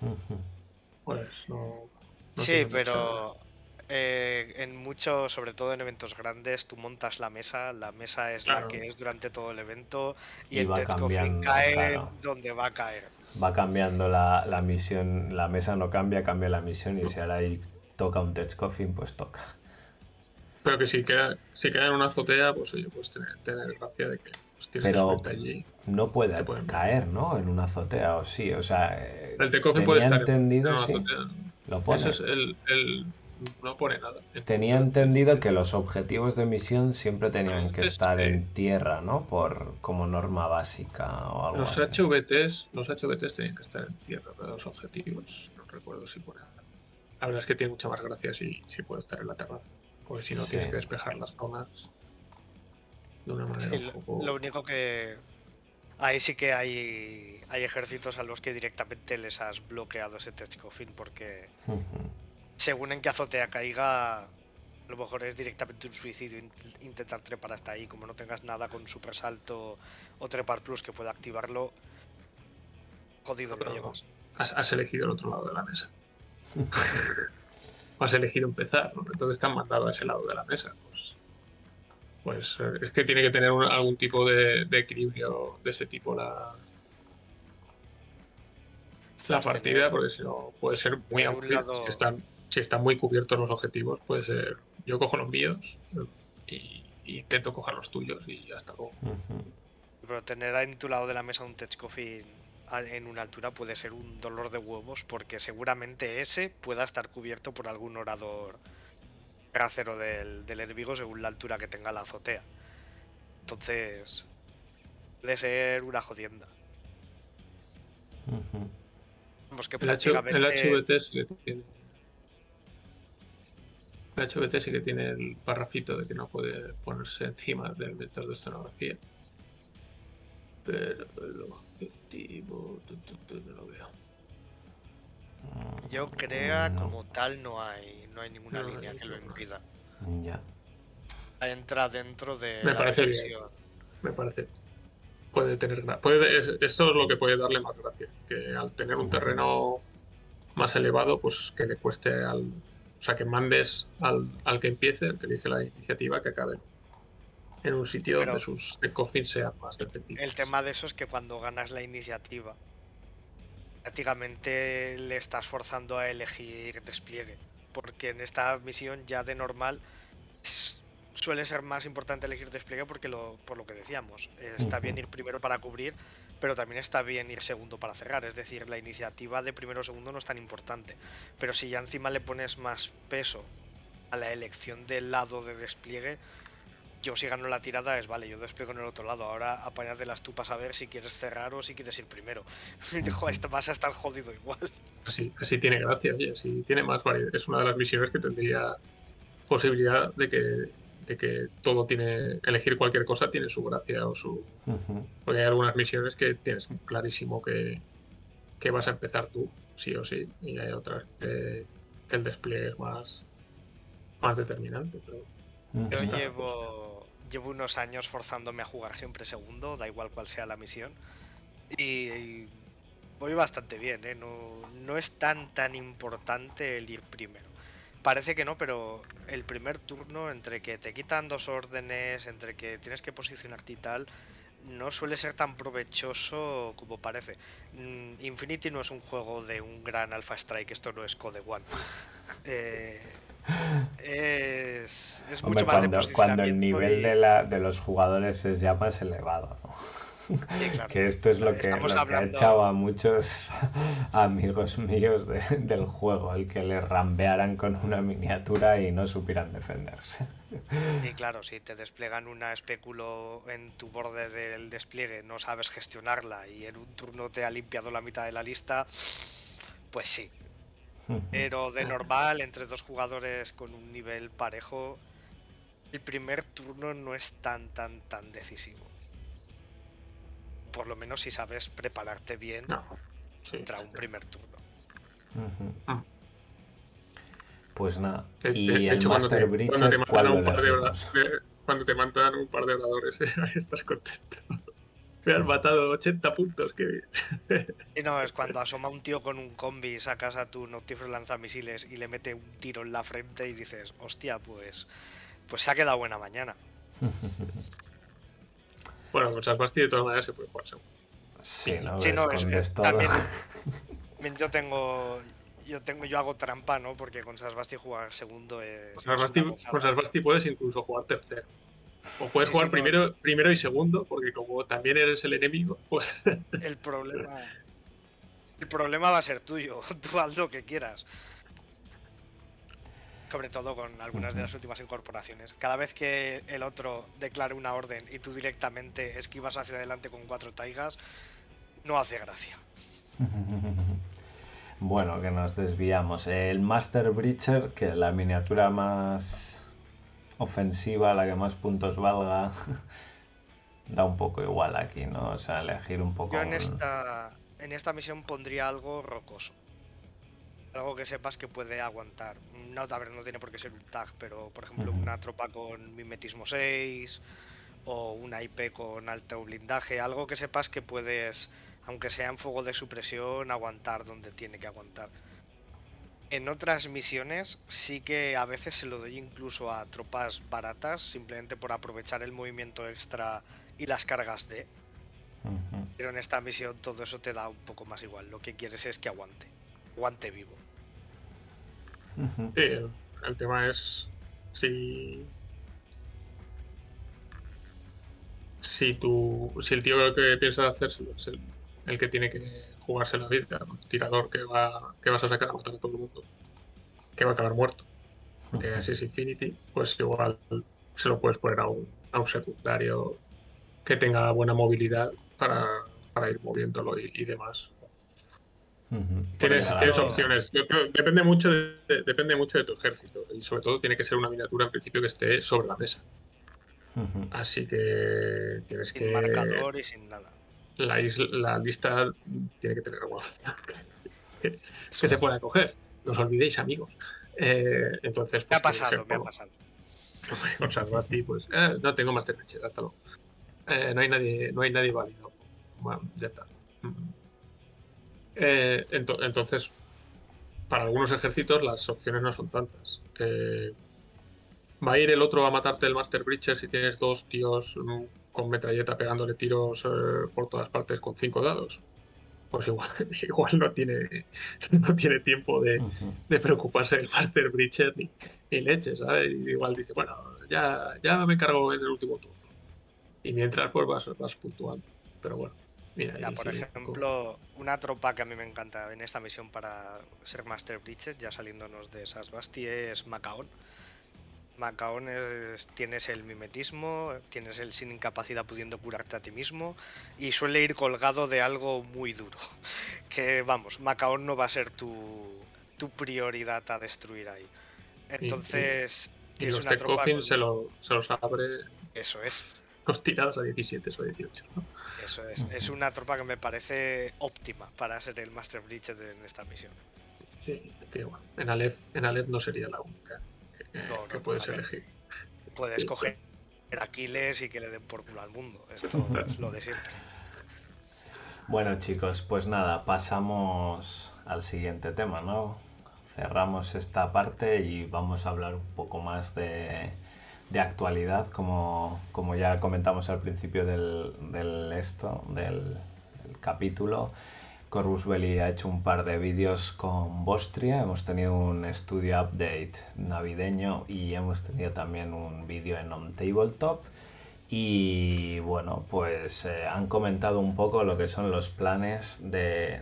pues no. no sí, pero eh, en muchos, sobre todo en eventos grandes, tú montas la mesa, la mesa es Claro. la que es durante todo el evento y, Y el coffin cambiando, cae claro. donde va a caer. Va cambiando la, la misión, la mesa no cambia, cambia la misión y si ahora ahí toca un touch coffin, pues toca. Pero que si queda, si queda en una azotea, pues oye, pues tener, tener gracia de que pues, tienes Pero- suerte allí. No puede caer, ¿no? En una azotea, o sí, o sea, El tenía puede estar en- entendido, en una sí, azotea. lo pone. Eso es el, el- No pone nada. Tenía entendido que los objetivos de misión siempre tenían que Es estar en tierra, ¿no? Por como norma básica o algo Los así. HVTs, los HVTs tenían que estar en tierra, pero los objetivos, no recuerdo si pone. La verdad es que tiene mucha más gracia si, si puede estar en la terraza. Porque si no, Sí. tienes que despejar las zonas de una manera Sí, un lo, poco. lo único que ahí sí que hay, hay ejércitos a los que directamente les has bloqueado ese test coffin porque. Según en qué azotea caiga, a lo mejor es directamente un suicidio int- intentar trepar hasta ahí. Como no tengas nada con super salto o trepar plus que pueda activarlo, jodido lo llevas. Has, has elegido el otro lado de la mesa. Has elegido empezar, ¿no? Entonces te han mandado a ese lado de la mesa. Pues, pues eh, es que tiene que tener un- algún tipo de, de equilibrio de ese tipo la, la partida, porque si no puede ser muy amplia. lado- Si están, si están muy cubiertos los objetivos, puede ser. Yo cojo los míos y, y intento coger los tuyos y ya está. luego. Ujú. Pero tener en tu lado de la mesa un tech coffin a- en una altura puede ser un dolor de huevos porque seguramente ese pueda estar cubierto por algún orador trasero del, del enemigo según la altura que tenga la azotea. Entonces, puede ser una jodienda. Ujú. Vamos que El, H- prácticamente... el HVT sí que tiene. HVT sí que tiene el parrafito de que no puede ponerse encima del vector de escenografía. Pero el objetivo. tu, tu, tu, no lo veo. Yo crea No. como tal no hay, no hay ninguna No hay línea que lo impida. Ya. Entra dentro de Me la parece bien. Me parece. Puede tener. Puede, es- esto es lo que puede darle más gracia. Que al tener un terreno más elevado, pues que le cueste al. O sea, que mandes al, al que empiece, al que elige la iniciativa, que acabe en un sitio Pero- donde sus coffins sean más defensivos. El tema de eso es que cuando ganas la iniciativa, prácticamente le estás forzando a elegir despliegue. Porque en esta misión ya de normal suele ser más importante elegir despliegue porque lo, por lo que decíamos, está bien ir primero para cubrir, pero también está bien ir segundo para cerrar. Es decir, la iniciativa de primero o segundo no es tan importante. Pero si ya encima le pones más peso a la elección del lado de despliegue, yo si gano la tirada es vale, yo despliego en el otro lado. Ahora las tupas a ver si quieres cerrar o si quieres ir primero. Vas a estar jodido igual. Así, así tiene gracia, oye, tiene más. Es una de las misiones que tendría posibilidad de que, de que todo tiene. Elegir cualquier cosa tiene su gracia o su. Porque hay algunas misiones que tienes clarísimo que, que vas a empezar tú, sí o sí, y hay otras que, que el despliegue es más, más determinante. Pero Yo llevo, llevo unos años forzándome a jugar siempre segundo, da igual cuál sea la misión. Y, y voy bastante bien, ¿eh? No, no es tan tan importante el ir primero. Parece que no, pero el primer turno, entre que te quitan dos órdenes, entre que tienes que posicionarte y tal, no suele ser tan provechoso como parece. Mm, Infinity no es un juego de un gran Alpha Strike, esto no es Code One. Eh, es, es Hombre, mucho más de cuando, cuando el nivel y- de, la, de los jugadores es ya más elevado, ¿no? Sí, claro. Que esto es lo que, Estamos lo que ha echado a muchos amigos míos de- del juego, el que le rambearan con una miniatura y no supieran defenderse. Sí, claro, si te desplegan una espéculo en tu borde del despliegue, no sabes gestionarla y en un turno te ha limpiado la mitad de la lista, pues sí. Pero de normal, entre dos jugadores con un nivel parejo, el primer turno no es tan, tan, tan decisivo. Por lo menos si sabes prepararte bien No. Sí. contra un primer turno. Ah. Pues nada. De- Y de- de el hecho, cuando Master te, cuando te Breacher, ¿cuál mandan un par de elegimos? oradores, cuando te mandan un par de oradores, estás contento. Me han matado 80 puntos, que Y no, es cuando asoma un tío con un combi, sacas a tu Noctifero lanzamisiles y le mete un tiro en la frente y dices, hostia, pues, pues se ha quedado buena mañana. Bueno, con Salvasti de todas maneras se puede jugar seguro. Sí, ¿no? Sí, no, es- es- también- Yo tengo, yo tengo, yo hago trampa, ¿no? Porque con Sasbasti jugar segundo es. Con gozada. con Salvasti puedes incluso jugar tercero. O puedes Sí, jugar sí, no. primero, primero y segundo, porque como también eres el enemigo, pues El problema. El problema va a ser tuyo. Tú haz lo que quieras. Sobre todo con algunas de las últimas incorporaciones. Cada vez que el otro declare una orden y tú directamente esquivas hacia adelante con cuatro taigas, no hace gracia. Bueno, que nos desviamos. El Master Breacher, que la miniatura más ofensiva, la que más puntos valga, da un poco igual aquí, ¿no? O sea, elegir un poco. Yo en esta, en esta misión pondría algo rocoso. Algo que sepas que puede aguantar. No, a ver, no tiene por qué ser un tag, pero por ejemplo una tropa con mimetismo 6 o una IP con alto blindaje. Algo que sepas que puedes, aunque sea en fuego de supresión, aguantar donde tiene que aguantar. En otras misiones sí que a veces se lo doy incluso a tropas baratas, simplemente por aprovechar el movimiento extra y las cargas de... Pero en esta misión todo eso te da un poco más igual. Lo que quieres es que aguante. Aguante vivo. Sí, el, el tema es si. Si tú. Si el tío que piensa hacérselo es el, el que tiene que jugarse la vida, el tirador que va que vas a sacar a matar a todo el mundo, que va a acabar muerto. que así es Infinity, pues igual se lo puedes poner a un, a un secundario que tenga buena movilidad para, para ir moviéndolo y, y demás. Tienes, opciones. Dep- Depende mucho de, de- depende mucho de tu ejército. Y sobre todo tiene que ser una miniatura en principio que esté sobre la mesa. Así que tienes Sin que. marcador y sin nada. La, isla- la lista tiene que tener opción que se pueda coger. No os olvidéis, amigos. Eh, entonces, Me ha pues, pasado, me ha ejemplo, pasado. con pues eh, no tengo Pitcher, hasta luego. Eh, no hay nadie, no hay nadie válido. Bueno, ya está. Mm. Eh, ento- entonces, para algunos ejércitos las opciones no son tantas. Eh, ¿Va a ir el otro a matarte el Master Breacher si tienes dos tíos mm, con metralleta pegándole tiros eh, por todas partes con cinco dados? Pues igual, igual no tiene no tiene tiempo de, preocuparse del Master Breacher ni, ni leche, ¿sabes? Igual dice, bueno, ya, ya me encargo en el último turno. Y mientras pues vas, vas puntuando. Pero bueno, mira. Por ejemplo, una tropa que a mí me encanta en esta misión para ser Master Bridget, ya saliéndonos de esas Basti, es Macaón. Macaón es, tienes el mimetismo, tienes el sin incapacidad pudiendo curarte a ti mismo y suele ir colgado de algo muy duro. Que vamos, Macaón no va a ser tu, tu prioridad a destruir ahí. Entonces, Y tienes los una Tech tropa Coffin con- se, lo, se los abre Eso es. los tirados a 17 o 18. ¿no? Eso es, es una tropa que me parece óptima para ser el Master Bridget en esta misión. Sí, que bueno. En Aleph, en Aleph no sería la única que, No, que no, puedes elegir. Puedes Sí, coger a Aquiles y que le den por culo al mundo. Esto es lo de siempre. Bueno, chicos, pues nada, pasamos al siguiente tema, ¿no? Cerramos esta parte y vamos a hablar un poco más de, de actualidad, como, como ya comentamos al principio del, del esto, del, capítulo. Corvus Belli ha hecho un par de vídeos con Bostria, hemos tenido un estudio update navideño y hemos tenido también un vídeo en On Tabletop. Y bueno, pues eh, han comentado un poco lo que son los planes de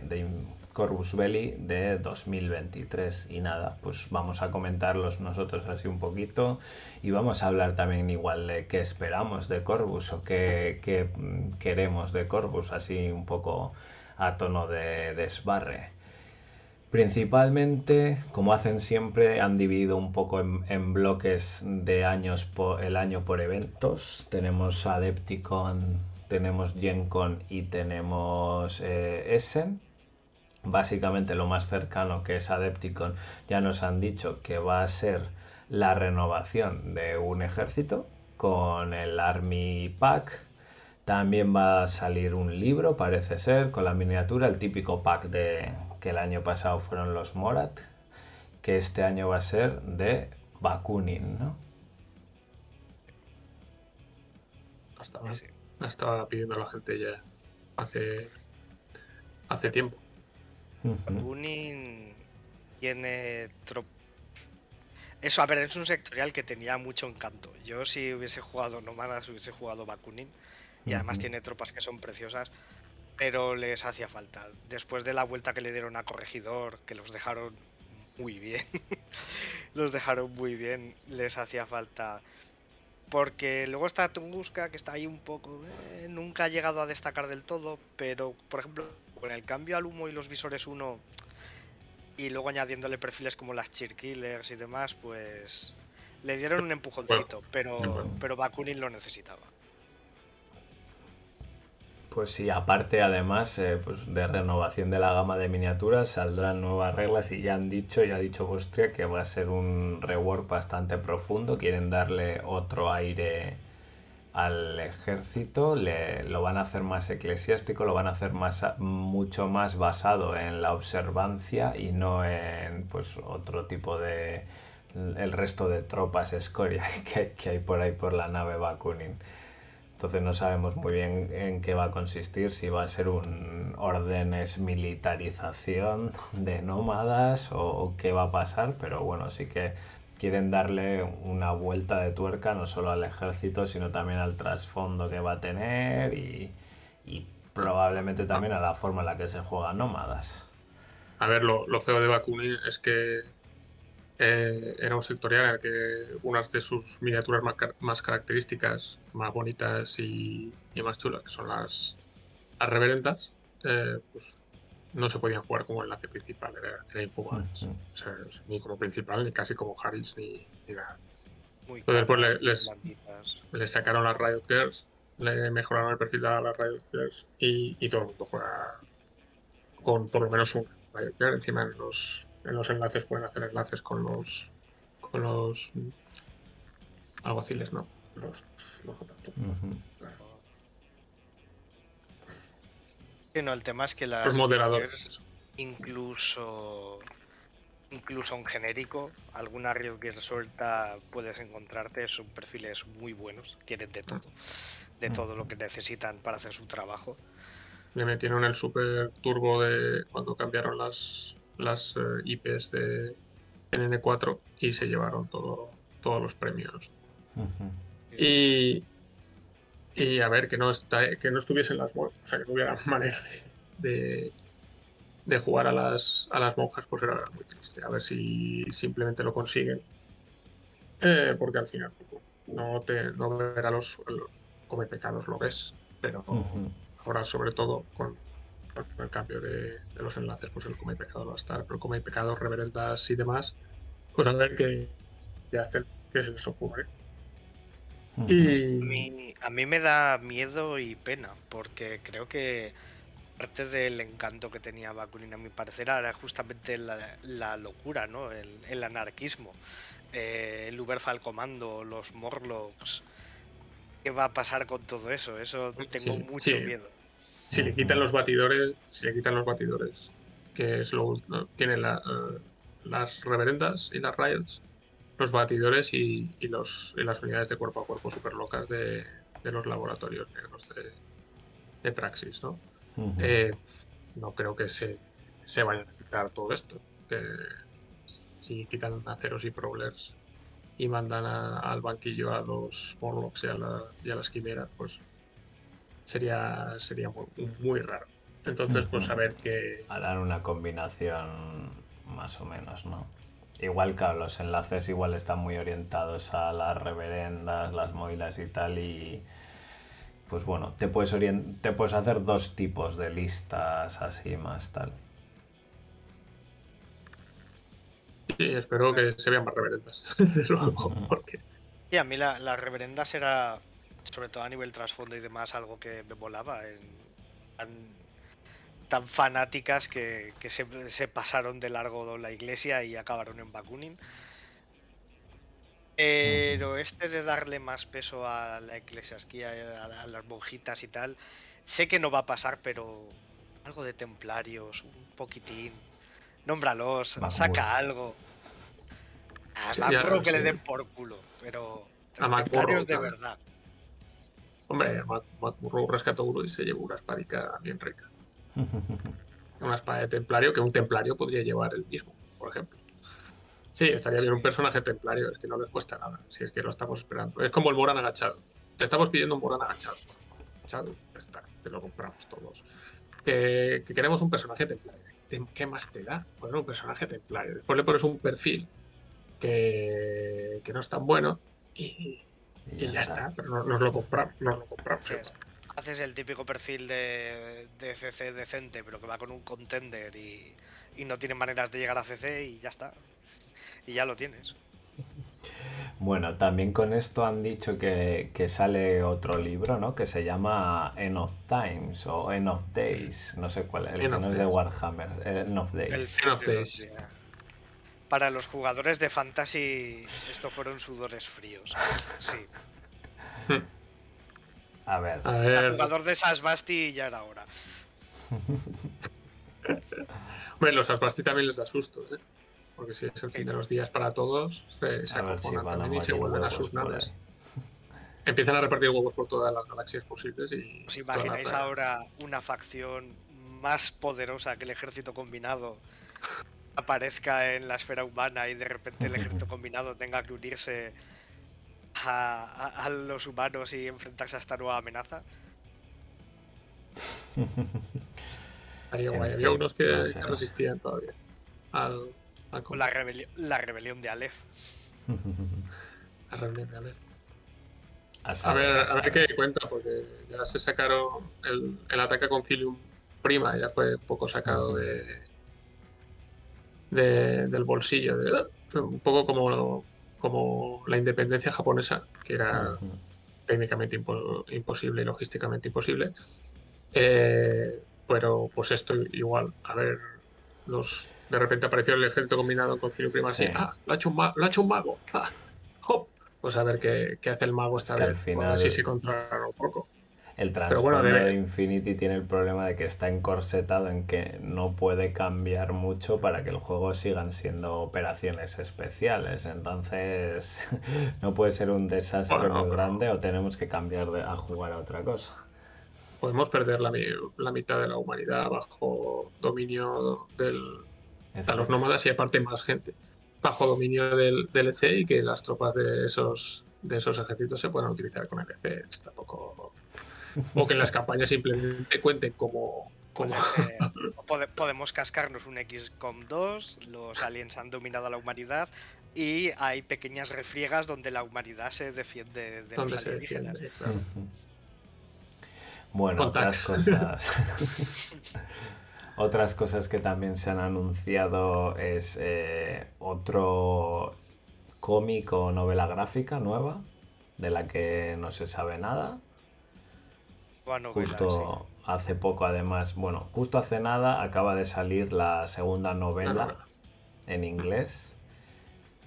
Corvus Belli de 2023. Y nada, pues vamos a comentarlos nosotros así un poquito y vamos a hablar también igual de qué esperamos de Corvus o qué, qué, mm, queremos de Corvus, así un poco a tono de desbarre. Principalmente, como hacen siempre, han dividido un poco en, bloques de años por el año por eventos. Tenemos Adepticon, tenemos GenCon y tenemos eh, Essen. Básicamente lo más cercano que es Adepticon ya nos han dicho que va a ser la renovación de un ejército con el Army Pack. También va a salir un libro, parece ser, con la miniatura, el típico pack de, que el año pasado fueron los Morat, que este año va a ser de Bakunin, ¿no? Estaba, estaba pidiendo la gente ya hace, hace tiempo. Bakunin tiene Eso, a ver, es un sectorial que tenía mucho encanto. Yo si hubiese jugado Nomadas hubiese jugado Bakunin. Y además tiene tropas que son preciosas pero les hacía falta. Después de la vuelta que le dieron a Corregidor, que los dejaron muy bien, los dejaron muy bien, les hacía falta. Porque luego está Tunguska, que está ahí un poco. Eh, nunca ha llegado a destacar del todo, pero por ejemplo, con el cambio al humo y los visores 1, y luego añadiéndole perfiles como las Cheerkillers y demás, pues le dieron un empujoncito, pero, pero Bakunin lo necesitaba. Pues sí, aparte además eh, pues de renovación de la gama de miniaturas saldrán nuevas reglas y ya han dicho, ya ha dicho Bostria que va a ser un rework bastante profundo, quieren darle otro aire al ejército, le, lo van a hacer más eclesiástico, lo van a hacer más, mucho más basado en la observancia y no en pues otro tipo de el resto de tropas escoria que, que hay por ahí por la nave Bakunin. Entonces no sabemos muy bien en qué va a consistir, si va a ser un órdenes militarización de nómadas o, qué va a pasar, pero bueno, sí que quieren darle una vuelta de tuerca no solo al ejército, sino también al trasfondo que va a tener y, probablemente también a la forma en la que se juegan nómadas. A ver, lo, lo feo de Bakunin es que eh, era un sectorial en el que unas de sus miniaturas más, características, más bonitas y, más chulas, que son las, las reverentas, eh, pues no se podían jugar como enlace principal, era, era ni como principal, ni casi como Harris, ni, nada. Entonces, pues les, les, sacaron las Riot Girls, le mejoraron el perfil a las Riot Girls y, y todo el mundo juega con por lo menos un Riot Girl. Encima de los en los enlaces pueden hacer enlaces con los con los alguaciles, ¿no? Los, los no, el tema es que las moderadores incluso incluso un genérico, alguna Riot suelta puedes encontrarte, son perfiles muy buenos, tienen de todo, de todo lo que necesitan para hacer su trabajo. Le metieron el super turbo de cuando cambiaron las las eh, IPs de NN4 y se llevaron todo, todos los premios. y, y a ver, que no, está, que no estuviesen las o sea, que no hubiera manera de, de, jugar a las, a las monjas, pues era muy triste. A ver si simplemente lo consiguen. Eh, porque al final pues, no, te, no ver a los, come pecados lo ves, pero ahora sobre todo con con el cambio de, los enlaces, pues el Come Pecado va a estar, pero Come y Pecado, Reverendas y demás, pues a ver qué, hacen, qué se les ocurre. Y... A mí, me da miedo y pena, porque creo que parte del encanto que tenía Bakunin, a mi parecer, era justamente la, locura, ¿no? El, anarquismo. Eh, el Uberfa al comando, los Morlocks. ¿Qué va a pasar con todo eso? Eso tengo mucho miedo. Si le quitan los batidores, si le quitan los batidores, que es lo tienen eh, las reverendas y las riots, los batidores y, los, las unidades de cuerpo a cuerpo super locas de, los laboratorios negros de, Praxis, ¿no? Eh, no creo que se, se vaya a quitar todo esto. si quitan aceros y prowlers y mandan al banquillo a los Morlocks y a, y a las quimeras, pues sería, sería muy, raro. Entonces, pues a ver qué... A dar una combinación más o menos, ¿no? Igual que los enlaces igual están muy orientados a las reverendas, las moilas y tal y pues bueno, te puedes te puedes hacer dos tipos de listas así más tal. Y espero que se vean más reverendas. luego, porque Y a mí la- las reverendas era, sobre todo a nivel trasfondo y demás, algo que me volaba. En, tan fanáticas que, que se, se pasaron de largo la iglesia y acabaron en Bakunin. Pero este de darle más peso a la eclesiasquía, a, a las monjitas y tal, sé que no va a pasar, pero algo de templarios, un poquitín. Nómbralos, saca algo. A Sí, que le den por culo, pero A templarios de claro. verdad. Hombre, Macmurro rescató uno y se llevó una espadica bien rica. Una espada de templario que un templario podría llevar el mismo, por ejemplo. Sí, estaría bien un personaje templario, es que no les cuesta nada, si es que lo estamos esperando. Es como el Moran agachado. Te estamos pidiendo un Moran agachado. Agachado, está, te lo compramos todos. Que, que queremos un personaje templario. Te- ¿Qué más te da? Poner un personaje templario. Después le pones un perfil que, que no es tan bueno y, y ya está, pero no- nos lo compramos, nos lo compramos. Sí, Haces el típico perfil de, de CC decente, pero que va con un contender y, y no tiene maneras de llegar a CC y ya está. Y ya lo tienes. Bueno, también con esto han dicho que, que sale otro libro, ¿no? Que se llama End of Times o End of Days. No sé cuál es, el End que no es de Days. Warhammer. End of Days. El End of Days. días. Para los jugadores de Fantasy, esto fueron sudores fríos. Sí. A ver, A ver, jugador de Sasbasti ya era hora. hombre, los Asbasti también les da susto, ¿eh? Porque si es el fin de los días para todos, se, se si acojonan van a también y se vuelven a sus naves. Empiezan a repartir huevos por todas las galaxias posibles y... ¿Os imagináis ahora una facción más poderosa que el ejército combinado aparezca en la esfera humana y de repente el ejército combinado tenga que unirse a, a- a los humanos y enfrentarse a esta nueva amenaza? Guay. Había unos que, no sé, que no. resistían todavía al, al Con la, rebeli- la rebelión de Aleph. a reunión de Aleph. A ver, a a ver qué cuenta, porque ya se sacaron el, el ataque a Concilium Prima, ya fue un poco sacado de, de- del bolsillo, de- un poco como, como la independencia japonesa, que era técnicamente impo- imposible y logísticamente imposible. Eh, pero pues esto igual, a ver, los de repente apareció el ejército combinado con Concilium Prima así, Sí. ah, lo ha hecho un, ma- lo ha hecho un mago, ah, hop. Pues a ver qué, qué hace el mago esta que al vez. a ver final- si se controla un poco. El trasfondo bueno, de Infinity tiene el problema de que está encorsetado en que no puede cambiar mucho para que el juego sigan siendo operaciones especiales. Entonces, no puede ser un desastre Bueno, muy grande o tenemos que cambiar de- a jugar a otra cosa. Podemos perder la, mi- la mitad de la humanidad bajo dominio del, de los nómadas y aparte más gente bajo dominio del, del EC y que las tropas de esos de esos ejércitos se puedan utilizar con el EC. Es Tampoco... O que en las campañas simplemente cuenten como... eh, pode- podemos cascarnos un XCOM 2, los aliens han dominado a la humanidad y hay pequeñas refriegas donde la humanidad se defiende de los alienígenas. defiende. claro. Ujú. Bueno, Contact. otras cosas. otras cosas que también se han anunciado es eh, otro cómic o novela gráfica nueva, de la que no se sabe nada. Novela, Justo hace poco, además, bueno, justo hace nada acaba de salir la segunda La novela novela. en inglés.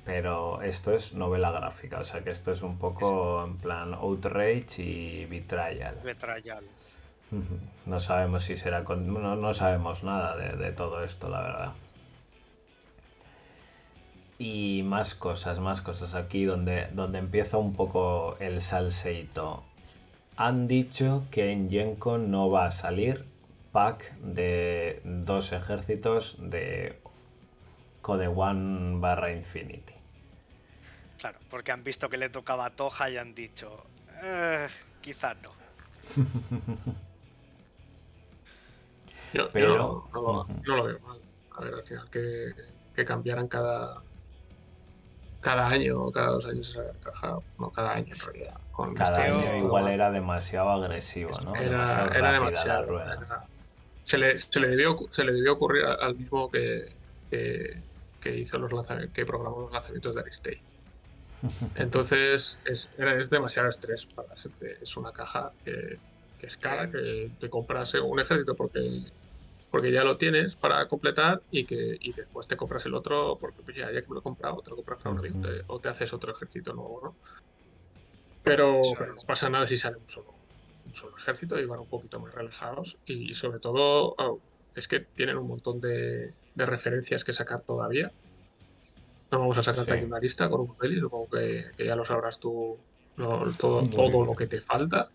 Pero esto es novela gráfica, o sea que esto es un poco en plan outrage y betrayal. Betrayal. No sabemos si será con... No, no sabemos nada de, de todo esto, la verdad. Y más cosas, más cosas aquí donde, donde empieza un poco el salseito. Han dicho que en Gencon no va a salir pack de dos ejércitos de Code One barra Infinity. Claro, porque han visto que le tocaba a Toja y han dicho, "Eh, quizás no. Yo, yo Pero- no, no lo, Ujú. no lo veo mal. A ver, al final que, que cambiaran cada cada año o cada dos años esa caja, no cada año en realidad. Con Cada Este año igual era demasiado agresivo, ¿no? era, Demasiado era rápida la demasiado. rueda. era- se, le, se, le debió, se le debió ocurrir a- al mismo que, que, que hizo los lanzami- que programó los lanzamientos de Aristei. Entonces es, era- es demasiado estrés para la gente. Es una caja que, que es cara, que te compras un ejército porque porque ya lo tienes para completar y que y después te compras el otro porque pues ya, ya que me lo he comprado, te lo compras para un Ujú. te- o te haces otro ejército nuevo, ¿no? Pero, pero no pasa nada si sale un solo, un solo ejército y van un poquito más relajados y, y sobre todo oh, es que tienen un montón de, de referencias que sacar todavía. No vamos a sacarte Sí. aquí una lista con un peli, supongo que, que ya lo sabrás tú lo- todo, Muy todo bien. lo que te falta.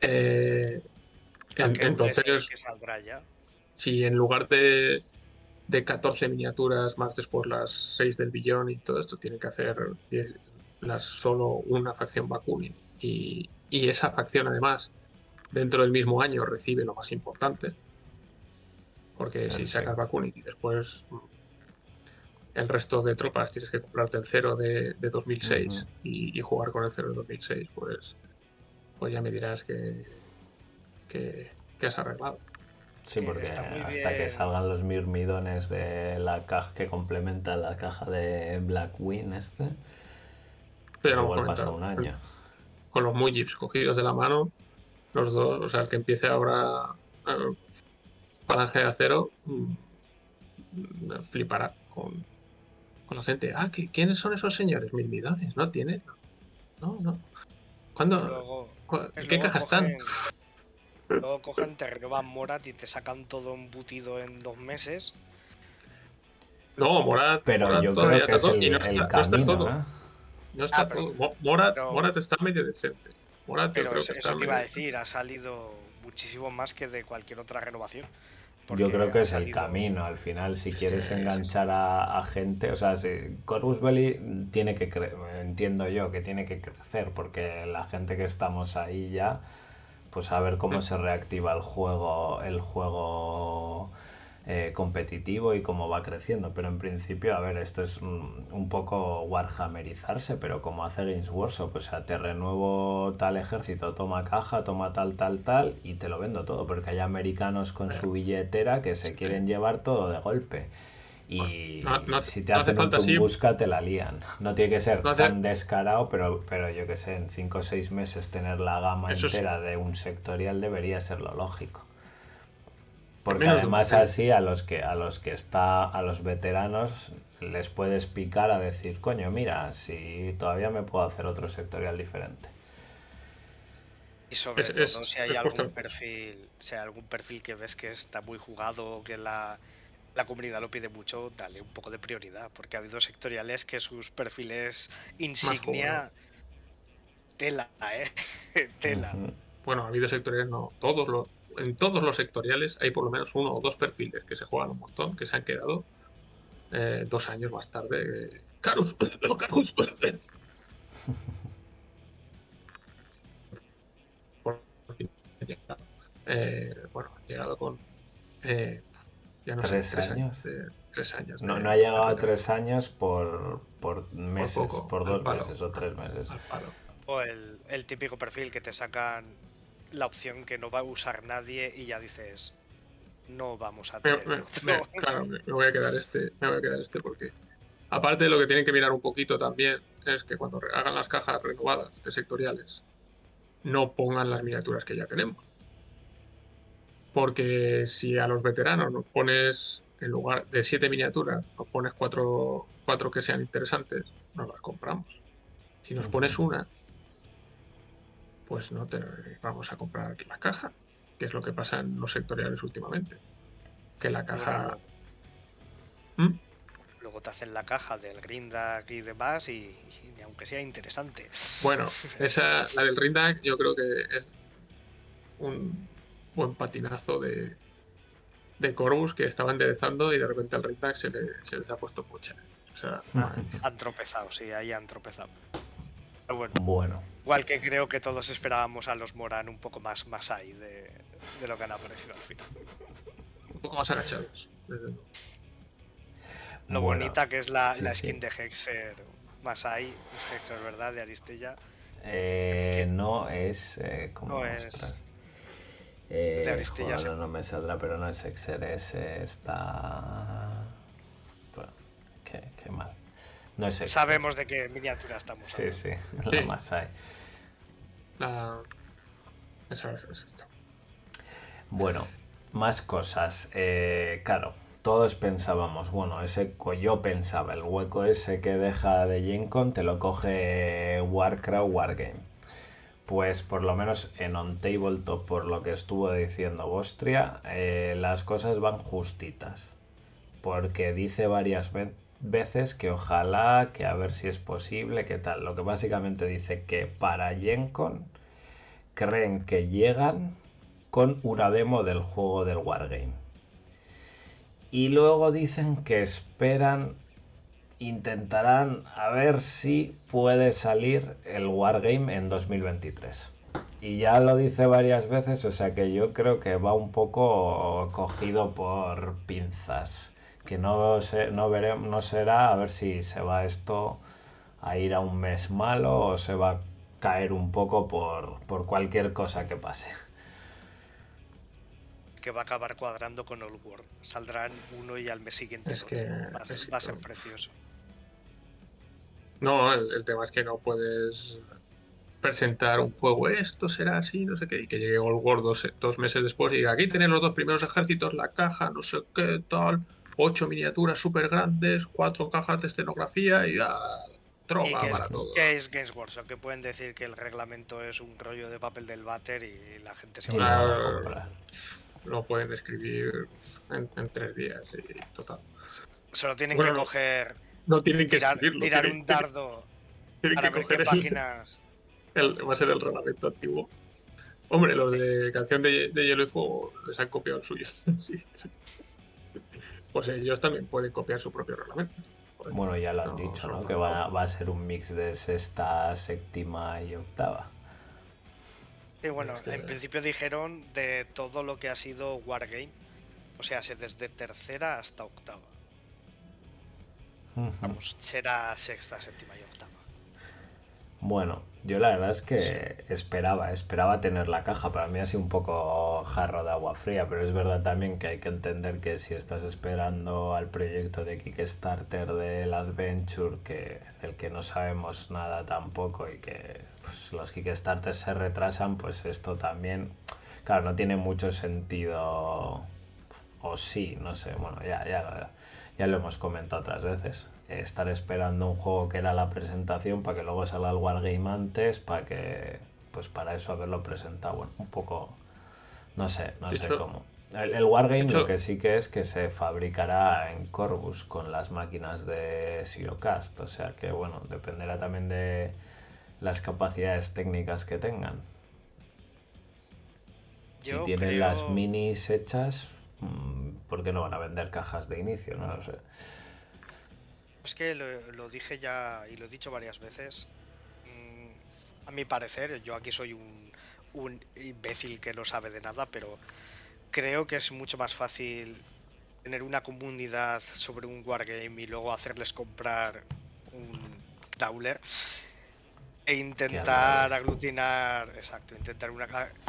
Eh, en- entonces, DLC que saldrá ya. si en lugar de, de 14 miniaturas más después las 6 del billón y todo esto, tienen que hacer 10 las, solo una facción Bakunin y, y esa facción además dentro del mismo año recibe lo más importante porque si sacas Bakunin y después mm, el resto de tropas tienes que comprarte el cero de, de 2006 Ujú. y, y jugar con el cero de 2006 pues pues ya me dirás que, que, que has arreglado. Sí, que porque está muy hasta que salgan los mirmidones de la caja que complementa la caja de Blackwing este, Pero igual pasa un año. con los Mujips cogidos de la mano, los dos, o sea, el que empiece ahora eh, Falange de Acero, mm, flipará con, con la gente. Ah, ¿qué- ¿quiénes son esos señores? Mil millones, ¿no tiene? No, no. ¿Cuándo? Luego, cu- es ¿En qué luego caja están? Luego cogen, te renuevan Morat y te sacan todo embutido en dos meses. No, Morat, Pero Morat yo todavía creo que está es todo, el, y no el está, no está todo. ¿eh? No está Ah, pero-. Mo- Morat, pero- Morat está medio decente. Morat Pero creo eso, que eso te iba a decir, ha salido muchísimo más que de cualquier otra renovación. Yo creo que es el camino. Al final, si quieres enganchar a, a gente, o sea, si Corvus Belli tiene que crecer, entiendo yo que tiene que crecer, porque la gente que estamos ahí ya, pues a ver cómo se reactiva el juego, el juego eh, competitivo y cómo va creciendo. Pero en principio, a ver, esto es un, un poco Warhammerizarse, pero como hace Games Workshop, o sea, te renuevo tal ejército, toma caja, toma tal, tal, tal, y te lo vendo todo, porque hay americanos con su billetera que se Sí. quieren llevar todo de golpe. Y No- no- si te no hace hacen un busca te la lían. No tiene que ser hace- tan descarado, pero, pero yo que sé, en 5 o 6 meses tener la gama Eso sí. entera de un sectorial debería ser lo lógico. Porque además así a los que a los que está a los veteranos les puedes picar a decir, coño, mira, si todavía me puedo hacer otro sectorial diferente. Y sobre Es- todo es- si hay algún justo- perfil, si hay algún perfil que ves que está muy jugado o que la, la comunidad lo pide mucho, dale un poco de prioridad, porque ha habido sectoriales que sus perfiles insignia tela, eh, tela. Bueno, ha habido sectoriales, no, todos los, en todos los sectoriales hay por lo menos uno o dos perfiles que se juegan un montón, que se han quedado eh, dos años más tarde. eh, Carus, Eh, bueno, ha llegado con eh, ya no ¿Tres sé, tres años? años. de- tres años. No, no ha llegado a tres años por, por meses, poco, por dos palo. meses o tres meses. al. O el, el típico perfil que te sacan la opción que no va a usar nadie y ya dices, no vamos a tener me- otro". me- claro, me, voy a quedar este, me voy a quedar este porque aparte de lo que tienen que mirar un poquito también es que cuando hagan las cajas renovadas de sectoriales no pongan las miniaturas que ya tenemos. Porque si a los veteranos nos pones en lugar de siete miniaturas, nos pones cuatro, cuatro que sean interesantes, nos las compramos. Si nos pones una, pues no te vamos a comprar la caja, que es lo que pasa en los sectoriales últimamente. Que la caja. ¿Mm? Luego te hacen la caja del Grindak y demás y, y aunque sea interesante. Bueno, esa, la del Rindak, yo creo que es un buen patinazo de, de Corvus que estaba enderezando y de repente al Rindak se, le, se les ha puesto pocha. O sea. Han tropezado, sí, ahí han tropezado. Pero bueno, Bueno, igual que creo que todos esperábamos a los Moran un poco más, más ahí de, de lo que han aparecido al final. un poco más agachados. desde. Lo bueno. bonita que es la, sí, la sí. skin de Hexer más ahí, es Hexer, ¿verdad? De Aristella. Eh, ¿Qué? no es. Eh, ¿cómo? No es- Ostras. Eh, de Aristilla, joder, no me saldrá, pero no es Exer, es eh, esta. Bueno, que No es. Sabemos de qué miniatura estamos Sí, hablando. sí, Sí. la más hay. La... Esa es esta. Bueno, más cosas. Eh, claro, todos pensábamos, bueno, ese yo pensaba, el hueco ese que deja de Gencon te lo coge Warcraft Wargame. Pues por lo menos en On Tabletop, por lo que estuvo diciendo Bostria, eh, las cosas van justitas. Porque dice varias ve- veces que ojalá, que a ver si es posible, que tal. Lo que básicamente dice que para Gencon creen que llegan con una demo del juego del Wargame. Y luego dicen que esperan, intentarán a ver si puede salir el Wargame en 2023. Y ya lo dice varias veces, o sea que yo creo que va un poco cogido por pinzas. Que no, se, no, veremos, no será a ver si se va esto a ir a un mes malo o se va a caer un poco por, por cualquier cosa que pase. Que va a acabar cuadrando con Old World. Saldrán uno y al mes siguiente Es el otro. que- Va a ser, es va a ser que- precioso. No, el, el tema es que no puedes presentar un juego, esto será así, no sé qué, y que llegue Old World dos, dos meses después y diga, aquí tenéis los dos primeros ejércitos, la caja, no sé qué, tal, ocho miniaturas súper grandes, cuatro cajas de escenografía y ya, Y droga que es, para todo. que es Games Workshop, que pueden decir que el reglamento es un rollo de papel del váter y la gente se Y va a comprar. Lo pueden escribir en, en tres días y total. Solo tienen Bueno, que no. coger, No tienen que tirar, escribirlo, tirar tienen- un dardo tienen para que ver qué coger el- páginas. el- va a ser el reglamento antiguo. Hombre, los de Canción de, de Hielo y Fuego les han copiado el suyo. Sí. Pues ellos también pueden copiar su propio reglamento. Bueno, ya lo han No, dicho, ¿no? Que va, va a ser un mix de sexta, séptima y octava. Y bueno, Es que- en principio dijeron de todo lo que ha sido Wargame. O sea, se- desde tercera hasta octava. Vamos, será sexta, séptima y octava. Bueno, yo la verdad es que esperaba, esperaba tener la caja. Para mí ha sido un poco jarro de agua fría, pero es verdad también que hay que entender que si estás esperando al proyecto de Kickstarter del Adventure, que del que no sabemos nada tampoco y que pues, los Kickstarters se retrasan, pues esto también, claro, no tiene mucho sentido. O sí, no sé, bueno, ya, ya, ya lo hemos comentado otras veces. Estar esperando un juego que era la presentación para que luego salga el Wargame antes, para que, pues para eso haberlo presentado. Bueno, un poco, no sé, no sé hecho- cómo. El, el Wargame hecho- lo que sí que es que se fabricará en Corvus con las máquinas de Siocast, o sea que bueno, dependerá también de las capacidades técnicas que tengan. Si tienen creo- las minis hechas, mm, ¿por qué no van a vender cajas de inicio? No lo sé. Es que lo, lo dije ya y lo he dicho varias veces. mm, A mi parecer, yo aquí soy un, un imbécil que no sabe de nada, pero creo que es mucho más fácil tener una comunidad sobre un wargame y luego hacerles comprar un crawler e intentar aglutinar, exacto, intentar una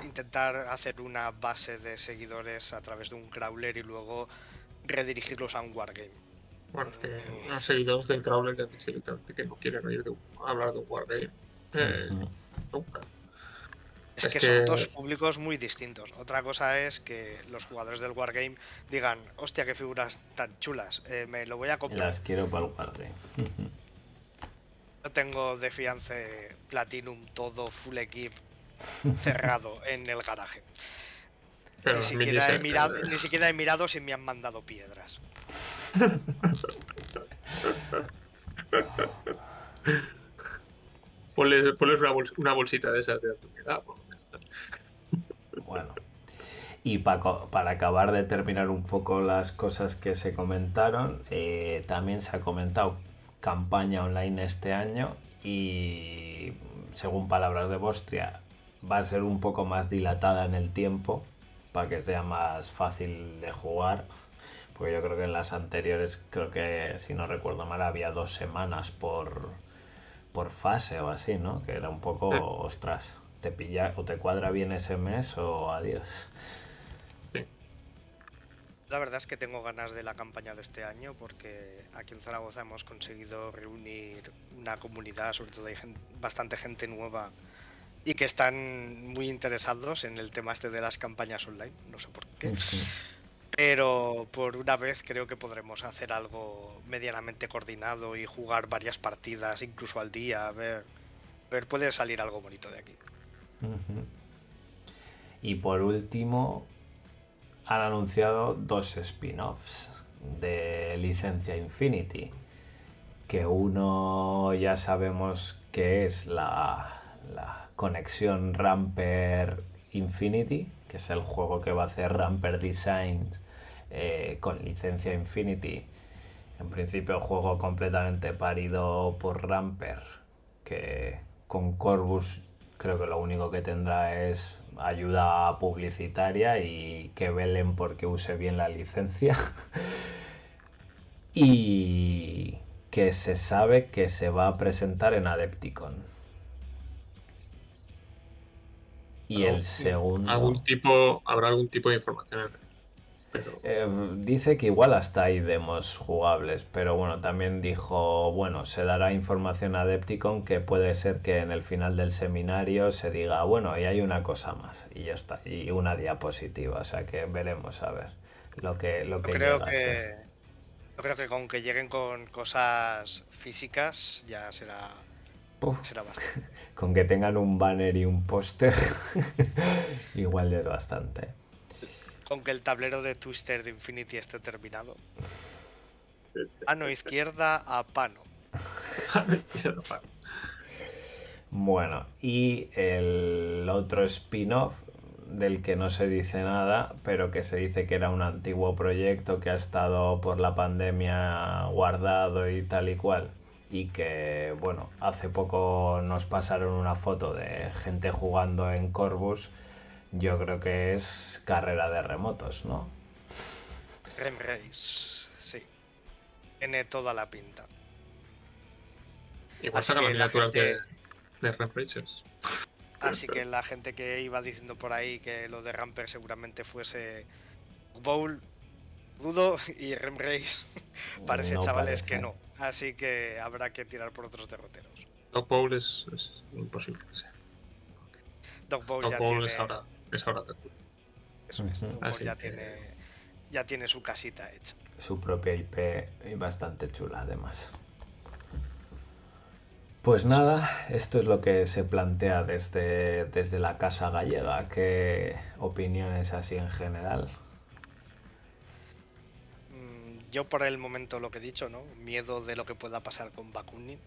intentar hacer una base de seguidores a través de un crawler y luego redirigirlos a un wargame. Bueno, que los seguidores del Crawler ya dicen directamente que no quieren oír de un- hablar de un Wargame. Eh, nunca. Es, Es que, que- son dos públicos muy distintos. Otra cosa es que los jugadores del Wargame digan, hostia, qué figuras tan chulas, eh, me lo voy a comprar. Las quiero para el Wargame. Yo tengo de fiance Platinum todo full equip cerrado en el garaje. Pero Ni siquiera, he mirado, ni siquiera he mirado si me han mandado piedras. Ponles, ponles una, bols- una bolsita de esas de menos. Bueno. Y pa co- para acabar de terminar un poco las cosas que se comentaron, eh, también se ha comentado campaña online este año y según palabras de Bostria va a ser un poco más dilatada en el tiempo para que sea más fácil de jugar. Porque yo creo que en las anteriores, creo que si no recuerdo mal, había dos semanas por, por fase o así, ¿no? Que era un poco, ostras, te pilla o te cuadra bien ese mes o adiós. La verdad es que tengo ganas de la campaña de este año porque aquí en Zaragoza hemos conseguido reunir una comunidad, sobre todo hay bastante gente nueva y que están muy interesados en el tema este de las campañas online, no sé por qué. Pero por una vez creo que podremos hacer algo medianamente coordinado y jugar varias partidas, incluso al día, a ver, a ver puede salir algo bonito de aquí. Y por último, han anunciado dos spin-offs de licencia Infinity. Que uno ya sabemos que es la, la conexión Ramper Infinity, que es el juego que va a hacer Ramper Designs eh, con licencia Infinity. En principio, juego completamente parido por Ramper, que con Corvus creo que lo único que tendrá es ayuda publicitaria y que velen porque use bien la licencia. y que se sabe que se va a presentar en Adepticon. Y el segundo... Algún tipo, habrá algún tipo de información en red. Pero Eh, dice que igual hasta hay demos jugables, pero bueno, también dijo, bueno, se dará información a Adepticon que puede ser que en el final del seminario se diga, bueno, y hay una cosa más, y ya está, y una diapositiva, o sea que veremos a ver lo que, lo Yo que creo llega a ser. que yo creo que con que lleguen con cosas físicas ya será Puf, será bastante. con que tengan un banner y un póster, igual ya es bastante. Con que el tablero de Twister de Infinity esté terminado. Mano izquierda a pano. Bueno, y el otro spin-off del que no se dice nada, pero que se dice que era un antiguo proyecto que ha estado por la pandemia guardado y tal y cual. Y que, bueno, hace poco nos pasaron una foto de gente jugando en Corvus. Yo creo que es carrera de remotos, ¿no? Rem Race. Sí. Tiene toda la pinta. igual Así sacan la miniatura gente- de, de Red Rangers. Así que la gente que iba diciendo por ahí que lo de Ramper seguramente fuese Bowl, dudo y Rem Race parece No chavales que no. Así que habrá que tirar por otros derroteros. Dog Bowl es, es imposible que sea. Dog Bowl Dog ya Bowl tiene, es ahora, es ahora eso es. Dog Bowl Así ya que- tiene ya tiene su casita hecha. su propia IP y bastante chula además. Pues nada, esto es lo que se plantea desde, desde la Casa Gallega. ¿Qué opiniones así en general? Yo por el momento lo que he dicho, ¿no? Miedo de lo que pueda pasar con Bakunin.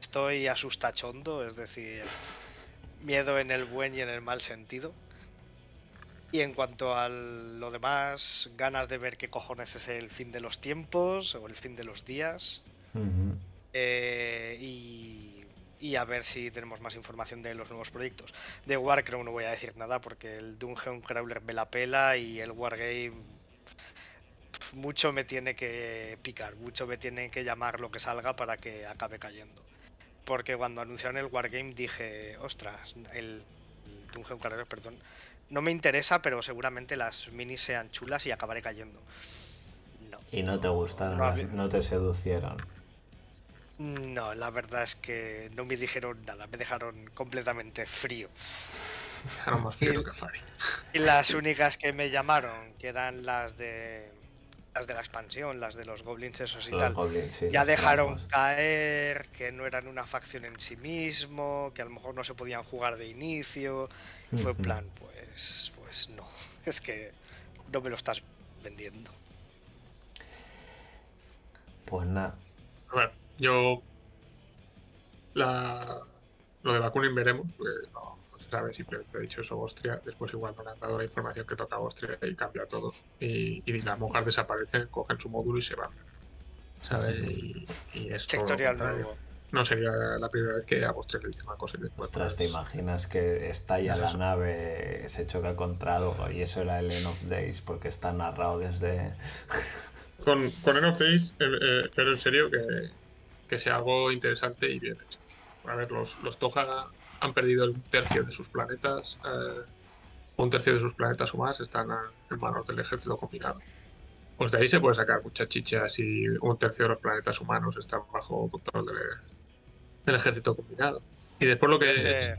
Estoy asustachondo, es decir, miedo en el buen y en el mal sentido. Y en cuanto a lo demás, ganas de ver qué cojones es el fin de los tiempos o el fin de los días. Eh, y, y a ver si tenemos más información de los nuevos proyectos. De Warcraft no voy a decir nada porque el Dungeon Crawler me la pela y el Wargame mucho me tiene que picar, mucho me tiene que llamar lo que salga para que acabe cayendo. Porque cuando anunciaron el Wargame dije, ostras, el, el Dungeon perdón, no me interesa, pero seguramente las minis sean chulas y acabaré cayendo. No. Y no te gustaron, No las- había- no te seducieron. No, la verdad es que no me dijeron nada, me dejaron completamente frío. Dejaron más frío que Fari. Y las únicas que me llamaron, que eran las de las de la expansión, las de los goblins esos y Los tal, goblins, sí, ya dejaron caer que no eran una facción en sí mismo, que a lo mejor no se podían jugar de inicio. Y fue plan, pues, pues no, es que no me lo estás vendiendo. Pues nada. A ver, yo. La, lo de Bakunin veremos, porque no, no se sabe, simplemente he dicho eso Austria, después igual no le han dado la información que toca a Austria y cambia todo. Y, y las monjas desaparecen, cogen su módulo y se van. ¿Sabes? Y, y es Sectorial nuevo. No sería la primera vez que a Austria le dice una cosa y después. Ostras, ¿te pues, imaginas que estalla la nave, se choca contra algo y eso era el End of Days porque está narrado desde... Con, con End of Days, eh, eh, espero en serio que, que sea algo interesante y bien hecho. A ver, los, los Toga han perdido el tercio de sus planetas. eh, un tercio de sus planetas o más están a- en manos del ejército combinado. Pues de ahí se puede sacar muchas chichas y un tercio de los planetas humanos están bajo control del, del ejército combinado. Y después lo que es, ser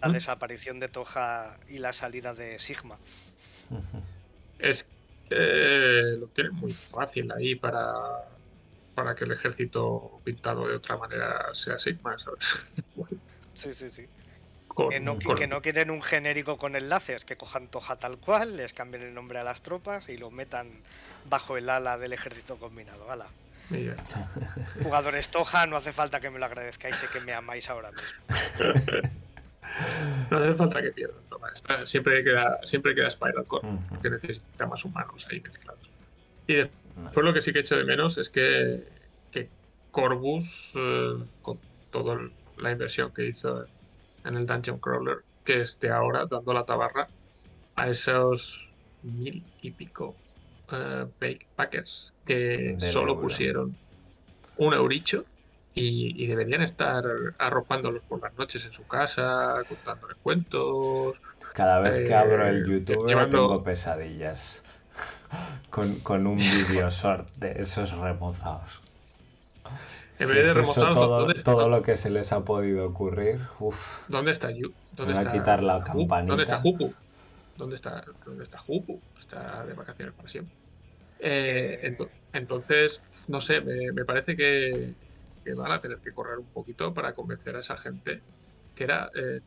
la desaparición de Toja y la salida de Sigma. es que lo tienen muy fácil ahí para, para que el ejército pintado de otra manera sea Sigma, ¿sabes? Sí, sí, sí. Con- Que no, con- que no quieren un genérico con enlaces, que cojan Toja tal cual, les cambien el nombre a las tropas y lo metan bajo el ala del ejército combinado. Ala. y ya está. Jugadores Toja, no hace falta que me lo agradezcáis, sé que me amáis ahora mismo. No hace falta que pierdan. toma, está- siempre, queda, siempre queda Spiral Core, que necesita más humanos ahí mezclados. Y después lo que sí que echo de menos es que, que Corvus, eh, con toda la inversión que hizo en el Dungeon Crawler, que esté ahora dando la tabarra a esos mil y pico eh, packers que solo pusieron un euricho y, y deberían estar arropándolos por las noches en su casa, contándoles cuentos. Cada vez que Eh, abro el YouTube llevando- tengo pesadillas. Con, con un video short de esos remozados. En vez de remozados, todo, ¿dónde, todo lo que se les ha podido ocurrir. Uf, ¿dónde está Yu? ¿Dónde a está, quitar la dónde está. ¿Dónde está Jupu? ¿Dónde está, ¿Dónde está Jupu? Está de vacaciones para siempre. Eh, ento- entonces, no sé, me, me parece que, que van a tener que correr un poquito para convencer a esa gente que era eh,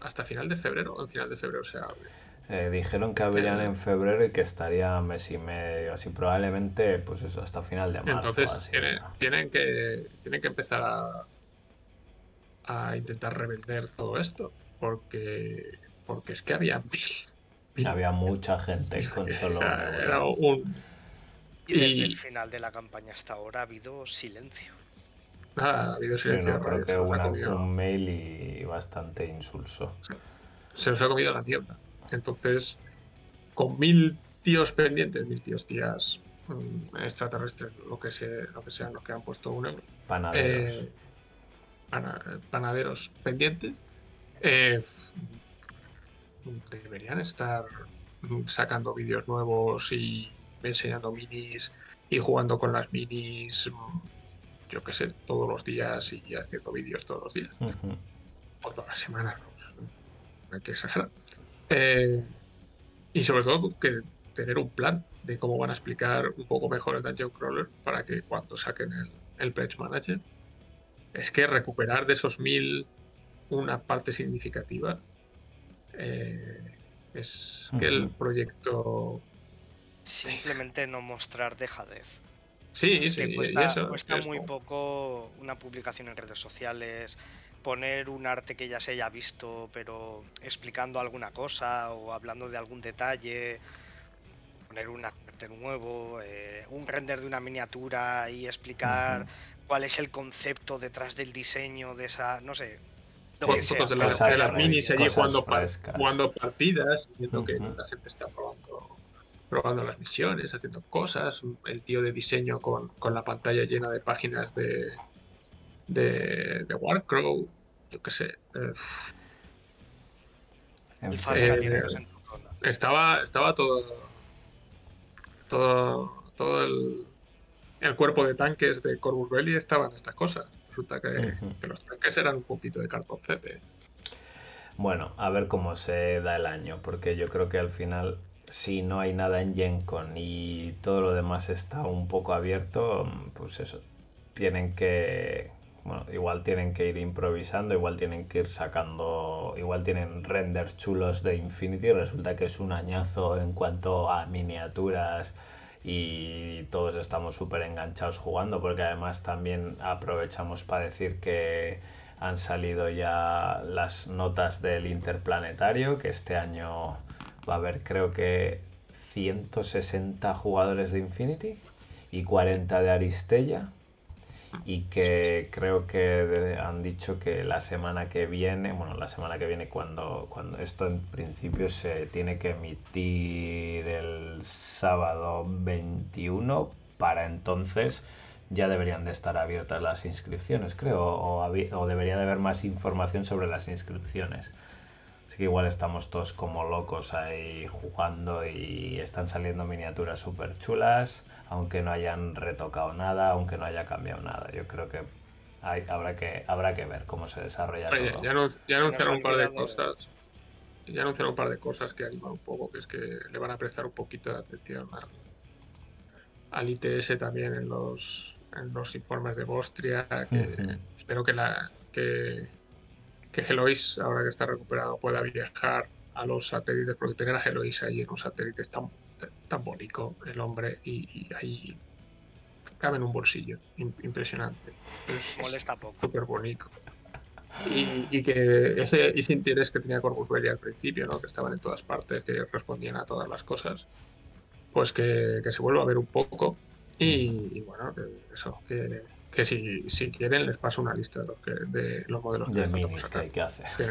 hasta final de febrero en final de febrero se abre. Eh, dijeron que abrirían Eh. en febrero y que estaría mes y medio, así probablemente, pues eso, hasta final de marzo. Entonces así, tienen, ¿no? tienen que tienen que empezar a, a intentar revender todo esto. Porque, porque es que había Había mucha gente con solo. un era euro. un, Y desde Y- el final de la campaña hasta ahora ha habido silencio. Nada, ha habido Sí, silencio no, creo que una- un mail y bastante insulso. se nos ha comido la niebla. Entonces, con mil tíos pendientes, mil tíos tías mm, extraterrestres, lo que, se, lo que sean los que han puesto un euro, Panaderos. eh, pana- panaderos pendientes, eh, deberían estar mm, sacando vídeos nuevos y enseñando minis y jugando con las minis, mm, yo qué sé, todos los días y haciendo vídeos todos los días. O todas las semanas, no, no hay que exagerar. Eh, y sobre todo que tener un plan de cómo van a explicar un poco mejor el Dungeon Crawler para que cuando saquen el, el Pledge Manager, es que recuperar de esos mil una parte significativa eh, es que el proyecto... Simplemente no mostrar dejadez. Sí, Es sí, que y cuesta, eso, cuesta es muy poco una publicación en redes sociales, poner un arte que ya se haya visto, pero explicando alguna cosa o hablando de algún detalle, poner un arte nuevo, eh, un render de una miniatura y explicar cuál es el concepto detrás del diseño de esa, no sé, lo Fo- que sea. fotos de, la- Cosas de las minis allí jugando, jugando partidas, viendo que la gente está probando, probando las misiones, haciendo cosas. El tío de diseño con, con la pantalla llena de páginas de, de, de Warcrow, yo qué sé. eh, En fascarientos Eh, en tu zona. estaba, estaba todo, todo, todo el, el cuerpo de tanques de Corvus Belli estaba en estas cosas. Resulta que, que los tanques eran un poquito de cartoncete. Bueno, a ver cómo se da el año, porque yo creo que al final, si no hay nada en GenCon y todo lo demás está un poco abierto, pues eso, tienen que, bueno, igual tienen que ir improvisando, igual tienen que ir sacando, igual tienen renders chulos de Infinity, resulta que es un añazo en cuanto a miniaturas y todos estamos súper enganchados jugando, porque además también aprovechamos para decir que han salido ya las notas del interplanetario, que este año va a haber creo que 160 jugadores de Infinity y 40 de Aristella. Y que creo que han dicho que la semana que viene, bueno, la semana que viene cuando, cuando esto en principio se tiene que emitir el sábado 21, para entonces ya deberían de estar abiertas las inscripciones, creo, o, o debería de haber más información sobre las inscripciones. Así que igual estamos todos como locos ahí jugando y están saliendo miniaturas súper chulas, aunque no hayan retocado nada, aunque no haya cambiado nada. Yo creo que hay, habrá que habrá que ver cómo se desarrolla Oye, todo. ya, no- ya Se anunciaron un par de cosas. Ya anunciaron un par de cosas que animan un poco, que es que le van a prestar un poquito de atención al, al ITS también en los, en los informes de Bostria. Que espero que la que, que Helois, ahora que está recuperado, pueda viajar a los satélites, porque tener a Helois ahí en un satélite es tan, bonito, el hombre, y, y ahí cabe en un bolsillo. Im- impresionante. Es- Molesta poco. súper bonito. Y, y que ese, ese interés que tenía Corvus Belli al principio, ¿no? que estaban en todas partes, que respondían a todas las cosas, pues que, que se vuelva a ver un poco. Y, y bueno, que eso, que, que si, si quieren les paso una lista de los, que, de los modelos que de minis que sacar, hay que hacer. que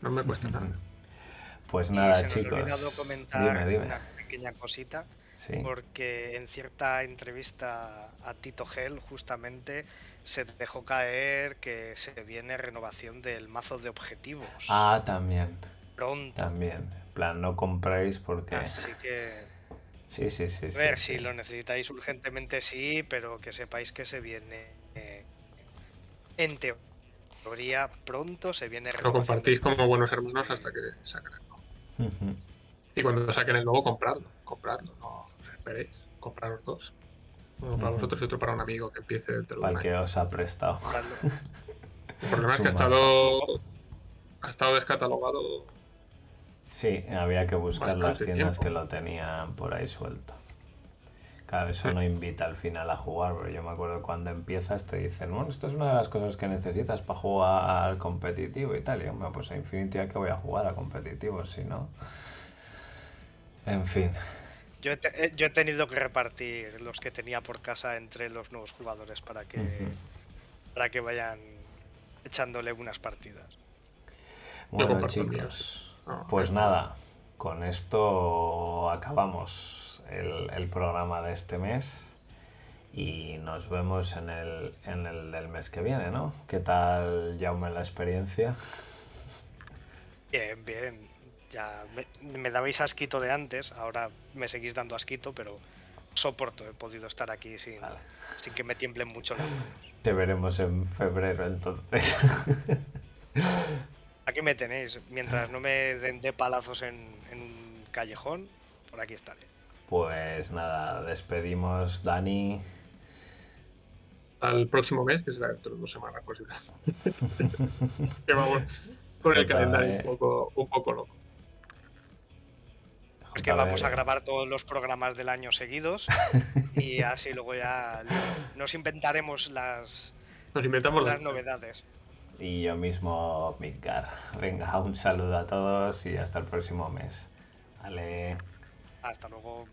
no me cuesta nada. Pues Y nada, se nos ha chicos. olvidado comentar Dime, dime. una pequeña cosita, Sí. porque en cierta entrevista a Tito Gel justamente se dejó caer que se viene renovación del mazo de objetivos Ah, también, pronto. también. En plan, no compréis porque... Así que, Sí, sí, sí. a sí, ver, sí. si lo necesitáis urgentemente sí, pero que sepáis que se viene, eh, en teoría, pronto se viene Lo compartís como buenos hermanos hasta que. Ujú. Y cuando saquen el nuevo, compradlo. Compradlo, no esperéis. Compraros dos. Uno para vosotros y otro para un amigo que empiece dentro de Para un el que os ha prestado. El problema es que ha estado, ha estado descatalogado. Sí, había que buscar las tiendas tiempo. que lo tenían por ahí suelto. Claro, eso Sí. no invita al final a jugar, pero yo me acuerdo cuando empiezas te dicen, bueno, esto es una de las cosas que necesitas para jugar al competitivo y tal. Y hombre, pues a Infinity que voy a jugar a competitivo, si no. En fin. Yo he, te- eh, yo he tenido que repartir los que tenía por casa entre los nuevos jugadores para que, para que vayan echándole unas partidas. Bueno, chicos, No, pues no. nada, con esto acabamos el, el programa de este mes y nos vemos en el, en el del mes que viene, ¿no? ¿Qué tal, Jaume, la experiencia? Bien, bien. Ya me, me dabais asquito de antes, ahora me seguís dando asquito, pero soporto, he podido estar aquí sin, Vale. sin que me tiemblen mucho las manos. Te veremos en febrero entonces. Aquí me tenéis, mientras no me den de palazos en, en un callejón, por aquí estaré. Pues nada, despedimos Dani. Al próximo mes, que será dentro de dos semanas, pues igual. que vamos con el calendario un poco, un poco loco. Es que vamos a grabar todos los programas del año seguidos y así luego ya nos inventaremos las, Nos inventamos las las novedades. Y yo mismo, Midgar. Venga, un saludo a todos y hasta el próximo mes. Vale. Hasta luego.